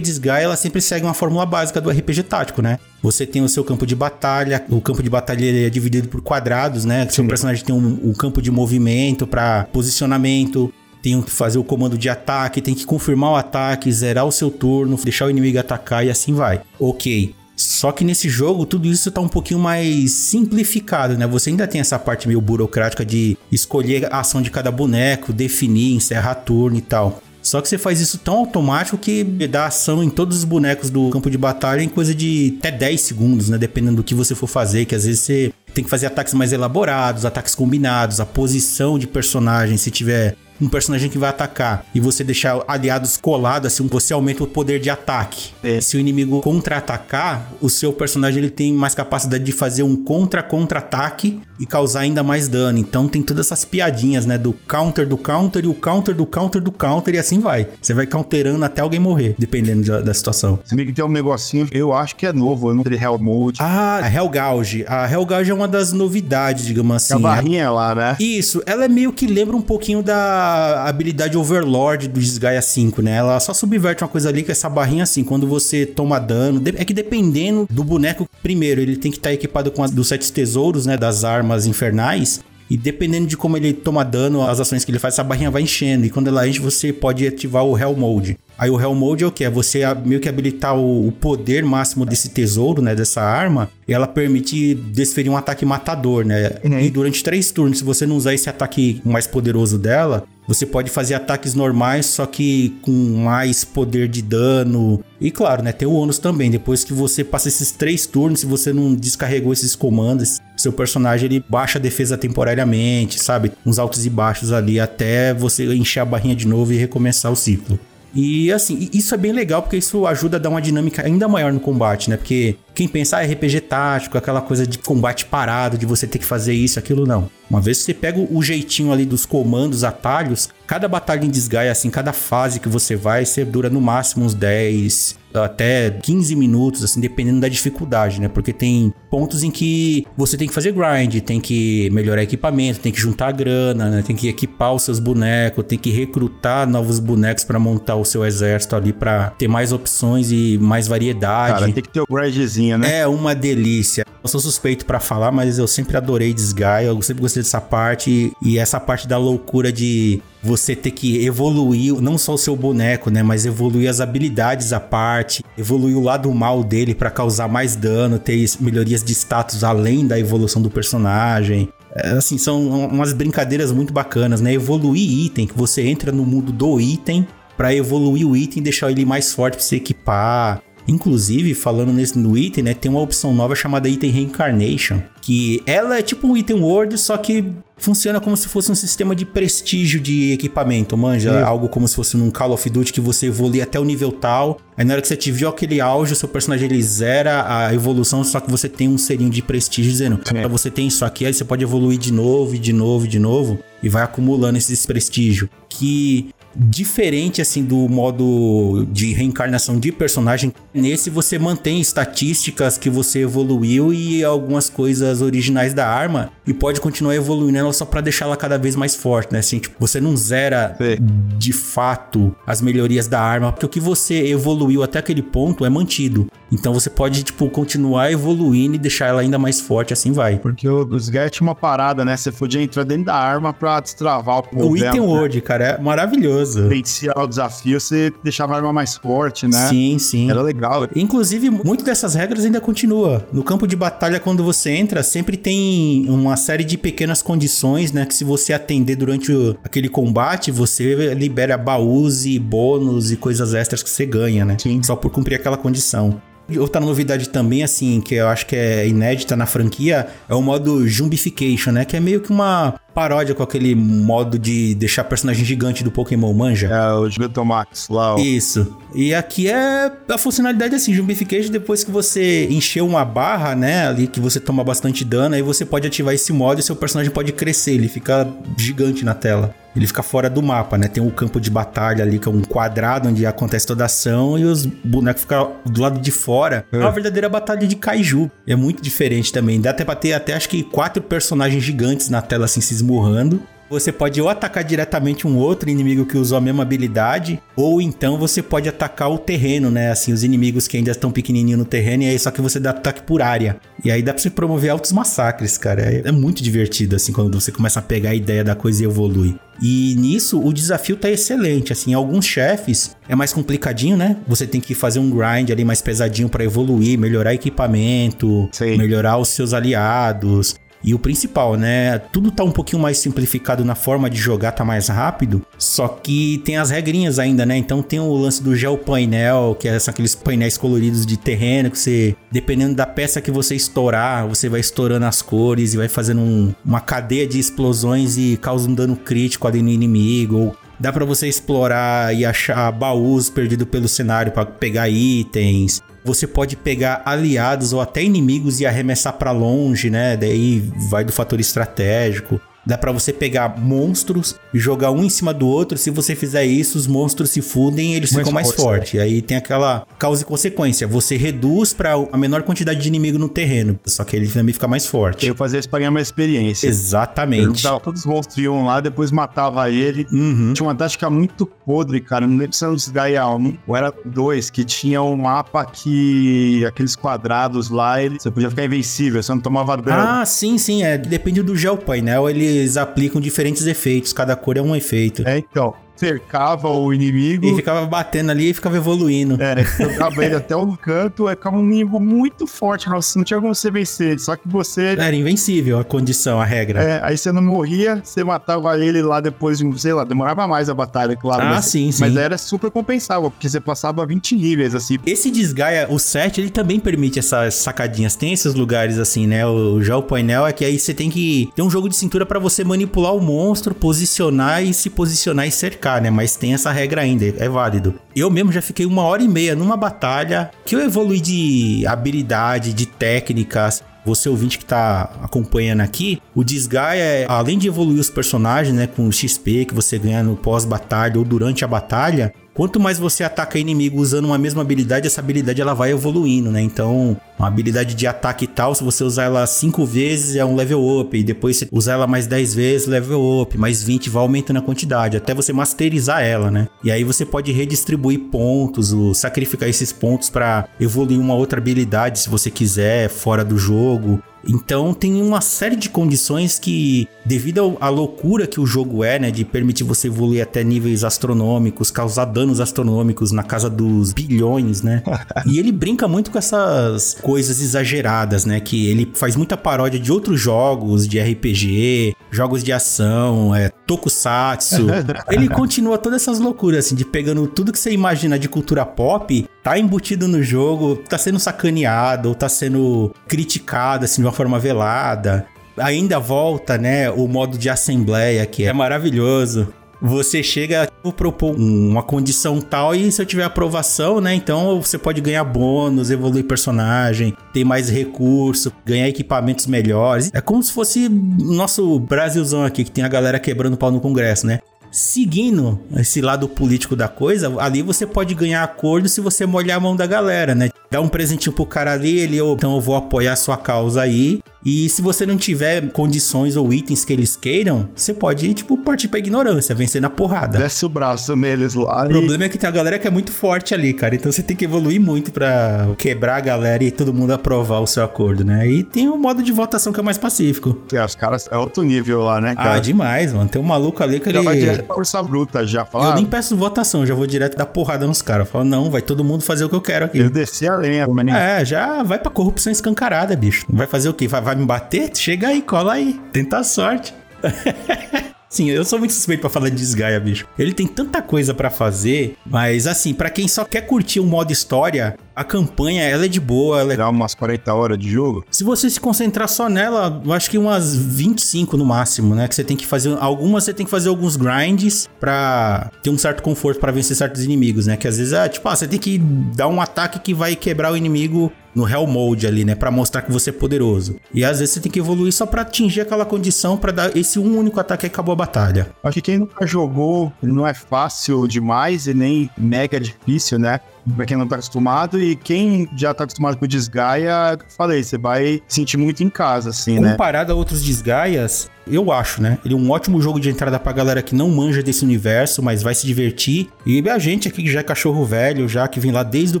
Sky ela sempre segue uma fórmula básica do RPG tático tático, né? Você tem o seu campo de batalha, o campo de batalha é dividido por quadrados, né? Sim. Seu personagem tem um, um campo de movimento para posicionamento, tem que fazer o comando de ataque, tem que confirmar o ataque, zerar o seu turno, deixar o inimigo atacar e assim vai. Ok. Só que nesse jogo tudo isso tá um pouquinho mais simplificado, né? Você ainda tem essa parte meio burocrática de escolher a ação de cada boneco, definir, encerrar turno e tal. Só que você faz isso tão automático que dá ação em todos os bonecos do campo de batalha em coisa de até 10 segundos, né? Dependendo do que você for fazer, que às vezes você tem que fazer ataques mais elaborados, ataques combinados, a posição de personagem, se tiver um personagem que vai atacar e você deixar aliados colados, assim, você aumenta o poder de ataque. É. Se o inimigo contra-atacar, o seu personagem ele tem mais capacidade de fazer um contra-contra-ataque e causar ainda mais dano. Então tem todas essas piadinhas, né? Do counter do counter e o counter do counter do counter e assim vai. Você vai counterando até alguém morrer, dependendo da, da situação. Se bem que tem um negocinho, eu acho que é novo, eu não sei Hell Mode. Ah, a Hell Gauge. A Hell Gauge é uma das novidades, digamos assim. A barrinha lá, né? Isso, ela é meio que lembra um pouquinho da habilidade Overlord do Desgaia 5, né? Ela só subverte uma coisa ali com essa barrinha assim, quando você toma dano. É que dependendo do boneco, primeiro, ele tem que estar tá equipado com as dos sete tesouros, né? Das armas infernais. E dependendo de como ele toma dano, as ações que ele faz, essa barrinha vai enchendo. E quando ela enche, você pode ativar o Hell Mode. Aí o Hell Mode é o que? É você meio que habilitar o, poder máximo desse tesouro, né? Dessa arma. E ela permite desferir um ataque matador, né? Uhum. E durante três turnos, se você não usar esse ataque mais poderoso dela, você pode fazer ataques normais, só que com mais poder de dano. E claro, né, tem o ônus também. Depois que você passa esses três turnos, se você não descarregou esses comandos, seu personagem ele baixa a defesa temporariamente, sabe? Uns altos e baixos ali até você encher a barrinha de novo e recomeçar o ciclo. E assim, isso é bem legal porque isso ajuda a dar uma dinâmica ainda maior no combate, né? Porque quem pensa ah, RPG tático, aquela coisa de combate parado, de você ter que fazer isso, aquilo não. Uma vez que você pega o jeitinho ali dos comandos, atalhos, cada batalha em desgaia, assim, cada fase que você vai, você dura no máximo uns 10, até 15 minutos, assim, dependendo da dificuldade, né? Porque tem pontos em que você tem que fazer grind, tem que melhorar equipamento, tem que juntar grana, né? Tem que equipar os seus bonecos, tem que recrutar novos bonecos para montar o seu exército ali para ter mais opções e mais variedade. Cara, tem que ter o grindzinho, né? É uma delícia. Eu sou suspeito para falar, mas eu sempre adorei Disgaea, eu sempre gostei dessa parte e essa parte da loucura de você ter que evoluir não só o seu boneco, né, mas evoluir as habilidades à parte, evoluir o lado mal dele para causar mais dano, ter melhorias de status além da evolução do personagem. É, assim, são umas brincadeiras muito bacanas, né? Evoluir item, que você entra no mundo do item para evoluir o item deixar ele mais forte para você equipar. Inclusive, falando nesse no item, né, tem uma opção nova chamada Item Reincarnation, que ela é tipo um item Word, só que funciona como se fosse um sistema de prestígio de equipamento, manja? Sim. Algo como se fosse num Call of Duty que você evolui até o nível tal, aí na hora que você atingiu aquele auge, o seu personagem ele zera a evolução, só que você tem um selinho de prestígio dizendo, pra você tem isso aqui, aí você pode evoluir de novo, e de novo, e de novo, e vai acumulando esses prestígio. Que diferente assim do modo de reencarnação de personagem. Nesse você mantém estatísticas que você evoluiu e algumas coisas originais da arma e pode continuar evoluindo ela só para deixar ela cada vez mais forte, né? Assim, tipo, você não zera Sim. de fato as melhorias da arma, porque o que você evoluiu até aquele ponto é mantido. Então você pode, tipo, continuar evoluindo e deixar ela ainda mais forte, assim vai. Porque o Sgert tinha uma parada, né? Você podia entrar dentro da arma pra destravar o O item word, cara, é maravilhoso. Vencia o desafio, você deixava a arma mais forte, né? Sim, sim. Era legal. Inclusive, muito dessas regras ainda continua. No campo de batalha, quando você entra, sempre tem uma série de pequenas condições, né? Que se você atender durante o, aquele combate, você libera baús e bônus e coisas extras que você ganha, né? Sim. Só por cumprir aquela condição. Outra novidade também, assim, que eu acho que é inédita na franquia, é o modo Jumbification, né? Que é meio que uma paródia com aquele modo de deixar personagem gigante do Pokémon Manja. É, o Gigantamax lá. Ó. Isso. E aqui é a funcionalidade assim, Jumbification, depois que você encheu uma barra, né, ali que você toma bastante dano, aí você pode ativar esse modo e seu personagem pode crescer, ele fica gigante na tela ele fica fora do mapa, né? Tem o um campo de batalha ali, que é um quadrado onde acontece toda a ação, e os bonecos ficam do lado de fora. É, é uma verdadeira batalha de kaiju. É muito diferente também. Dá até pra ter até acho que quatro personagens gigantes na tela assim se esmurrando. Você pode ou atacar diretamente um outro inimigo que usou a mesma habilidade, ou então você pode atacar o terreno, né? Assim, os inimigos que ainda estão pequenininho no terreno, e aí só que você dá ataque por área. E aí dá pra você promover altos massacres, cara. É, é muito divertido, assim, quando você começa a pegar a ideia da coisa e evolui. E nisso o desafio tá excelente, assim, alguns chefes é mais complicadinho, né? Você tem que fazer um grind ali mais pesadinho para evoluir, melhorar equipamento, Sim. melhorar os seus aliados. E o principal, né? Tudo tá um pouquinho mais simplificado na forma de jogar, tá mais rápido. Só que tem as regrinhas ainda, né? Então tem o lance do gel painel, que é, são aqueles painéis coloridos de terreno que você, dependendo da peça que você estourar, você vai estourando as cores e vai fazendo um, uma cadeia de explosões e causa um dano crítico ali no inimigo. Ou dá para você explorar e achar baús perdidos pelo cenário para pegar itens. Você pode pegar aliados ou até inimigos e arremessar para longe, né? Daí vai do fator estratégico. Dá para você pegar monstros e jogar um em cima do outro. Se você fizer isso, os monstros se fundem e eles mais ficam mais fortes. Né? Aí tem aquela causa e consequência. Você reduz para a menor quantidade de inimigo no terreno. Só que ele também fica mais forte. Eu fazia isso pra ganhar uma experiência. Exatamente. Eu todos os monstros iam lá, depois matava ele. Uhum. Tinha uma tática muito podre, cara. Não lembro se era Desgaia 1 ou era 2, que tinha um mapa que aqueles quadrados lá, ele, você podia ficar invencível, você não tomava dano. Ah, sim, sim. É, depende do gel painel. Ele eles aplicam diferentes efeitos, cada cor é um efeito. É, então cercava o inimigo. E ficava batendo ali e ficava evoluindo. É, jogava ele até o canto, é ficava um inimigo muito forte, não tinha como você vencer, só que você... Era invencível a condição, a regra. É, aí você não morria, você matava ele lá depois de, sei lá, demorava mais a batalha, claro. Ah, mas, sim, sim. Mas era super compensável, porque você passava 20 níveis, assim. Esse Desgaia, o 7, ele também permite essas sacadinhas. Tem esses lugares assim, né? O, já o painel é que aí você tem que ter um jogo de cintura para você manipular o monstro, posicionar e se posicionar e cercar né? Mas tem essa regra ainda, é válido. Eu mesmo já fiquei uma hora e meia numa batalha que eu evolui de habilidade, de técnicas, você ouvinte que tá acompanhando aqui, o Disgaea, é, além de evoluir os personagens, né, com o XP que você ganha no pós-batalha ou durante a batalha, Quanto mais você ataca inimigo usando uma mesma habilidade, essa habilidade ela vai evoluindo, né? Então, uma habilidade de ataque e tal, se você usar ela 5 vezes é um level up, e depois você usar ela mais 10 vezes, level up, mais 20 vai aumentando a quantidade, até você masterizar ela, né? E aí você pode redistribuir pontos, ou sacrificar esses pontos para evoluir uma outra habilidade se você quiser, fora do jogo. Então tem uma série de condições que, devido à loucura que o jogo é, né, de permitir você evoluir até níveis astronômicos, causar danos astronômicos na casa dos bilhões, né? e ele brinca muito com essas coisas exageradas, né? Que ele faz muita paródia de outros jogos, de RPG, jogos de ação, é, tokusatsu. ele continua todas essas loucuras, assim, de pegando tudo que você imagina de cultura pop, tá embutido no jogo, tá sendo sacaneado, ou tá sendo criticado, assim, de uma forma velada. Ainda volta, né, o modo de assembleia, que é maravilhoso você chega, vou propor uma condição tal e se eu tiver aprovação, né? Então você pode ganhar bônus, evoluir personagem, ter mais recurso, ganhar equipamentos melhores. É como se fosse nosso Brasilzão aqui, que tem a galera quebrando pau no Congresso, né? Seguindo esse lado político da coisa, ali você pode ganhar acordo se você molhar a mão da galera, né? Dá um presentinho pro cara ali, ele, oh, então eu vou apoiar sua causa aí. E se você não tiver condições ou itens que eles queiram, você pode, tipo, partir pra ignorância, vencer na porrada. Desce o braço neles lá. O problema é que tem a galera que é muito forte ali, cara. Então você tem que evoluir muito pra quebrar a galera e todo mundo aprovar o seu acordo, né? E tem o modo de votação que é mais pacífico. É, os caras é outro nível lá, né, cara? Ah, demais, mano. Tem um maluco ali que já ele. Vai direto pra força bruta já. Fala, eu nem peço votação, já vou direto dar porrada nos caras. Falo, não, vai todo mundo fazer o que eu quero aqui. Eu desci a lenha, maninho. É, já vai pra corrupção escancarada, bicho. Vai fazer o quê? Vai, vai me bater? Chega aí, cola aí. Tenta a sorte. Sim, eu sou muito suspeito para falar de Desgaia, bicho. Ele tem tanta coisa para fazer, mas assim, para quem só quer curtir um modo história, a campanha, ela é de boa. Ela é... Dá umas 40 horas de jogo? Se você se concentrar só nela, eu acho que umas 25 no máximo, né? Que você tem que fazer. Algumas você tem que fazer alguns grinds pra ter um certo conforto para vencer certos inimigos, né? Que às vezes é tipo, ah, você tem que dar um ataque que vai quebrar o inimigo no Hell Mode ali, né, para mostrar que você é poderoso. E às vezes você tem que evoluir só para atingir aquela condição para dar esse um único ataque e acabou a batalha. Acho que quem nunca jogou não é fácil demais e nem mega difícil, né? pra quem não tá acostumado, e quem já tá acostumado com o Desgaia, falei, você vai sentir muito em casa, assim, Comparado né? Comparado a outros Desgaias, eu acho, né? Ele é um ótimo jogo de entrada pra galera que não manja desse universo, mas vai se divertir. E a gente aqui que já é cachorro velho, já que vem lá desde o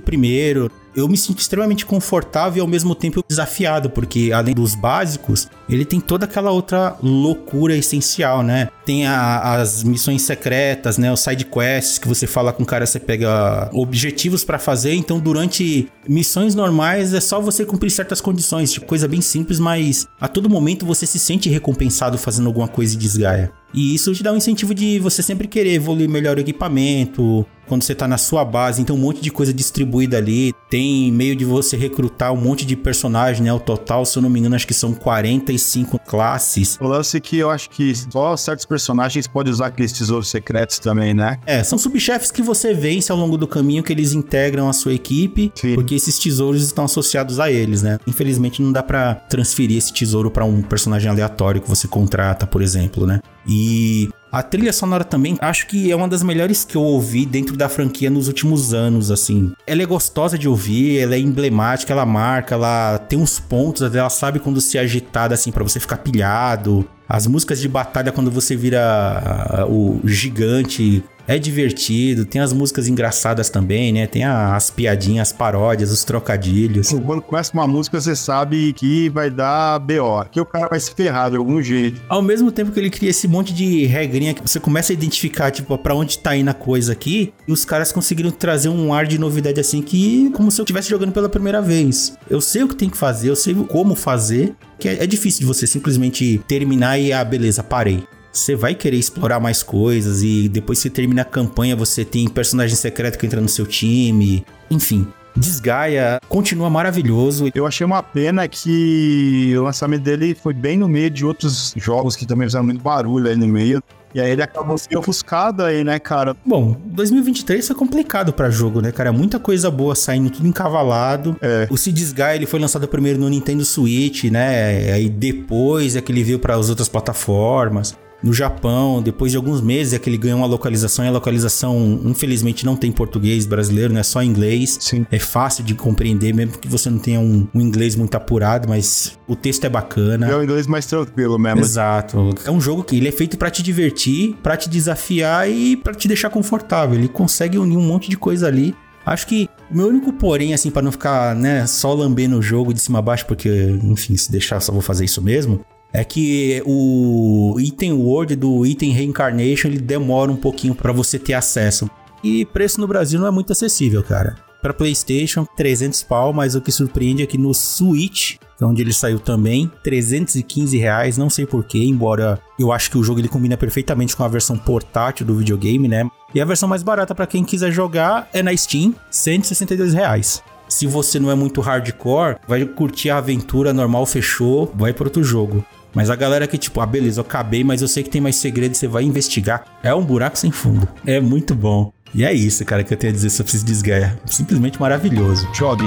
primeiro, eu me sinto extremamente confortável e ao mesmo tempo desafiado, porque além dos básicos, ele tem toda aquela outra loucura essencial, né? Tem a, as missões secretas, né? Os side quests que você fala com o cara, você pega objetivos para fazer, então durante missões normais é só você cumprir certas condições, tipo, coisa bem simples, mas a todo momento você se sente recompensado fazendo alguma coisa de desgaia. E isso te dá um incentivo de você sempre querer evoluir melhor o equipamento, quando você tá na sua base, então um monte de coisa distribuída ali. Tem meio de você recrutar um monte de personagens, né? O total, se eu não me engano, acho que são 45 classes. O lance é que eu acho que só certos personagens podem usar aqueles tesouros secretos também, né? É, são subchefes que você vence ao longo do caminho que eles integram a sua equipe, Sim. porque esses tesouros estão associados a eles, né? Infelizmente não dá para transferir esse tesouro para um personagem aleatório que você contrata, por exemplo, né? E a trilha sonora também, acho que é uma das melhores que eu ouvi dentro da franquia nos últimos anos, assim. Ela é gostosa de ouvir, ela é emblemática, ela marca, ela tem uns pontos, ela sabe quando se agitada, assim, para você ficar pilhado. As músicas de batalha, quando você vira uh, o gigante, é divertido, tem as músicas engraçadas também, né? Tem as piadinhas, as paródias, os trocadilhos. Quando começa uma música, você sabe que vai dar BO, que o cara vai se ferrar de algum jeito. Ao mesmo tempo que ele cria esse monte de regrinha que você começa a identificar, tipo, pra onde tá indo a coisa aqui, e os caras conseguiram trazer um ar de novidade assim que como se eu estivesse jogando pela primeira vez. Eu sei o que tem que fazer, eu sei como fazer, que é, é difícil de você simplesmente terminar e, ah, beleza, parei você vai querer explorar mais coisas e depois que termina a campanha você tem personagem secreto que entra no seu time, enfim. Desgaia, continua maravilhoso. Eu achei uma pena que o lançamento dele foi bem no meio de outros jogos que também fizeram muito barulho aí no meio. E aí ele acabou sendo ofuscado aí, né, cara? Bom, 2023 foi complicado pra jogo, né, cara? Muita coisa boa saindo, tudo encavalado. É. O Cities Guy, ele foi lançado primeiro no Nintendo Switch, né? Aí depois é que ele veio para as outras plataformas no Japão, depois de alguns meses é que ele ganhou uma localização, e a localização, infelizmente, não tem português brasileiro, né? Só inglês. Sim. É fácil de compreender, mesmo que você não tenha um, um inglês muito apurado, mas o texto é bacana. É o inglês mais tranquilo mesmo. Exato. É um jogo que ele é feito para te divertir, para te desafiar e para te deixar confortável. Ele consegue unir um monte de coisa ali. Acho que o meu único porém, assim, para não ficar, né, só lambendo o jogo de cima a baixo, porque, enfim, se deixar, só vou fazer isso mesmo é que o item word do item reincarnation ele demora um pouquinho para você ter acesso. E preço no Brasil não é muito acessível, cara. Para PlayStation, 300 pau, mas o que surpreende é que no Switch, é onde ele saiu também, 315 reais, não sei porquê, embora eu acho que o jogo ele combina perfeitamente com a versão portátil do videogame, né? E a versão mais barata para quem quiser jogar é na Steam, 162 reais. Se você não é muito hardcore, vai curtir a aventura normal, fechou, vai para outro jogo. Mas a galera que, tipo, ah, beleza, eu acabei, mas eu sei que tem mais segredo, você vai investigar. É um buraco sem fundo. É muito bom. E é isso, cara, que eu tenho a dizer sobre esse desgaia. Simplesmente maravilhoso. Jogue.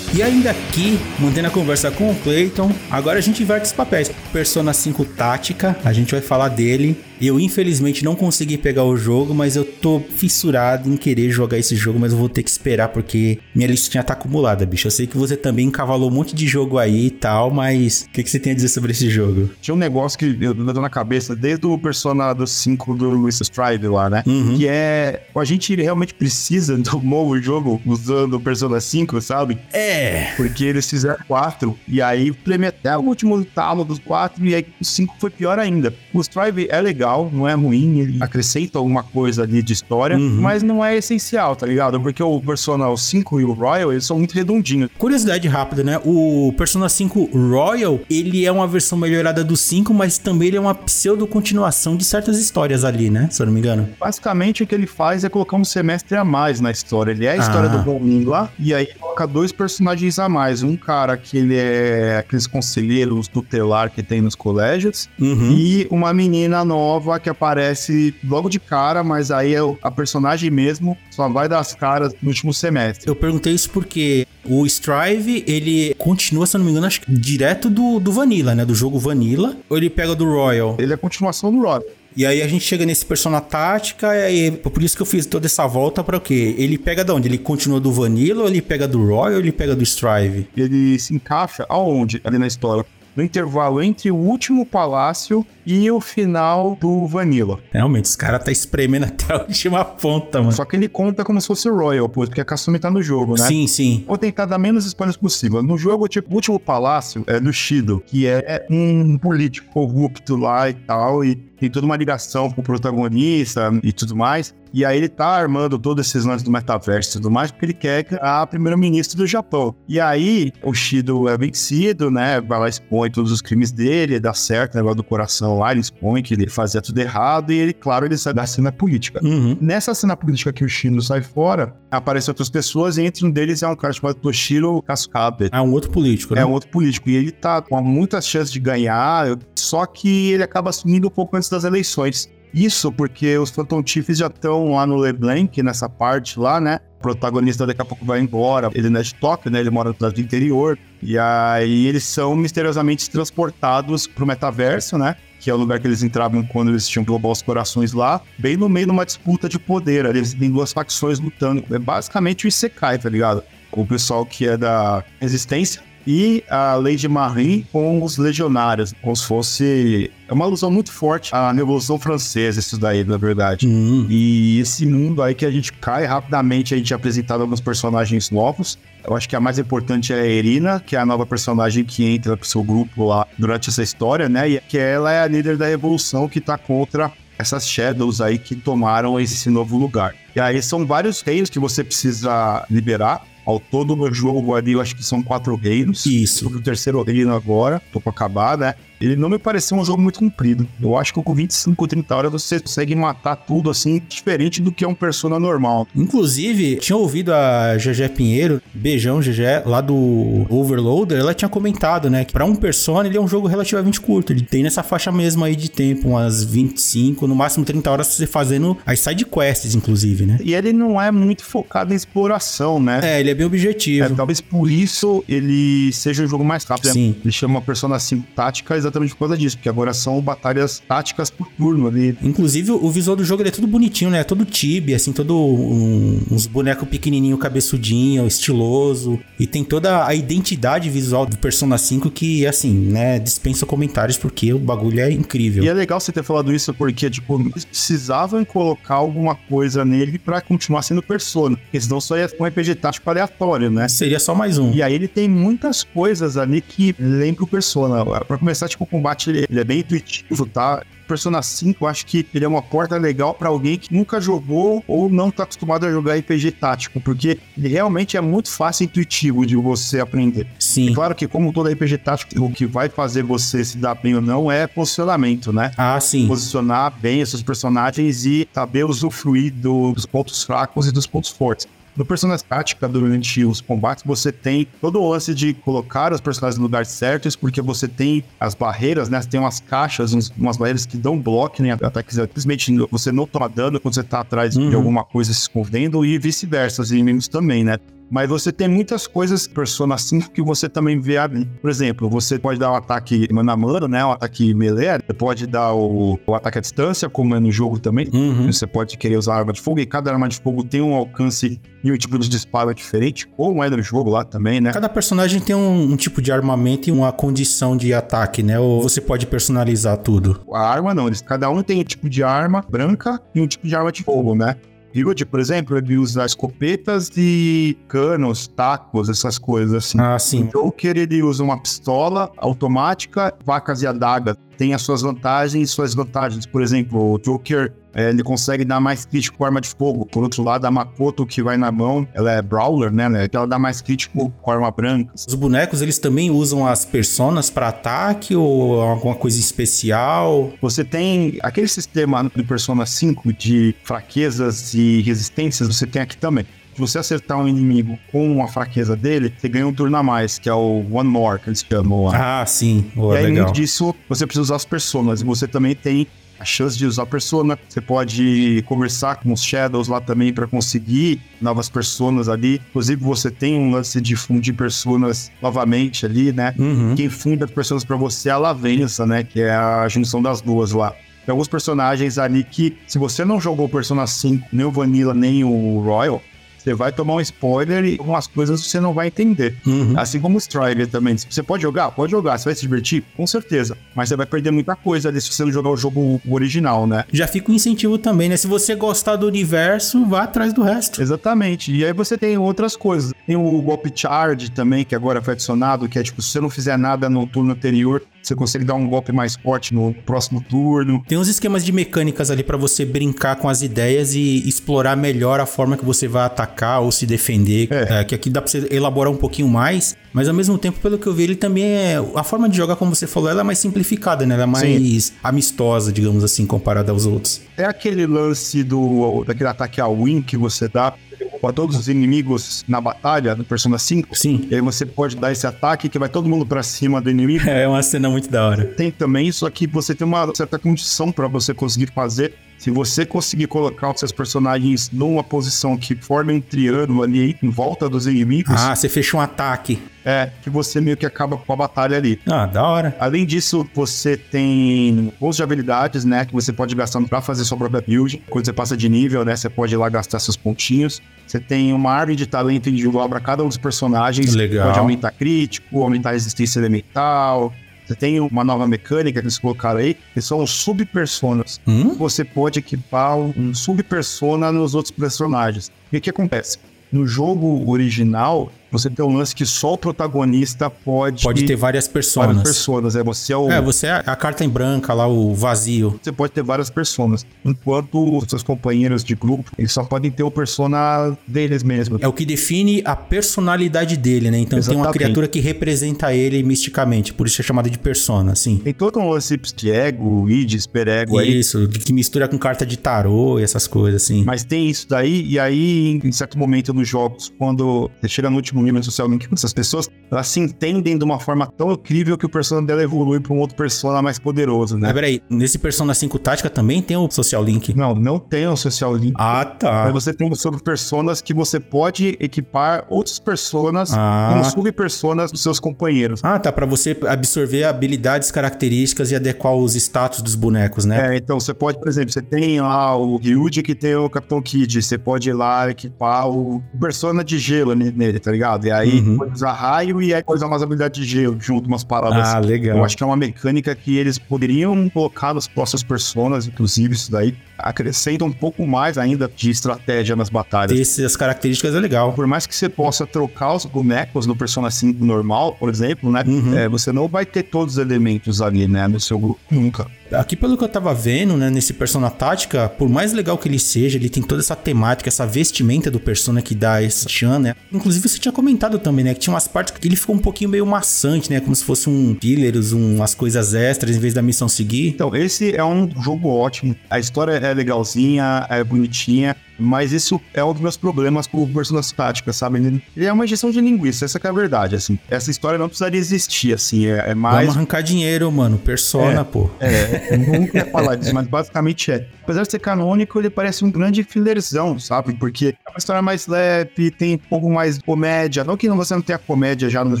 E ainda aqui, mantendo a conversa com o Clayton, agora a gente inverte os papéis. Persona 5 Tática, a gente vai falar dele. Eu infelizmente não consegui pegar o jogo, mas eu tô fissurado em querer jogar esse jogo, mas eu vou ter que esperar porque minha listinha tá acumulada, bicho. Eu sei que você também encavalou um monte de jogo aí e tal, mas o que, que você tem a dizer sobre esse jogo? Tinha um negócio que eu tô na cabeça desde o Persona do 5 do Luis Strive lá, né? Uhum. Que é. A gente realmente precisa do novo jogo usando o Persona 5, sabe? É. Porque eles fizeram 4 e aí até o último talo dos 4 e aí o 5 foi pior ainda. O Strive é legal não é ruim, ele acrescenta alguma coisa ali de história, uhum. mas não é essencial, tá ligado? Porque o Persona 5 e o Royal, eles são muito redondinhos. Curiosidade rápida, né? O Persona 5 Royal, ele é uma versão melhorada do 5, mas também ele é uma pseudo-continuação de certas histórias ali, né? Se eu não me engano. Basicamente, o que ele faz é colocar um semestre a mais na história. Ele é a história ah. do Ronin lá, e aí coloca dois personagens a mais. Um cara que ele é aqueles conselheiros tutelar que tem nos colégios, uhum. e uma menina nova que aparece logo de cara, mas aí é a personagem mesmo só vai dar as caras no último semestre. Eu perguntei isso porque o Strive, ele continua, se eu não me engano, acho que direto do, do Vanilla, né? Do jogo Vanilla. Ou ele pega do Royal? Ele é a continuação do Royal. E aí a gente chega nesse Persona Tática, e aí, por isso que eu fiz toda essa volta para o quê? Ele pega de onde? Ele continua do Vanilla, ou ele pega do Royal, ou ele pega do Strive? Ele se encaixa aonde ali na história? No intervalo entre o último palácio e o final do Vanilla. Realmente, os caras tá espremendo até a última ponta, mano. Só que ele conta como se fosse Royal, pô, porque a Kasumi tá no jogo, né? Sim, sim. Vou tentar dar menos spoilers possível. No jogo, tipo, o último palácio é do Shido, que é um político corrupto lá e tal, e tem toda uma ligação com o protagonista e tudo mais. E aí ele tá armando todos esses lances do metaverso e tudo mais, porque ele quer a primeira-ministra do Japão. E aí o Shido é vencido, né? Vai lá, expõe todos os crimes dele, dá certo, negócio do coração lá, ele expõe que ele fazia tudo errado, e ele, claro, ele sai da cena política. Uhum. Nessa cena política que o Shido sai fora, aparecem outras pessoas, e entre um deles é um cara chamado Toshiro Kasukabe. É um outro político, né? É um outro político. E ele tá com muitas chances de ganhar, só que ele acaba assumindo um pouco antes das eleições. Isso porque os Phantom Chiefs já estão lá no LeBlanc, nessa parte lá, né? O protagonista daqui a pouco vai embora. Ele não é de Tóquio, né? Ele mora no do interior. E aí eles são misteriosamente transportados pro metaverso, né? Que é o lugar que eles entravam quando eles tinham roubar os corações lá, bem no meio de uma disputa de poder. Eles têm duas facções lutando. É basicamente o Isekai, tá ligado? O pessoal que é da resistência e a Lady Marie com os legionários, como se fosse. É uma alusão muito forte à Revolução Francesa, isso daí, na verdade. Uhum. E esse mundo aí que a gente cai rapidamente, a gente é apresentado alguns personagens novos. Eu acho que a mais importante é a Irina, que é a nova personagem que entra pro seu grupo lá durante essa história, né? E que ela é a líder da revolução que tá contra essas Shadows aí que tomaram esse novo lugar. E aí são vários reinos que você precisa liberar Ao todo no jogo ali, eu acho que são quatro reinos. Isso. O terceiro reino agora, tô pra acabar, né? Ele não me pareceu um jogo muito comprido. Eu acho que com 25, 30 horas você consegue matar tudo assim, diferente do que é um Persona normal. Inclusive, tinha ouvido a GG Pinheiro, beijão GG, lá do Overloader, ela tinha comentado, né, que pra um Persona ele é um jogo relativamente curto. Ele tem nessa faixa mesmo aí de tempo, umas 25, no máximo 30 horas você fazendo as side quests, inclusive, né? E ele não é muito focado em exploração, né? É, ele é bem objetivo. É, talvez por isso ele seja um jogo mais rápido. né? Sim. Ele chama Persona 5 Tática exatamente por causa disso, porque agora são batalhas táticas por turno ali. Inclusive, o visual do jogo ele é tudo bonitinho, né? Todo tibi, assim, todo um- uns bonecos pequenininho, cabeçudinho, estiloso. E tem toda a identidade visual do Persona 5 que, assim, né, dispensa comentários porque o bagulho é incrível. E é legal você ter falado isso porque, tipo, eles precisavam colocar alguma coisa nele pra continuar sendo Persona. Porque senão só ia ser um RPG tático aleatório, né? Seria só mais um. E aí ele tem muitas coisas ali que lembram o Persona. Pra começar, tipo, o combate ele, ele é bem intuitivo, tá? Persona 5, eu acho que ele é uma porta legal pra alguém que nunca jogou ou não tá acostumado a jogar RPG tático, porque ele realmente é muito fácil e intuitivo de você aprender. Sim. É claro que, como todo RPG tático, o que vai fazer você se dar bem ou não é posicionamento, né? Ah, sim. Posicionar bem os seus personagens e saber usufruir do- dos pontos fracos e dos pontos fortes. No Persona Tática, durante os combates, você tem todo o lance de colocar os personagens no lugar certos, porque você tem as barreiras, né? Você tem umas caixas, uns- umas barreiras que dão bloco em ataques. Simplesmente você não toma dano quando você tá atrás de Uhum. alguma coisa se escondendo e vice-versa, os inimigos também, né? Mas você tem muitas coisas Persona 5 que você também vê ali. Por exemplo, você pode dar um ataque mano a mano, né? Um ataque melee. Você pode dar o, o ataque à distância, como é no jogo também. Uhum. Você pode querer usar arma de fogo e cada arma de fogo tem um alcance e um tipo de disparo diferente, como é no jogo lá também, né? Cada personagem tem um, um tipo de armamento e uma condição de ataque, né? Ou você pode personalizar tudo. A arma não, eles, cada um tem um tipo de arma branca e um tipo de arma de fogo, né? Ryuji, por exemplo, ele usa escopetas e canos, tacos, essas coisas assim. Ah, sim. O Joker, ele usa uma pistola automática, facas e adagas. Tem as suas vantagens e suas vantagens. Por exemplo, o Joker, eh, ele consegue dar mais crítico com arma de fogo. Por outro lado, a Makoto, que vai na mão, ela é Brawler, né? né? Ela dá mais crítico com arma branca. Os bonecos, eles também usam as personas para ataque ou alguma coisa especial? Você tem aquele sistema do Persona 5 de fraquezas e resistências, você tem aqui também. Se você acertar um inimigo com uma fraqueza dele, você ganha um turno a mais, que é o One More, que eles chamam lá. Ah, sim. Oh, e aí, legal. além disso, você precisa usar as personas. E você também tem a chance de usar persona. Você pode conversar com os Shadows lá também para conseguir novas personas ali. Inclusive, você tem um lance de fundir personas novamente ali, né? Uhum. Quem funda as personas para você é a Lavença, né? Que é a junção das duas lá. Tem alguns personagens ali que, se você não jogou o Persona 5, nem o Vanilla, nem o Royal, você vai tomar um spoiler e algumas coisas você não vai entender. Uhum. Assim como o Strider também. Você pode jogar? Pode jogar. Você vai se divertir? Com certeza. Mas você vai perder muita coisa ali se você não jogar o jogo original, né? Já fica um incentivo também, né? Se você gostar do universo, vá atrás do resto. Exatamente. E aí você tem outras coisas. Tem o golpe charge também, que agora foi adicionado, que é tipo, se você não fizer nada no turno anterior, você consegue dar um golpe mais forte no próximo turno. Tem uns esquemas de mecânicas ali pra você brincar com as ideias e explorar melhor a forma que você vai atacar ou se defender. É. É, que aqui dá pra você elaborar um pouquinho mais, mas ao mesmo tempo, pelo que eu vi, ele também é. A forma de jogar, como você falou, ela é mais simplificada, né? Ela é mais amistosa, digamos assim, comparada aos outros. É aquele lance do daquele ataque ao win que você dá para todos os inimigos na batalha, no Persona 5. Sim. E aí você pode dar esse ataque que vai todo mundo pra cima do inimigo. É uma cena muito da hora. Tem também, só que você tem uma certa condição pra você conseguir fazer. Se você conseguir colocar os seus personagens numa posição que forma um triângulo ali em volta dos inimigos, Ah, você fechou um ataque. é que você meio que acaba com a batalha ali. Ah, da hora. Além disso, você tem pontos de habilidades, né? Que você pode gastar pra fazer sua própria build. Quando você passa de nível, né? Você pode ir lá gastar seus pontinhos. Você tem uma árvore de talento individual para cada um dos personagens. Legal. Pode aumentar crítico, aumentar resistência elemental. Você tem uma nova mecânica que eles colocaram aí, que são os subpersonas. Hum? Você pode equipar um subpersona nos outros personagens. E o que acontece? No jogo original, você tem um lance que só o protagonista pode. Pode ter várias personas. Várias personas, é. Você é o. É, você é a carta em branca lá, o vazio. Você pode ter várias personas. Enquanto os seus companheiros de grupo, eles só podem ter o persona deles mesmos. É o que define a personalidade dele, né? Então Exatamente. tem uma criatura que representa ele misticamente, por isso é chamada de persona, assim. Tem todo um lance de ego, id, superego aí. Isso, que mistura com carta de tarô e essas coisas, assim. Mas tem isso daí, e aí, em certo momento nos jogos, quando você chega no último nível social link com essas pessoas, elas se entendem de uma forma tão incrível que o persona dela evolui para um outro persona mais poderoso, né? Mas peraí, nesse Persona 5 Tática também tem o Social Link? Não, não tem o Social Link. Ah, tá. Mas você tem sobre personas que você pode equipar outros personas ah. como subpersonas dos seus companheiros. Ah, tá. Para você absorver habilidades, características e adequar os status dos bonecos, né? É, então você pode, por exemplo, você tem lá o Ryuji que tem o Capitão Kid, você pode ir lá equipar o persona de gelo nele, tá ligado? E aí uhum. pode usar raio e aí pode usar umas habilidades de gelo junto, umas paradas. Ah, legal. Eu acho que é uma mecânica que eles poderiam colocar nas próximas personas, inclusive, isso daí acrescenta um pouco mais ainda de estratégia nas batalhas. Essas características é legal. Por mais que você possa trocar os bonecos no Persona 5 normal, por exemplo, né? Uhum. É, você não vai ter todos os elementos ali, né? No seu grupo. Nunca. Aqui, pelo que eu tava vendo, né, nesse Persona Tática, por mais legal que ele seja, ele tem toda essa temática, essa vestimenta do Persona que dá esse chan, né? Inclusive, você tinha comentado também, né, que tinha umas partes que ele ficou um pouquinho meio maçante, né? Como se fosse um fillers, umas coisas extras em vez da missão seguir. Então, esse é um jogo ótimo. A história é legalzinha, é bonitinha. Mas isso é um dos meus problemas com o Personas Tática, sabe? Ele é uma injeção de linguiça, essa é a verdade, assim. Essa história não precisaria existir, assim, é, é mais... Vamos arrancar dinheiro, mano, Persona, é, pô. É, não quero falar disso, mas basicamente é. Apesar de ser canônico, ele parece um grande fillerzão, sabe? Porque é uma história mais leve, tem um pouco mais comédia. Não que você não tenha comédia já nos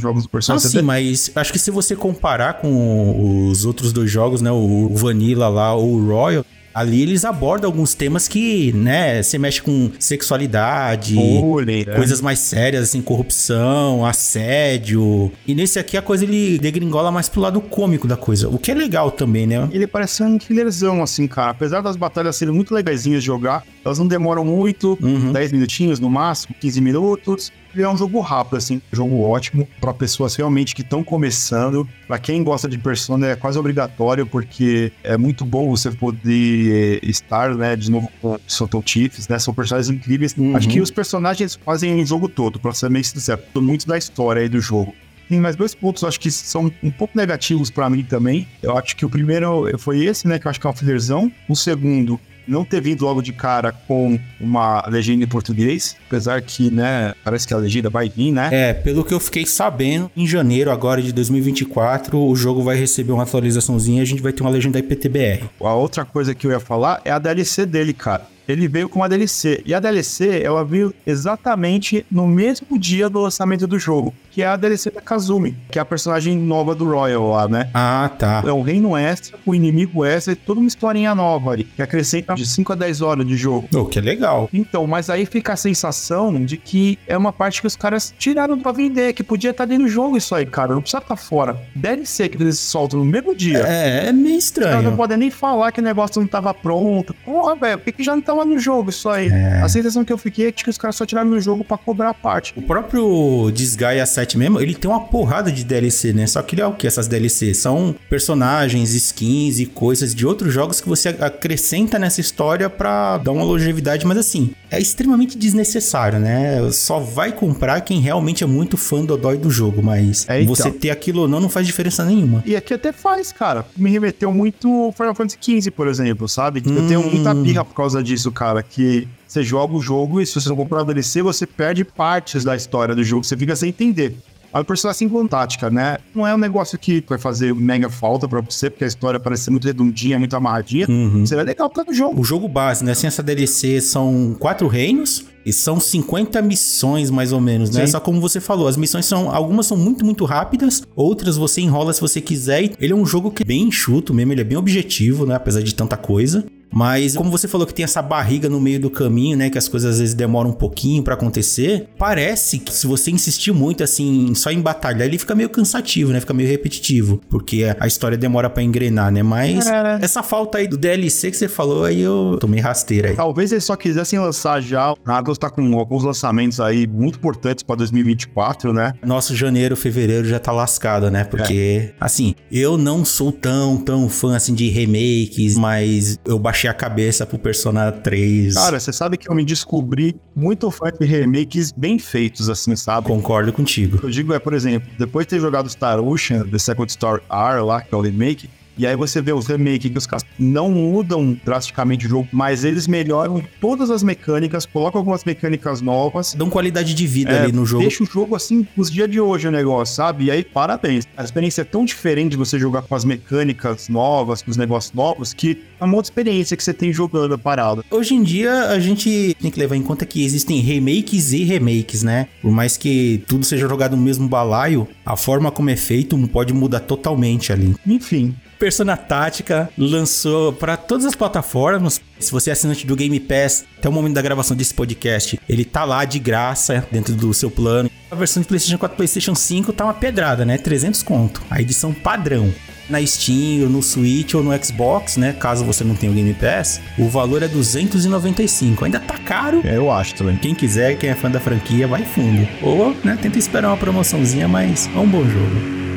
jogos do Persona. Ah, sim, mas acho que se você comparar com os outros dois jogos, né, o Vanilla lá ou o Royal, Ali eles abordam alguns temas que, né, você mexe com sexualidade, Bullying, né? coisas mais sérias, assim, corrupção, assédio. E nesse aqui a coisa ele degringola mais pro lado cômico da coisa, o que é legal também, né? Ele parece um killerzão, assim, cara. Apesar das batalhas serem muito legaisinhas de jogar, elas não demoram muito, uhum. 10 minutinhos no máximo, 15 minutos ele é um jogo rápido, assim, jogo ótimo para pessoas realmente que estão começando. Para quem gosta de Persona é quase obrigatório, porque é muito bom você poder estar, né, de novo com Soto Chiefs, né? São personagens incríveis. Uhum. Acho que os personagens fazem o jogo todo, pra ser meio sincero. Muito da história aí do jogo. Tem mais dois pontos, acho que são um pouco negativos para mim também. Eu acho que o primeiro foi esse, né? Que eu acho que é uma fillerzão. O segundo não ter vindo logo de cara com uma legenda em português, apesar que, né, parece que a legenda vai vir, né? É, pelo que eu fiquei sabendo, em janeiro agora de 2024, o jogo vai receber uma atualizaçãozinha e a gente vai ter uma legenda IPTBR. A outra coisa que eu ia falar é a DLC dele, cara ele veio com uma DLC. E a DLC, ela veio exatamente no mesmo dia do lançamento do jogo, que é a DLC da Kazumi, que é a personagem nova do Royal lá, né? Ah, tá. É o reino extra, o inimigo extra, e toda uma historinha nova ali, que acrescenta de 5 a 10 horas de jogo. Oh, que legal. Então, mas aí fica a sensação de que é uma parte que os caras tiraram pra vender, que podia estar tá dentro do jogo isso aí, cara. Não precisa estar tá fora. DLC que eles soltam no mesmo dia. É, é meio estranho. Os caras não podem nem falar que o negócio não tava pronto. Porra, velho, por que, que já não tava no jogo isso aí. É. A sensação que eu fiquei é que os caras só tiraram no jogo para cobrar a parte. O próprio Disgaea 7 mesmo, ele tem uma porrada de DLC, né? Só que ele é o que essas DLC? São personagens, skins e coisas de outros jogos que você acrescenta nessa história para dar uma longevidade, mas assim, é extremamente desnecessário, né? Só vai comprar quem realmente é muito fã do dói do jogo, mas é, então. você ter aquilo ou não não faz diferença nenhuma. E aqui até faz, cara. Me remeteu muito Final Fantasy XV, por exemplo, sabe? Hum. Eu tenho muita birra por causa disso, cara, que você joga o jogo e se você não comprar o DLC, você perde partes da história do jogo, você fica sem entender. A personagem assim tática, né? Não é um negócio que vai fazer mega falta pra você, porque a história parece ser muito redondinha, muito amarradinha. Uhum. Seria legal causa do jogo. O jogo base, né? Sem essa DLC, são quatro reinos. E são 50 missões, mais ou menos, né? Sim. Só como você falou, as missões são. Algumas são muito, muito rápidas, outras você enrola se você quiser. Ele é um jogo que é bem enxuto mesmo, ele é bem objetivo, né? Apesar de tanta coisa. Mas como você falou que tem essa barriga no meio do caminho, né, que as coisas às vezes demoram um pouquinho para acontecer, parece que se você insistir muito assim, só em batalhar, ele fica meio cansativo, né? Fica meio repetitivo, porque a história demora para engrenar, né? Mas é. essa falta aí do DLC que você falou aí eu tomei rasteira aí. Talvez eles só quisessem lançar já. A Atlas tá com alguns lançamentos aí muito importantes para 2024, né? Nosso janeiro, fevereiro já tá lascado, né? Porque, é. assim, eu não sou tão, tão fã assim de remakes, mas eu baixei a cabeça pro Persona 3. Cara, você sabe que eu me descobri muito fã de remakes bem feitos, assim, sabe? Concordo contigo. Eu digo é, por exemplo, depois de ter jogado Star Ocean, The Second Story R lá, que é o remake, e aí você vê os remakes que os caras não mudam drasticamente o jogo, mas eles melhoram todas as mecânicas, colocam algumas mecânicas novas. Dão qualidade de vida é, ali no jogo. Deixa o jogo assim, os dias de hoje o negócio, sabe? E aí, parabéns. A experiência é tão diferente de você jogar com as mecânicas novas, com os negócios novos, que é uma outra experiência que você tem jogando parado. Hoje em dia, a gente tem que levar em conta que existem remakes e remakes, né? Por mais que tudo seja jogado no mesmo balaio, a forma como é feito pode mudar totalmente ali. Enfim, Persona Tática lançou para todas as plataformas. Se você é assinante do Game Pass, até o momento da gravação desse podcast, ele tá lá de graça dentro do seu plano. A versão de PlayStation 4 PlayStation 5 tá uma pedrada, né? 300 conto. A edição padrão. Na Steam, no Switch ou no Xbox, né? Caso você não tenha o Game Pass, o valor é 295. Ainda tá caro. É, eu acho também. Quem quiser, quem é fã da franquia, vai fundo. Ou, né, tenta esperar uma promoçãozinha, mas é um bom jogo.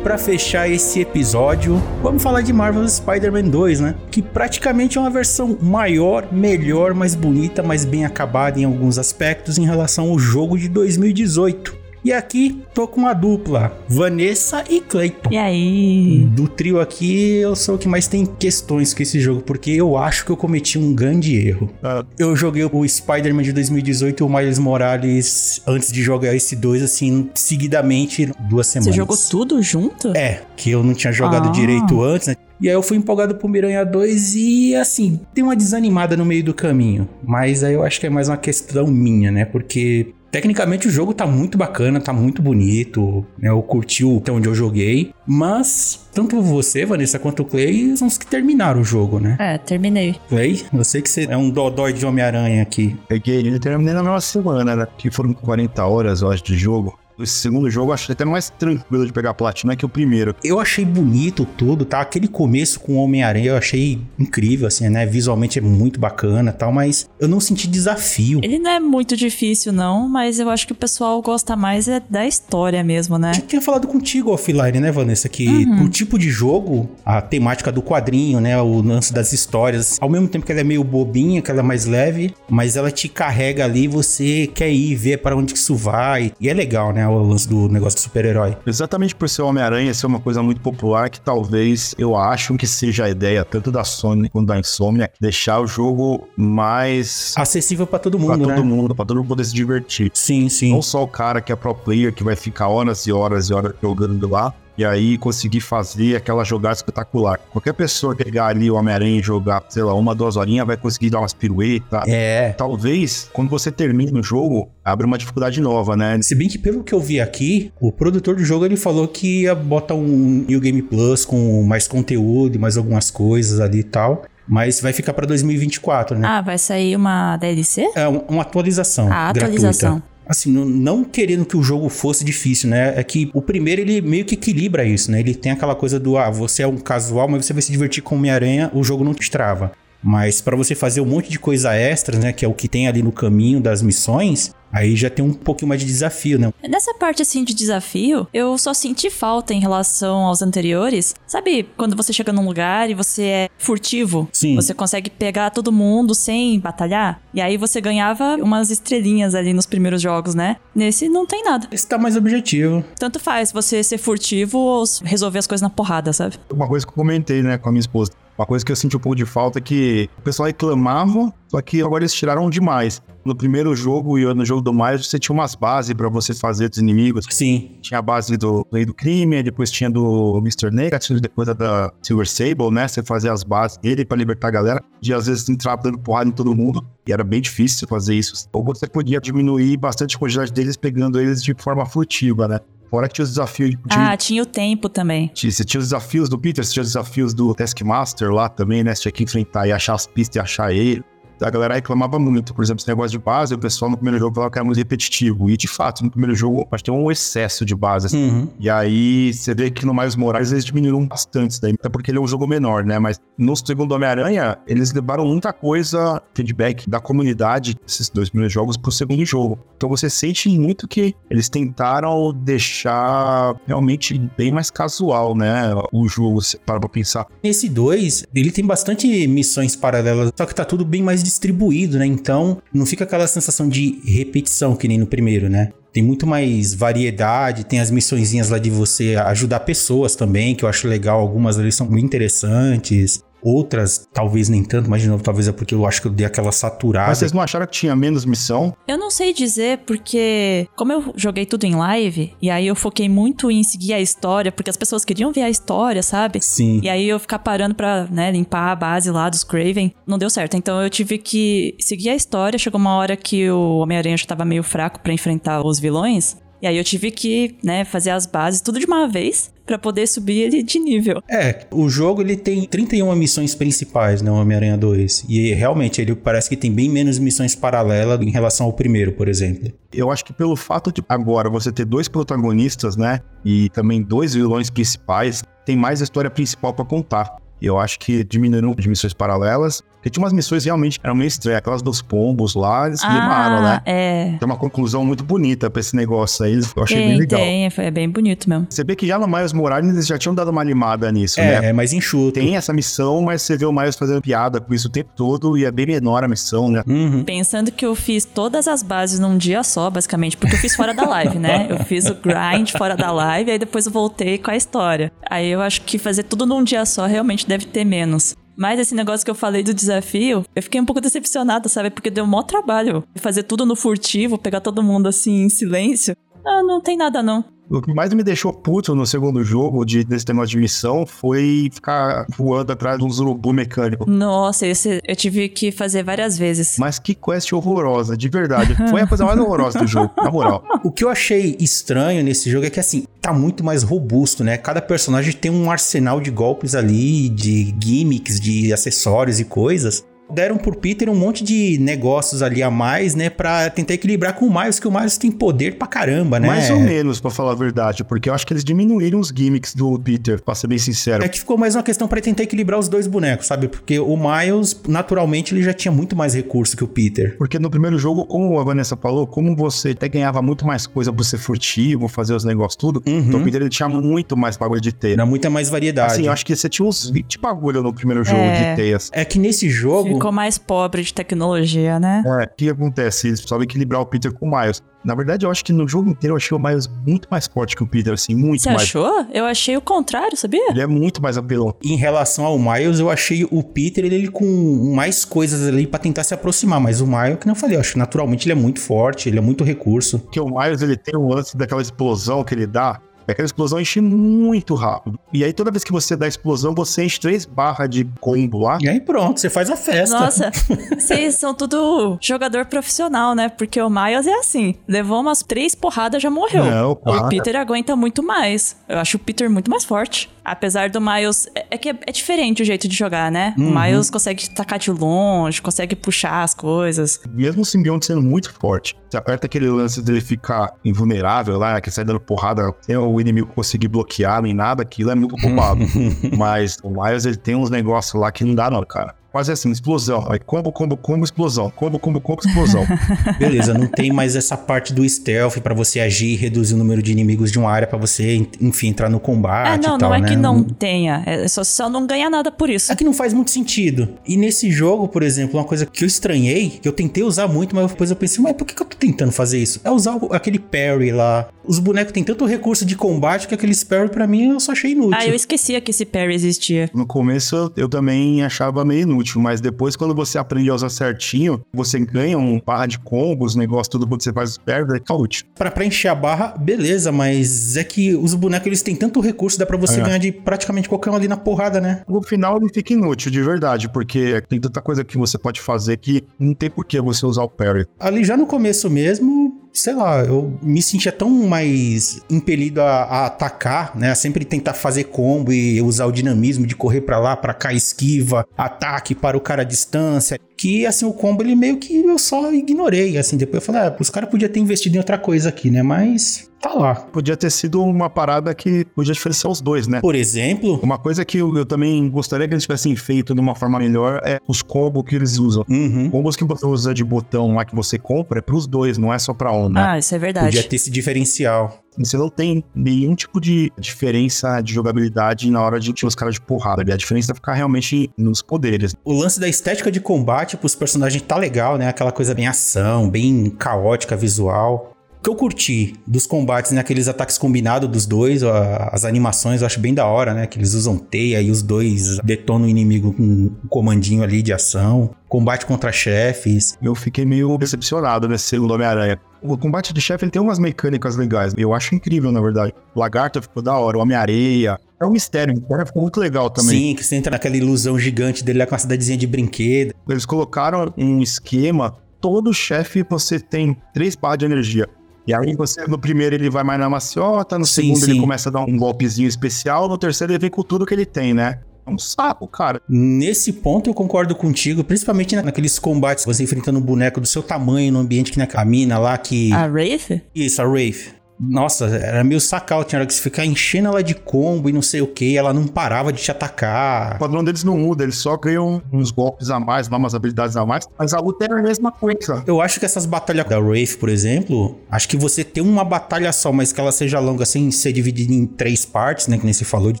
Para fechar esse episódio, vamos falar de Marvel's Spider-Man 2, né? Que praticamente é uma versão maior, melhor, mais bonita, mais bem acabada em alguns aspectos em relação ao jogo de 2018. E aqui tô com a dupla, Vanessa e Clayton. E aí? Do trio aqui, eu sou o que mais tem questões com esse jogo, porque eu acho que eu cometi um grande erro. Uh, eu joguei o Spider-Man de 2018 e o Miles Morales antes de jogar esse dois, assim, seguidamente, duas semanas. Você jogou tudo junto? É, que eu não tinha jogado ah. direito antes, né? E aí eu fui empolgado pro Miranha 2 e assim, tem uma desanimada no meio do caminho. Mas aí eu acho que é mais uma questão minha, né? Porque Tecnicamente o jogo tá muito bacana, tá muito bonito, né? Eu curti até onde eu joguei, mas tanto você, Vanessa, quanto o Clay são os que terminaram o jogo, né? É, terminei. Clay, eu sei que você é um dodói de Homem-Aranha aqui. Peguei ele, terminei na mesma semana, né? Que foram 40 horas, eu acho, de jogo. Esse segundo jogo eu achei até mais tranquilo de pegar platina que o primeiro. Eu achei bonito tudo, tá? Aquele começo com o Homem-Aranha eu achei incrível, assim, né? Visualmente é muito bacana tal, mas eu não senti desafio. Ele não é muito difícil, não, mas eu acho que o pessoal gosta mais é da história mesmo, né? Eu tinha falado contigo offline, né, Vanessa? Que uhum. o tipo de jogo, a temática do quadrinho, né? O lance das histórias, ao mesmo tempo que ela é meio bobinha, que ela é mais leve, mas ela te carrega ali, você quer ir ver para onde isso vai. E é legal, né? O lance do negócio do super-herói. Exatamente por ser Homem-Aranha ser uma coisa muito popular, que talvez eu acho que seja a ideia tanto da Sony quanto da Insomnia, deixar o jogo mais acessível para todo mundo, pra né? todo mundo, para todo mundo poder se divertir. Sim, sim. Não só o cara que é pro player, que vai ficar horas e horas e horas jogando lá, e aí conseguir fazer aquela jogada espetacular. Qualquer pessoa pegar ali o Homem-Aranha e jogar, sei lá, uma, duas horinhas, vai conseguir dar umas piruetas. É. Talvez, quando você termina o jogo, abre uma dificuldade nova, né? Se bem que pelo que eu vi aqui, o produtor do jogo ele falou que ia botar um New Game Plus com mais conteúdo e mais algumas coisas ali e tal. Mas vai ficar para 2024, né? Ah, vai sair uma DLC? É, uma atualização. Ah, atualização. Gratuita assim, não querendo que o jogo fosse difícil, né? É que o primeiro ele meio que equilibra isso, né? Ele tem aquela coisa do, ah, você é um casual, mas você vai se divertir com Homem-Aranha, o jogo não te trava. Mas para você fazer um monte de coisa extra, né, que é o que tem ali no caminho das missões, Aí já tem um pouquinho mais de desafio, né? Nessa parte assim de desafio, eu só senti falta em relação aos anteriores. Sabe quando você chega num lugar e você é furtivo? Sim. Você consegue pegar todo mundo sem batalhar? E aí você ganhava umas estrelinhas ali nos primeiros jogos, né? Nesse não tem nada. Esse tá mais objetivo. Tanto faz você ser furtivo ou resolver as coisas na porrada, sabe? Uma coisa que eu comentei, né, com a minha esposa Uma coisa que eu senti um pouco de falta é que o pessoal reclamava, só que agora eles tiraram demais. No primeiro jogo e no jogo do Miles, você tinha umas bases para você fazer dos inimigos. Sim. Tinha a base do Rei do Crime, depois tinha do Mr. Negative, depois a da Silver Sable, né? Você fazia as bases dele para libertar a galera. E às vezes entrava dando porrada em todo mundo. E era bem difícil fazer isso. Ou você podia diminuir bastante a quantidade deles, pegando eles de forma furtiva, né? Fora que tinha os desafios de. Ah, tinha o tempo também. Tinha- Você tinha os desafios do Peter, você tinha os desafios do Taskmaster lá também, né? Você tinha que enfrentar e achar as pistas e achar ele. A galera reclamava muito, por exemplo, esse negócio de base, o pessoal no primeiro jogo falava que era muito repetitivo. E de fato, no primeiro jogo, acho que tem um excesso de base. assim. Uhum. E aí você vê que no Miles Morales eles diminuíram bastante isso daí, até porque ele é um jogo menor, né? Mas no segundo Homem-Aranha, eles levaram muita coisa, feedback da comunidade, esses dois primeiros jogos, pro segundo jogo. Então você sente muito que eles tentaram deixar realmente bem mais casual, né? O jogo, para pra pensar. Esse 2, ele tem bastante missões paralelas, só que tá tudo bem mais distribuído, né? Então, não fica aquela sensação de repetição que nem no primeiro, né? Tem muito mais variedade, tem as missõezinhas lá de você ajudar pessoas também, que eu acho legal. Algumas ali são muito interessantes. Outras, talvez nem tanto, mas de novo, talvez é porque eu acho que eu dei aquela saturada. Mas vocês não acharam que tinha menos missão? Eu não sei dizer porque, como eu joguei tudo em live, e aí eu foquei muito em seguir a história, porque as pessoas queriam ver a história, sabe? Sim. E aí eu ficar parando pra, né, limpar a base lá dos Craven, não deu certo. Então eu tive que seguir a história. Chegou uma hora que o Homem-Aranha já tava meio fraco pra enfrentar os vilões. E aí eu tive que, né, fazer as bases tudo de uma vez pra poder subir ele de nível. É, o jogo ele tem 31 missões principais, né, o Homem-Aranha 2. E realmente ele parece que tem bem menos missões paralelas em relação ao primeiro, por exemplo. Eu acho que pelo fato de agora você ter dois protagonistas, né? E também dois vilões principais, tem mais a história principal pra contar. E eu acho que diminuíram de missões paralelas. Porque tinha umas missões realmente eram meio estranhas, aquelas dos pombos lá, eles limaram, né? é. Tem uma conclusão muito bonita pra esse negócio aí. Eu achei bem Tem, legal. tem, é bem bonito mesmo. Você vê que já no Miles Morales eles já tinham dado uma limada nisso, É, né? é mais enxuto. Tem essa missão, mas você vê o Miles fazendo piada com isso o tempo todo e é bem menor a missão, né? Uhum. Pensando que eu fiz todas as bases num dia só, basicamente, porque eu fiz fora da live, né? Eu fiz o grind fora da live, aí depois eu voltei com a história. Aí eu acho que fazer tudo num dia só realmente deve ter menos. Mas esse negócio que eu falei do desafio, eu fiquei um pouco decepcionada, sabe? Porque deu maior trabalho. Fazer tudo no furtivo, pegar todo mundo assim em silêncio. Ah, não tem nada não. O que mais me deixou puto no segundo jogo de, desse negócio de missão foi ficar voando atrás de um urubu mecânico. Nossa, esse eu tive que fazer várias vezes. Mas que quest horrorosa, de verdade. Foi a coisa mais horrorosa do jogo, na moral. O que eu achei estranho nesse jogo é que, assim, tá muito mais robusto, né? Cada personagem tem um arsenal de golpes ali, de gimmicks, de acessórios e coisas. Deram por Peter um monte de negócios ali a mais, né? Pra tentar equilibrar com o Miles, que o Miles tem poder pra caramba, né? Mais ou menos, pra falar a verdade, porque eu acho que eles diminuíram os gimmicks do Peter, pra ser bem sincero. É que ficou mais uma questão pra tentar equilibrar os dois bonecos, sabe? Porque o Miles, naturalmente, ele já tinha muito mais recurso que o Peter. Porque no primeiro jogo, como a Vanessa falou, como você até ganhava muito mais coisa por ser furtivo, fazer os negócios tudo, Uhum. então o Peter ele tinha muito mais bagulho de teia. Era muita mais variedade. Assim, eu acho que você tinha uns 20 bagulho no primeiro jogo É. de teias. É que nesse jogo. Ficou mais pobre de tecnologia, né? É, o que acontece? Eles precisavam equilibrar o Peter com o Miles. Na verdade, eu acho que no jogo inteiro eu achei o Miles muito mais forte que o Peter, assim, muito Você mais. achou? Eu achei o contrário, sabia? Ele é muito mais apelão. Em relação ao Miles, eu achei o Peter ele, ele com mais coisas ali pra tentar se aproximar, mas o Miles, que não falei, eu acho que naturalmente ele é muito forte, ele é muito recurso. Porque o Miles, ele tem um lance daquela explosão que ele dá. Aquela explosão enche muito rápido. E aí, toda vez que você dá explosão, você enche três barras de combo lá. E aí pronto, você faz a festa. Nossa, vocês são tudo jogador profissional, né? Porque o Miles é assim. Levou umas três porradas já morreu. Não, o. Peter aguenta muito mais. Eu acho o Peter muito mais forte. Apesar do Miles. É é que é, é diferente o jeito de jogar, né? O Miles consegue tacar de longe, consegue puxar as coisas. Mesmo o simbionte sendo muito forte. Você aperta aquele lance dele ficar invulnerável lá, que sai dando porrada sem o inimigo conseguir bloquear nem nada, aquilo é muito roubado. Mas o Miles, ele tem uns negócios lá que não dá não, cara. Quase assim, explosão. Aí combo, combo, combo, explosão. Combo, combo, combo, explosão. Beleza, não tem mais essa parte do stealth pra você agir e reduzir o número de inimigos de uma área pra você, enfim, entrar no combate Ah, não, e tal, não é né? que não tenha. É só, só não ganha nada por isso. É que não faz muito sentido. E nesse jogo, por exemplo, uma coisa que eu estranhei, que eu tentei usar muito, mas depois eu pensei, mas por que, que eu tô tentando fazer isso? É usar o- aquele parry lá. Os bonecos têm tanto recurso de combate que aqueles parry pra mim eu só achei inútil. Ah, eu esquecia que esse parry existia. No começo eu também achava meio inútil, mas depois quando você aprende a usar certinho, você ganha um barra de combos, negócio, tudo quando você faz parries, é útil. Pra preencher a barra, beleza, mas é que os bonecos eles têm tanto recurso, dá pra você É. ganhar de praticamente qualquer um ali na porrada, né? No final ele fica inútil, de verdade, porque tem tanta coisa que você pode fazer que não tem por que você usar o parry. Ali já no começo mesmo, sei lá, eu me sentia tão mais impelido a, a atacar, né? A sempre tentar fazer combo e usar o dinamismo de correr pra lá, pra cá, esquiva, ataque para o cara à distância. Que assim, o combo ele meio que eu só ignorei. Assim, depois eu falei, ah, os caras podiam ter investido em outra coisa aqui, né? Mas tá lá. Podia ter sido uma parada que podia diferenciar os dois, né? Por exemplo. Uma coisa que eu, eu também gostaria que eles tivessem feito de uma forma melhor é os combos que eles usam. Uhum. Combos que você usa de botão lá que você compra é pros dois, não é só pra um, né? Ah, isso é verdade. Podia ter esse diferencial. Você não tem nenhum tipo de diferença de jogabilidade na hora de tirar os caras de porrada. A diferença vai ficar realmente nos poderes. O lance da estética de combate pros personagens tá legal, né? Aquela coisa bem ação, bem caótica visual. O que eu curti dos combates, né? Aqueles ataques combinados dos dois, a- as animações eu acho bem da hora, né? Que eles usam teia e os dois detonam o inimigo com um comandinho ali de ação. Combate contra chefes. Eu fiquei meio decepcionado nesse segundo Homem-Aranha. O combate de chefe ele tem umas mecânicas legais. Eu acho incrível, na verdade. O Lagarto ficou da hora, o Homem-Areia. É um mistério, então ficou muito legal também. Sim, que você entra naquela ilusão gigante dele lá com a cidadezinha de brinquedo. Eles colocaram um esquema. Todo chefe você tem três barras de energia. E aí você, no primeiro ele vai mais na maciota, no Sim, segundo sim. ele começa a dar um golpezinho especial, no terceiro ele vem com tudo que ele tem, né? É um saco, cara. Nesse ponto eu concordo contigo, principalmente na- naqueles combates, você enfrentando um boneco do seu tamanho no ambiente que nem a mina lá que. A Wraith? Isso, a Wraith. Nossa, era meio sacal, tinha hora que você ficar enchendo ela de combo e não sei o que, ela não parava de te O atacar. padrão deles não muda, eles só ganham uns golpes a mais, lá umas habilidades a mais, mas a luta é a mesma coisa. Eu acho que essas batalhas da Wraith, por exemplo, acho que você ter uma batalha só, mas que ela seja longa sem ser dividida em três partes, né? Que nem você falou, de,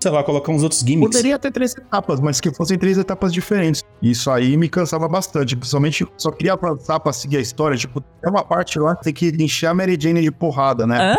sei lá, colocar uns outros gimmicks. Poderia ter três etapas, mas que fossem três etapas diferentes. Isso aí me cansava bastante. Principalmente, só queria avançar pra seguir a história. Tipo, tem uma parte lá que tem que encher a Mary Jane de porrada, né?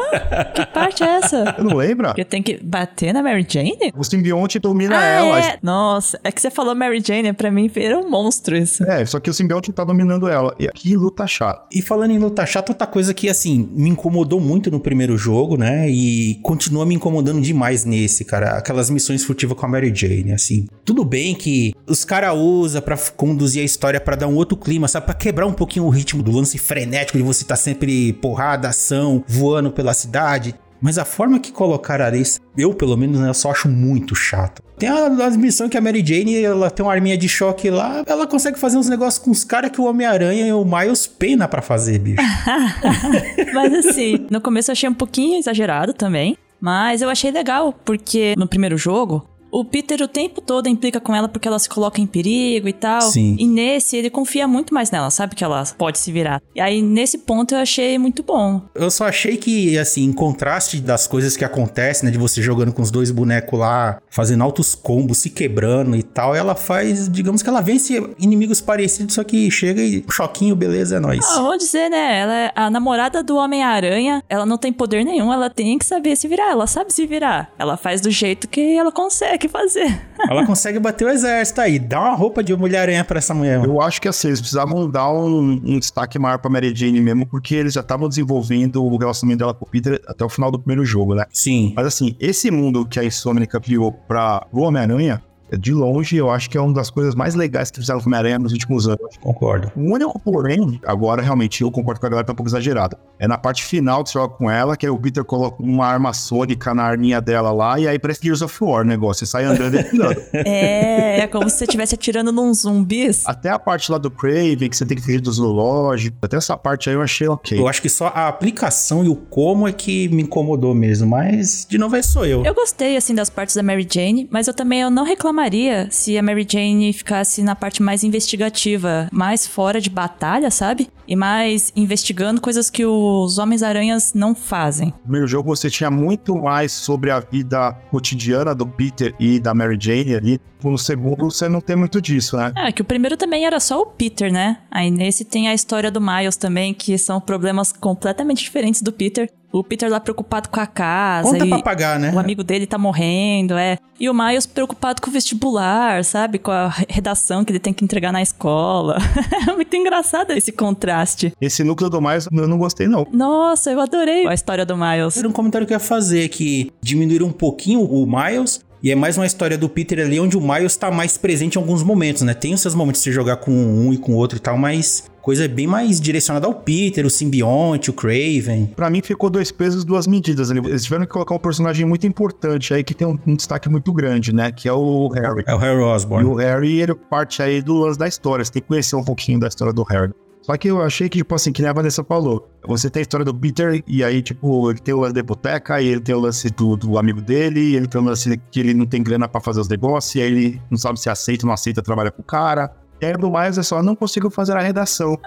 Que parte é essa? Eu não lembro? Que eu tenho que bater na Mary Jane? O simbionte domina Ah, ela. é. Nossa, é que você falou Mary Jane, pra mim era um monstro isso. É, só que o simbionte tá dominando ela. E que luta chata. E falando em luta chata, outra coisa que, assim, me incomodou muito no primeiro jogo, né? E continua me incomodando demais nesse, cara. Aquelas missões furtivas com a Mary Jane, assim. Tudo bem que os caras usam pra conduzir a história pra dar um outro clima, sabe? Pra quebrar um pouquinho o ritmo do lance frenético de você tá sempre porrada, ação, voando pela cidade. Mas a forma que colocaram ali, eu pelo menos, né, eu só acho muito chato. Tem a- as missões que a Mary Jane, ela tem uma arminha de choque lá, ela consegue fazer uns negócios com os caras que o Homem-Aranha e o Miles pena pra fazer, bicho. Mas assim, no começo eu achei um pouquinho exagerado também. Mas eu achei legal, porque no primeiro jogo, o Peter o tempo todo implica com ela porque ela se coloca em perigo e tal. Sim. E nesse, ele confia muito mais nela, sabe que ela pode se virar. E aí, nesse ponto, eu achei muito bom. Eu só achei que, assim, em contraste das coisas que acontecem, né? De você jogando com os dois bonecos lá, fazendo altos combos, se quebrando e tal, ela faz, digamos que ela vence inimigos parecidos, só que chega e choquinho, beleza, é nóis. Ah, vamos dizer, né? Ela é a namorada do Homem-Aranha. Ela não tem poder nenhum, ela tem que saber se virar. Ela sabe se virar. Ela faz do jeito que ela consegue fazer. Ela consegue bater o exército aí, dá uma roupa de Mulher-Aranha pra essa mulher. mano. Eu acho que assim, eles precisavam dar um, um destaque maior pra Mary Jane mesmo, porque eles já estavam desenvolvendo o relacionamento dela com o Peter até o final do primeiro jogo, né? Sim. Mas assim, esse mundo que a Insomnica criou pra Homem-Aranha, de longe, eu acho que é uma das coisas mais legais que fizeram com o Homem-Aranha nos últimos anos. Concordo. O único porém, agora realmente eu concordo com a galera, tá um pouco exagerada. É na parte final que você joga com ela, que aí o Peter coloca uma arma sônica na arminha dela lá, e aí parece Gears of War o negócio. Você sai andando e atirando. É, é como se você estivesse atirando num zumbis. Até a parte lá do Craven, que você tem que fugir do zoológico. Até essa parte aí eu achei ok. Eu acho que só a aplicação e o como é que me incomodou mesmo, mas de novo é sou eu. Eu gostei, assim, das partes da Mary Jane, mas eu também eu não reclamaria reclamaria se a Mary Jane ficasse na parte mais investigativa, mais fora de batalha, sabe? E mais investigando coisas que os Homens-Aranhas não fazem. No primeiro jogo você tinha muito mais sobre a vida cotidiana do Peter e da Mary Jane ali. No segundo você não tem muito disso, né? É, que o primeiro também era só o Peter, né? Aí nesse tem a história do Miles também, que são problemas completamente diferentes do Peter. O Peter lá preocupado com a casa. Conta e pra pagar, né? O amigo dele tá morrendo, é. E o Miles preocupado com o vestibular, sabe? Com a redação que ele tem que entregar na escola. é muito engraçado esse contraste. Esse núcleo do Miles eu não gostei, não. Nossa, eu adorei a história do Miles. Era um comentário que eu ia fazer, que diminuíram um pouquinho o Miles. E é mais uma história do Peter ali, onde o Miles tá mais presente em alguns momentos, né? Tem os seus momentos de você jogar com um e com o outro e tal, mas coisa bem mais direcionada ao Peter, o simbionte, o Craven. Pra mim ficou dois pesos, duas medidas ali. Eles tiveram que colocar um personagem muito importante aí que tem um, um destaque muito grande, né? Que é o Harry. É o Harry E Osborn. o Harry, ele parte aí do lance da história. Você tem que conhecer um pouquinho da história do Harry. Só que eu achei que, tipo assim, que nem a Vanessa falou. Você tem a história do Peter, e aí, tipo, ele tem o lance da hipoteca, e ele tem o lance do, do amigo dele, e ele tem o lance que ele não tem grana pra fazer os negócios, e aí ele não sabe se aceita ou não aceita trabalhar com o cara. Aí, do mais, é só, não consigo fazer a redação.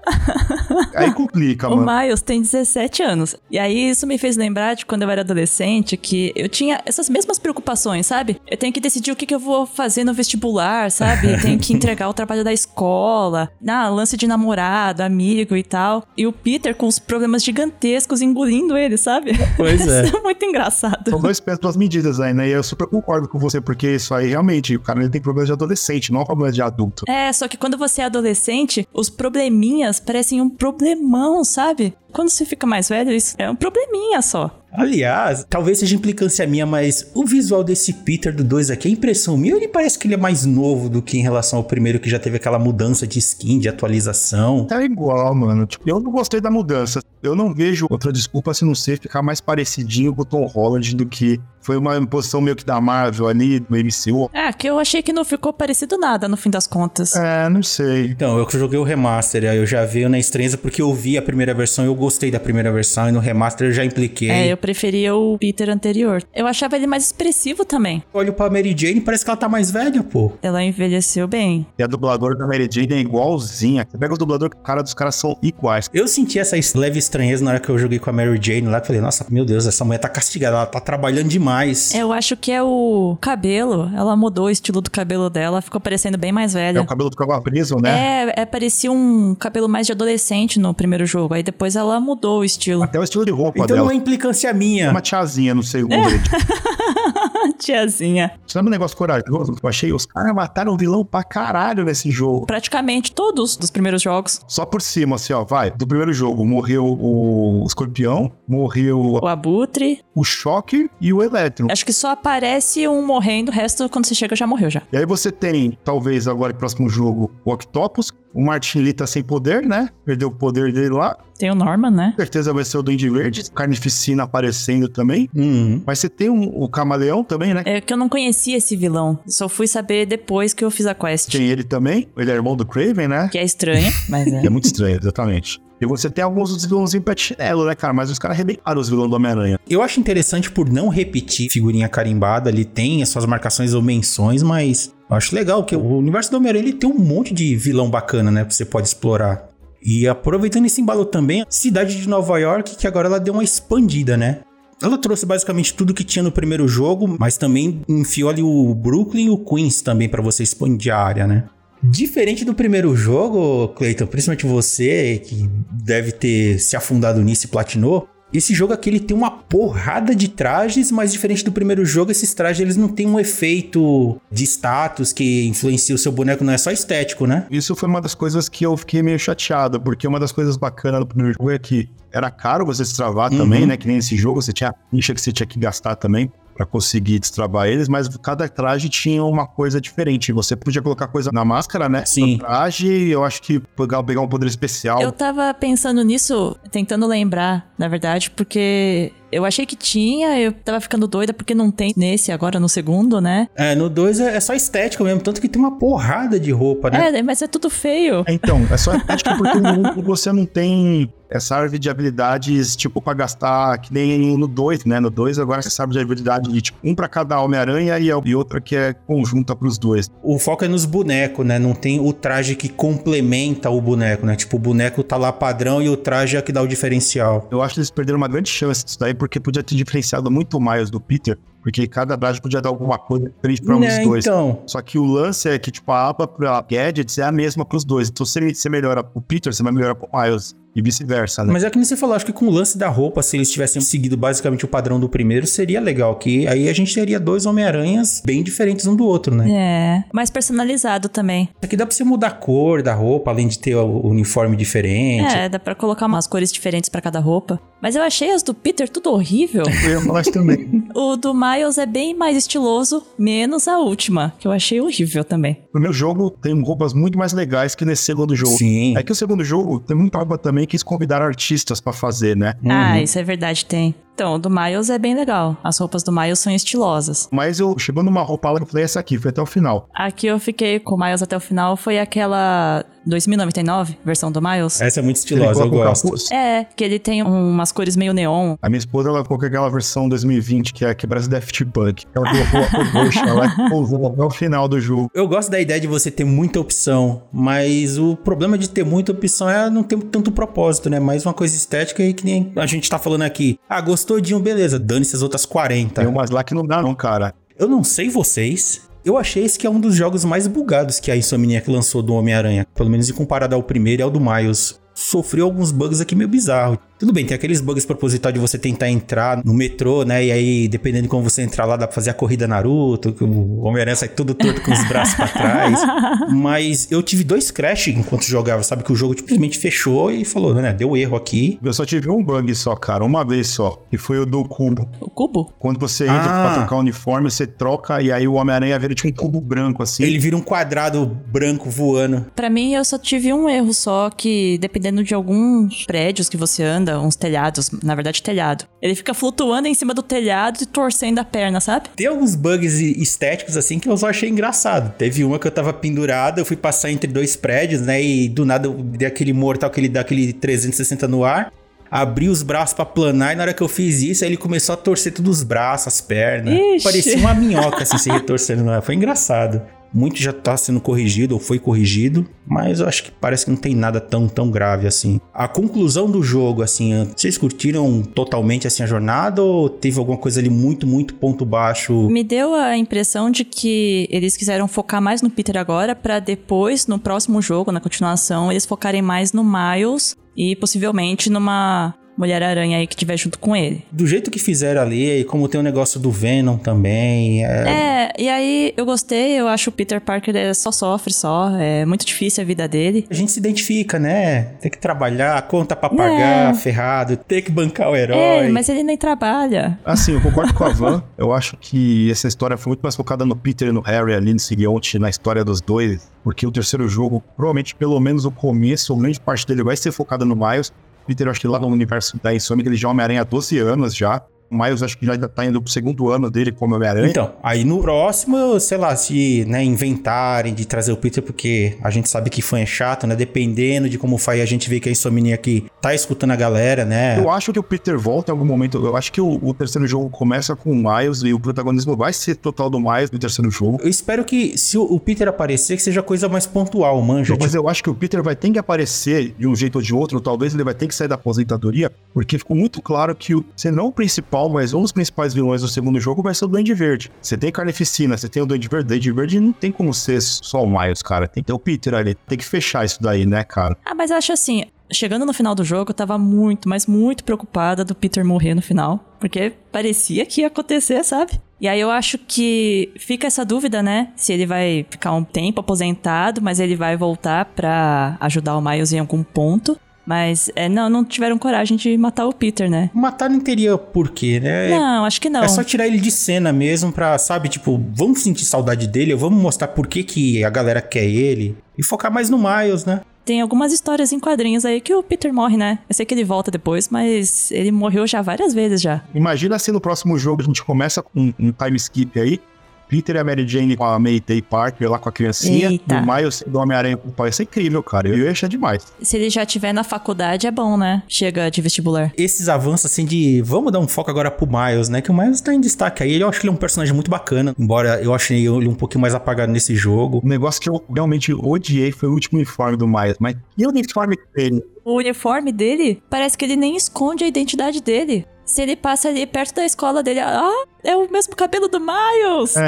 aí complica, O mano. Miles tem 17 anos. E aí isso me fez lembrar de quando eu era adolescente que eu tinha essas mesmas preocupações, sabe? Eu tenho que decidir o que, que eu vou fazer no vestibular, sabe? Eu tenho que entregar o trabalho da escola, na lance de namorado, amigo e tal. E o Peter com os problemas gigantescos engolindo ele, sabe? Pois é. Isso é muito engraçado. São dois pesos, duas medidas aí, né? E eu super concordo com você, porque isso aí realmente, o cara ele tem problemas de adolescente, não problemas de adulto. É, só que quando você é adolescente, os probleminhas parecem um problemão, sabe? Quando você fica mais velho, isso é um probleminha só. Aliás, talvez seja implicância minha, mas o visual desse Peter do 2 aqui, a impressão minha, ele parece que ele é mais novo do que em relação ao primeiro, que já teve aquela mudança de skin, de atualização. Tá igual, mano. Tipo, eu não gostei da mudança. Eu não vejo outra desculpa se não ser ficar mais parecidinho com o Tom Holland do que foi uma imposição meio que da Marvel ali, do MCU. É, que eu achei que não ficou parecido nada no fim das contas. É, não sei. Então, eu joguei o remaster, aí eu já veio na estranheza porque eu vi a primeira versão e eu gostei da primeira versão, e no remaster eu já impliquei. É, eu preferia o Peter anterior. Eu achava ele mais expressivo também. Olho pra Mary Jane, parece que ela tá mais velha, pô. Ela envelheceu bem. E a dubladora da Mary Jane é igualzinha. Você pega os dubladores, a cara dos caras são iguais. Eu senti essa leve estranheza na hora que eu joguei com a Mary Jane lá, que falei, nossa, meu Deus, essa mulher tá castigada, ela tá trabalhando demais. Eu acho que é o cabelo. Ela mudou o estilo do cabelo dela, ficou parecendo bem mais É, velha. o cabelo ficava preso, né? É, é, parecia um cabelo mais de adolescente no primeiro jogo. Aí depois ela mudou o estilo. Até o estilo de roupa Então dela. não é implicância minha. É uma tiazinha no segundo. ali. Tiazinha. Sabe um negócio corajoso que eu achei? Os caras mataram o vilão pra caralho nesse jogo. Praticamente todos dos primeiros jogos. Só por cima, assim, ó, vai. Do primeiro jogo, morreu o escorpião, morreu O Abutre. o choque e o elétron. Acho que só aparece um morrendo, o resto, quando você chega, já morreu já. E aí você tem, talvez agora próximo jogo, o Octopus. O Martin Lee tá sem poder, né? Perdeu o poder dele lá. Tem o Norman, né? Com certeza vai ser o Duende Verde. Carnificina aparecendo também. Uhum. Mas você tem um- o Camaleão também, né? É que eu não conhecia esse vilão. Só fui saber depois que eu fiz a quest. Tem ele também. Ele é irmão do Craven, né? Que é estranho, mas é. Que é muito estranho, exatamente. E você tem alguns dos vilãozinhos pé de chinelo, né, cara? Mas os caras arrebentaram os vilões do Homem-Aranha. Eu acho interessante por não repetir figurinha carimbada, ele tem as suas marcações ou menções, mas eu acho legal que o universo do Homem-Aranha ele tem um monte de vilão bacana, né, que você pode explorar. E aproveitando esse embalo também, a cidade de Nova York, que agora ela deu uma expandida, né? Ela trouxe basicamente tudo que tinha no primeiro jogo, mas também enfiou ali o Brooklyn e o Queens também pra você expandir a área, né? Diferente do primeiro jogo, Clayton, principalmente você que deve ter se afundado nisso e platinou, esse jogo aqui ele tem uma porrada de trajes, mas diferente do primeiro jogo, esses trajes eles não têm um efeito de status que influencia o seu boneco, não é só estético, né? Isso foi uma das coisas que eu fiquei meio chateado, porque uma das coisas bacanas do primeiro jogo é que era caro você destravar Uhum. também, né? Que nem esse jogo, você tinha ficha que você tinha que gastar também pra conseguir destravar eles, mas cada traje tinha uma coisa diferente. Você podia colocar coisa na máscara, né? Sim. No traje, eu acho que pegar, pegar um poder especial. Eu tava pensando nisso, tentando lembrar, na verdade, porque Eu achei que tinha, eu tava ficando doida porque não tem nesse agora, no segundo, né? É, no 2 é, é só estética mesmo, tanto que tem uma porrada de roupa, né? É, mas é tudo feio. Então, é só estética porque no 1 você não tem essa árvore de habilidades, tipo, pra gastar, que nem no 2, né? No 2, agora essa árvore de habilidade de, tipo, um pra cada Homem-Aranha e, e outra que é conjunta pros dois. O foco é nos bonecos, né? Não tem o traje que complementa o boneco, né? Tipo, o boneco tá lá padrão e o traje é que dá o diferencial. Eu acho que eles perderam uma grande chance disso daí, porque podia ter diferenciado muito mais do Peter, porque cada traje podia dar alguma coisa diferente pra um dos Né, dois. Então, Só que o lance é que, tipo, a aba pra gadgets é a mesma pros dois. Então, se você melhora pro Peter, você vai melhorar pro Miles. E vice-versa, né? mas é que nem você falou, acho que com o lance da roupa, se eles tivessem seguido basicamente o padrão do primeiro, seria legal, que aí a gente teria dois Homem-Aranhas bem diferentes um do outro, né? É, mais personalizado também. Aqui dá pra você mudar a cor da roupa, além de ter o uniforme diferente. É, dá pra colocar umas cores diferentes pra cada roupa. Mas eu achei as do Peter tudo horrível. Eu, nós também. o do Miles é bem mais estiloso, menos a última, que eu achei horrível também. No meu jogo, tem roupas muito mais legais que nesse segundo jogo. Sim. É que o segundo jogo tem muita aba também que eles convidaram artistas pra fazer, né? Ah, isso é verdade, tem. Então, o do Miles é bem legal. As roupas do Miles são estilosas. Mas eu chegou numa roupa lá que eu falei, essa aqui, foi até o final. Aqui eu fiquei com o Miles até o final, foi aquela 2099, versão do Miles. Essa é muito estilosa, eu gosto. capuz. É, que ele tem umas cores meio neon. A minha esposa, ela colocou aquela versão 2020, que é a que parece Daft Punk. Ela colocou a cor roxa, ela usou até o final do jogo. Eu gosto da ideia de você ter muita opção, mas o problema de ter muita opção é não ter tanto propósito, né? Mais uma coisa estética aí que nem a gente tá falando aqui. Ah, gostou um, beleza, dane-se as outras 40. Tem umas lá que não dá não, cara. Eu não sei vocês. Eu achei esse que é um dos jogos mais bugados que a Insomniac lançou do Homem-Aranha. Pelo menos em comparado ao primeiro e ao do Miles. Sofreu alguns bugs aqui meio bizarros. Tudo bem, tem aqueles bugs proposital de você tentar entrar no metrô, né? E aí, dependendo de como você entrar lá, dá pra fazer a corrida Naruto, que o Homem-Aranha sai tudo torto com os braços pra trás. Mas eu tive dois crash enquanto jogava, sabe? Que o jogo simplesmente fechou e falou, né? Deu erro aqui. Eu só tive um bug só, cara, uma vez só. Que foi o do cubo. O cubo? Quando você entra Ah. pra trocar o uniforme, você troca e aí o Homem-Aranha vira tipo um cubo branco, assim. Ele vira um quadrado branco voando. Pra mim, eu só tive um erro só, que dependendo de alguns prédios que você anda, uns telhados, na verdade telhado, ele fica flutuando em cima do telhado e torcendo a perna, sabe? Tem alguns bugs estéticos assim que eu só achei engraçado. Teve uma que eu tava pendurado, eu fui passar entre dois prédios, né? E do nada eu dei aquele mortal que ele dá aquele 360 no ar. Abri os braços pra planar e na hora que eu fiz isso, aí ele começou a torcer todos os braços, as pernas. Ixi. Parecia uma minhoca assim, se retorcendo. Foi engraçado. Muito já tá sendo corrigido ou foi corrigido, mas eu acho que parece que não tem nada tão, tão grave assim. A conclusão do jogo, assim, vocês curtiram totalmente assim a jornada ou teve alguma coisa ali muito, muito ponto baixo? Me deu a impressão de que eles quiseram focar mais no Peter agora, pra depois, no próximo jogo, na continuação, eles focarem mais no Miles e possivelmente numa Mulher-Aranha aí que tiver junto com ele. Do jeito que fizeram ali, e como tem o negócio do Venom também, é... É, e aí eu gostei, eu acho o Peter Parker é, só sofre só, é muito difícil a vida dele. A gente se identifica, né? Tem que trabalhar, conta pra pagar, ferrado, tem que bancar o herói. É, mas ele nem trabalha. Assim, eu concordo com a Van. Eu acho que essa história foi muito mais focada no Peter e no Harry ali, no Sigeonte, na história dos dois. Porque o terceiro jogo, provavelmente, pelo menos o começo, ou grande parte dele vai ser focada no Miles. Peter, acho que lá no universo da Insomnia, ele já é Homem-Aranha há 12 anos já. O Miles, acho que já tá indo pro segundo ano dele como Homem-Aranha. Então, aí no próximo, sei lá, se né, inventarem de trazer o Peter, porque a gente sabe que fã é chato, né? Dependendo de como faz, a gente vê que a Insomnia aqui tá escutando a galera, né? Eu acho que o Peter volta em algum momento. Eu acho que o, o terceiro jogo começa com o Miles e o protagonismo vai ser total do Miles no terceiro jogo. Eu espero que, se o- o Peter aparecer, que seja coisa mais pontual, manja. Mas tipo, eu acho que o Peter vai ter que aparecer de um jeito ou de outro, talvez ele vai ter que sair da aposentadoria, porque ficou muito claro que, o, se não o principal, mas um dos principais vilões do segundo jogo vai ser o Duende Verde. Você tem Carnificina, você tem o Duende Verde, Duende Verde não tem como ser só o Miles, cara. Tem que ter o Peter ali, tem que fechar isso daí, né, cara? Ah, mas eu acho assim, chegando no final do jogo, eu tava muito, mas muito preocupada do Peter morrer no final. Porque parecia que ia acontecer, sabe? E aí eu acho que fica essa dúvida, né? Se ele vai ficar um tempo aposentado, mas ele vai voltar pra ajudar o Miles em algum ponto. Mas é, não, não tiveram coragem de matar o Peter, né? Matar não teria porquê, né? Não, acho que não. É só tirar ele de cena mesmo pra, sabe, tipo, vamos sentir saudade dele, vamos mostrar por que, que a galera quer ele e focar mais no Miles, né? Tem algumas histórias em quadrinhos aí que o Peter morre, né? Eu sei que ele volta depois, mas ele morreu já várias vezes já. Imagina se no próximo jogo a gente começa com um time skip aí, Peter e a Mary Jane com a Mayday Parker lá com a criancinha, Eita. e o Miles do Homem-Aranha com o pai. Isso é incrível, cara. Eu ia achar demais. Se ele já tiver na faculdade, é bom, né? Chega de vestibular. Esses avanços, assim, de vamos dar um foco agora pro Miles, né? Que o Miles tá em destaque aí. Eu acho que ele é um personagem muito bacana, embora eu achei ele um pouquinho mais apagado nesse jogo. O negócio que eu realmente odiei foi o último uniforme do Miles. Mas e o uniforme dele? O uniforme dele, parece que ele nem esconde a identidade dele. Se ele passa ali perto da escola dele, ah, é o mesmo cabelo do Miles.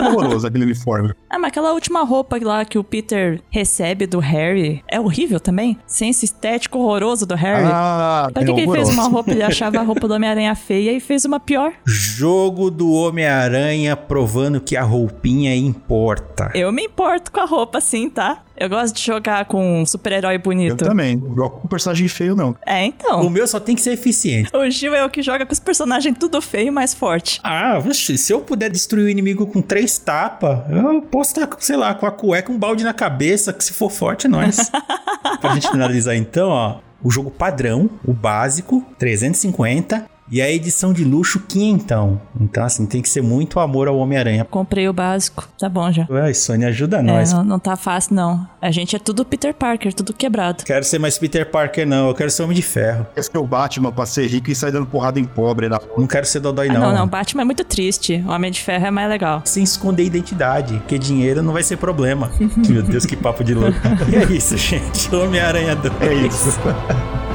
É. horroroso aquele uniforme. Ah, mas aquela última roupa lá que o Peter recebe do Harry é horrível também. Senso estético horroroso do Harry. Ah, Pra que, é que ele fez uma roupa? Ele achava a roupa do Homem-Aranha feia e fez uma pior. Jogo do Homem-Aranha provando que a roupinha importa. Eu me importo com a roupa, sim, tá? Eu gosto de jogar com um super-herói Eu bonito. também. Não jogo com personagem feio, não. É, então. O meu só tem que ser eficiente. O Gil é o que joga com os personagens tudo feio e mais forte. Ah, vixe, se eu puder destruir o inimigo com três tapas, eu posso estar, sei lá, com a cueca, um balde na cabeça, que se for forte, é nóis. pra gente finalizar então, ó, o jogo padrão, o básico, 350, e a edição de luxo, quinhentão. Então, assim, tem que ser muito amor ao Homem-Aranha. Comprei o básico, tá bom já. Ué, Sony, ajuda É, nós. não, não tá fácil, não. A gente é tudo Peter Parker, tudo quebrado. Quero ser mais Peter Parker, não. Eu quero ser Homem de Ferro. Esse é o Batman pra ser rico e sair dando porrada em pobre. né? Não quero ser Dodói, Ah, não. não, não, Batman é muito triste. O Homem de Ferro é mais legal. Sem esconder identidade, porque dinheiro não vai ser problema. Meu Deus, que papo de louco. E é isso, gente. Homem-Aranha 2. É isso.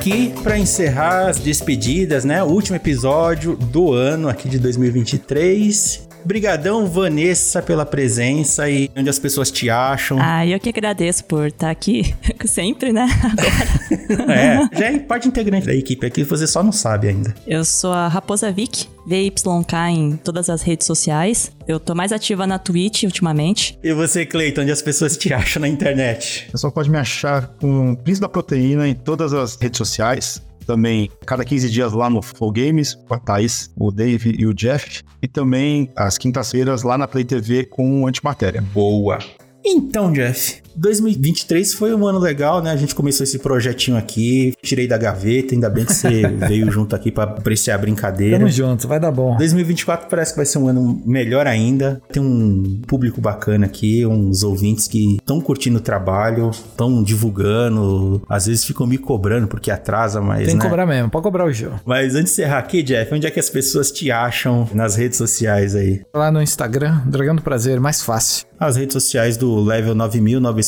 aqui, pra encerrar as despedidas, né? O último episódio do ano aqui de 2023. Brigadão, Vanessa, pela presença e onde as pessoas te acham. Ah, eu que agradeço por estar aqui sempre, né? Agora. É, já é parte integrante da equipe aqui, você só não sabe ainda. Eu sou a Raposa Vic, VYK em todas as redes sociais. Eu tô mais ativa na Twitch ultimamente. E você, Cleiton, onde as pessoas te acham na internet? O pessoal pode me achar com o Príncipe da Proteína em todas as redes sociais. Também, cada 15 dias lá no Flow Games, com a Thaís, o Dave e o Jeff. E também, às quintas-feiras, lá na Play TV com o Antimatéria. Boa. Então, Jeff, 2023 foi um ano legal, né? A gente começou esse projetinho aqui, tirei da gaveta, ainda bem que você veio junto aqui pra apreciar a brincadeira. Tamo junto, vai dar bom. 2024 parece que vai ser um ano melhor ainda. Tem um público bacana aqui, uns ouvintes que estão curtindo o trabalho, estão divulgando, às vezes ficam me cobrando porque atrasa, mas Tem que né? cobrar mesmo, pode cobrar o jogo. Mas antes de encerrar aqui, Jeff, onde é que as pessoas te acham nas redes sociais aí? Lá no Instagram, Dragão do Prazer, mais fácil. As redes sociais do Level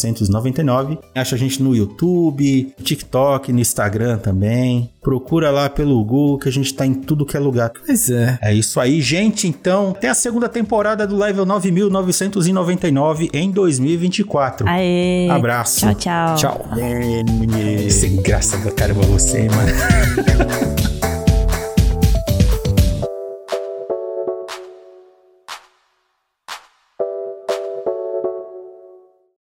9999. Acha a gente no YouTube, TikTok, no Instagram também. Procura lá pelo Google que a gente tá em tudo que é lugar. Pois é. É isso aí, gente. Então, tem a segunda temporada do Level 9999 em 2024. Aê! Abraço. Tchau, tchau. Tchau. Sem graça caramba você, mano.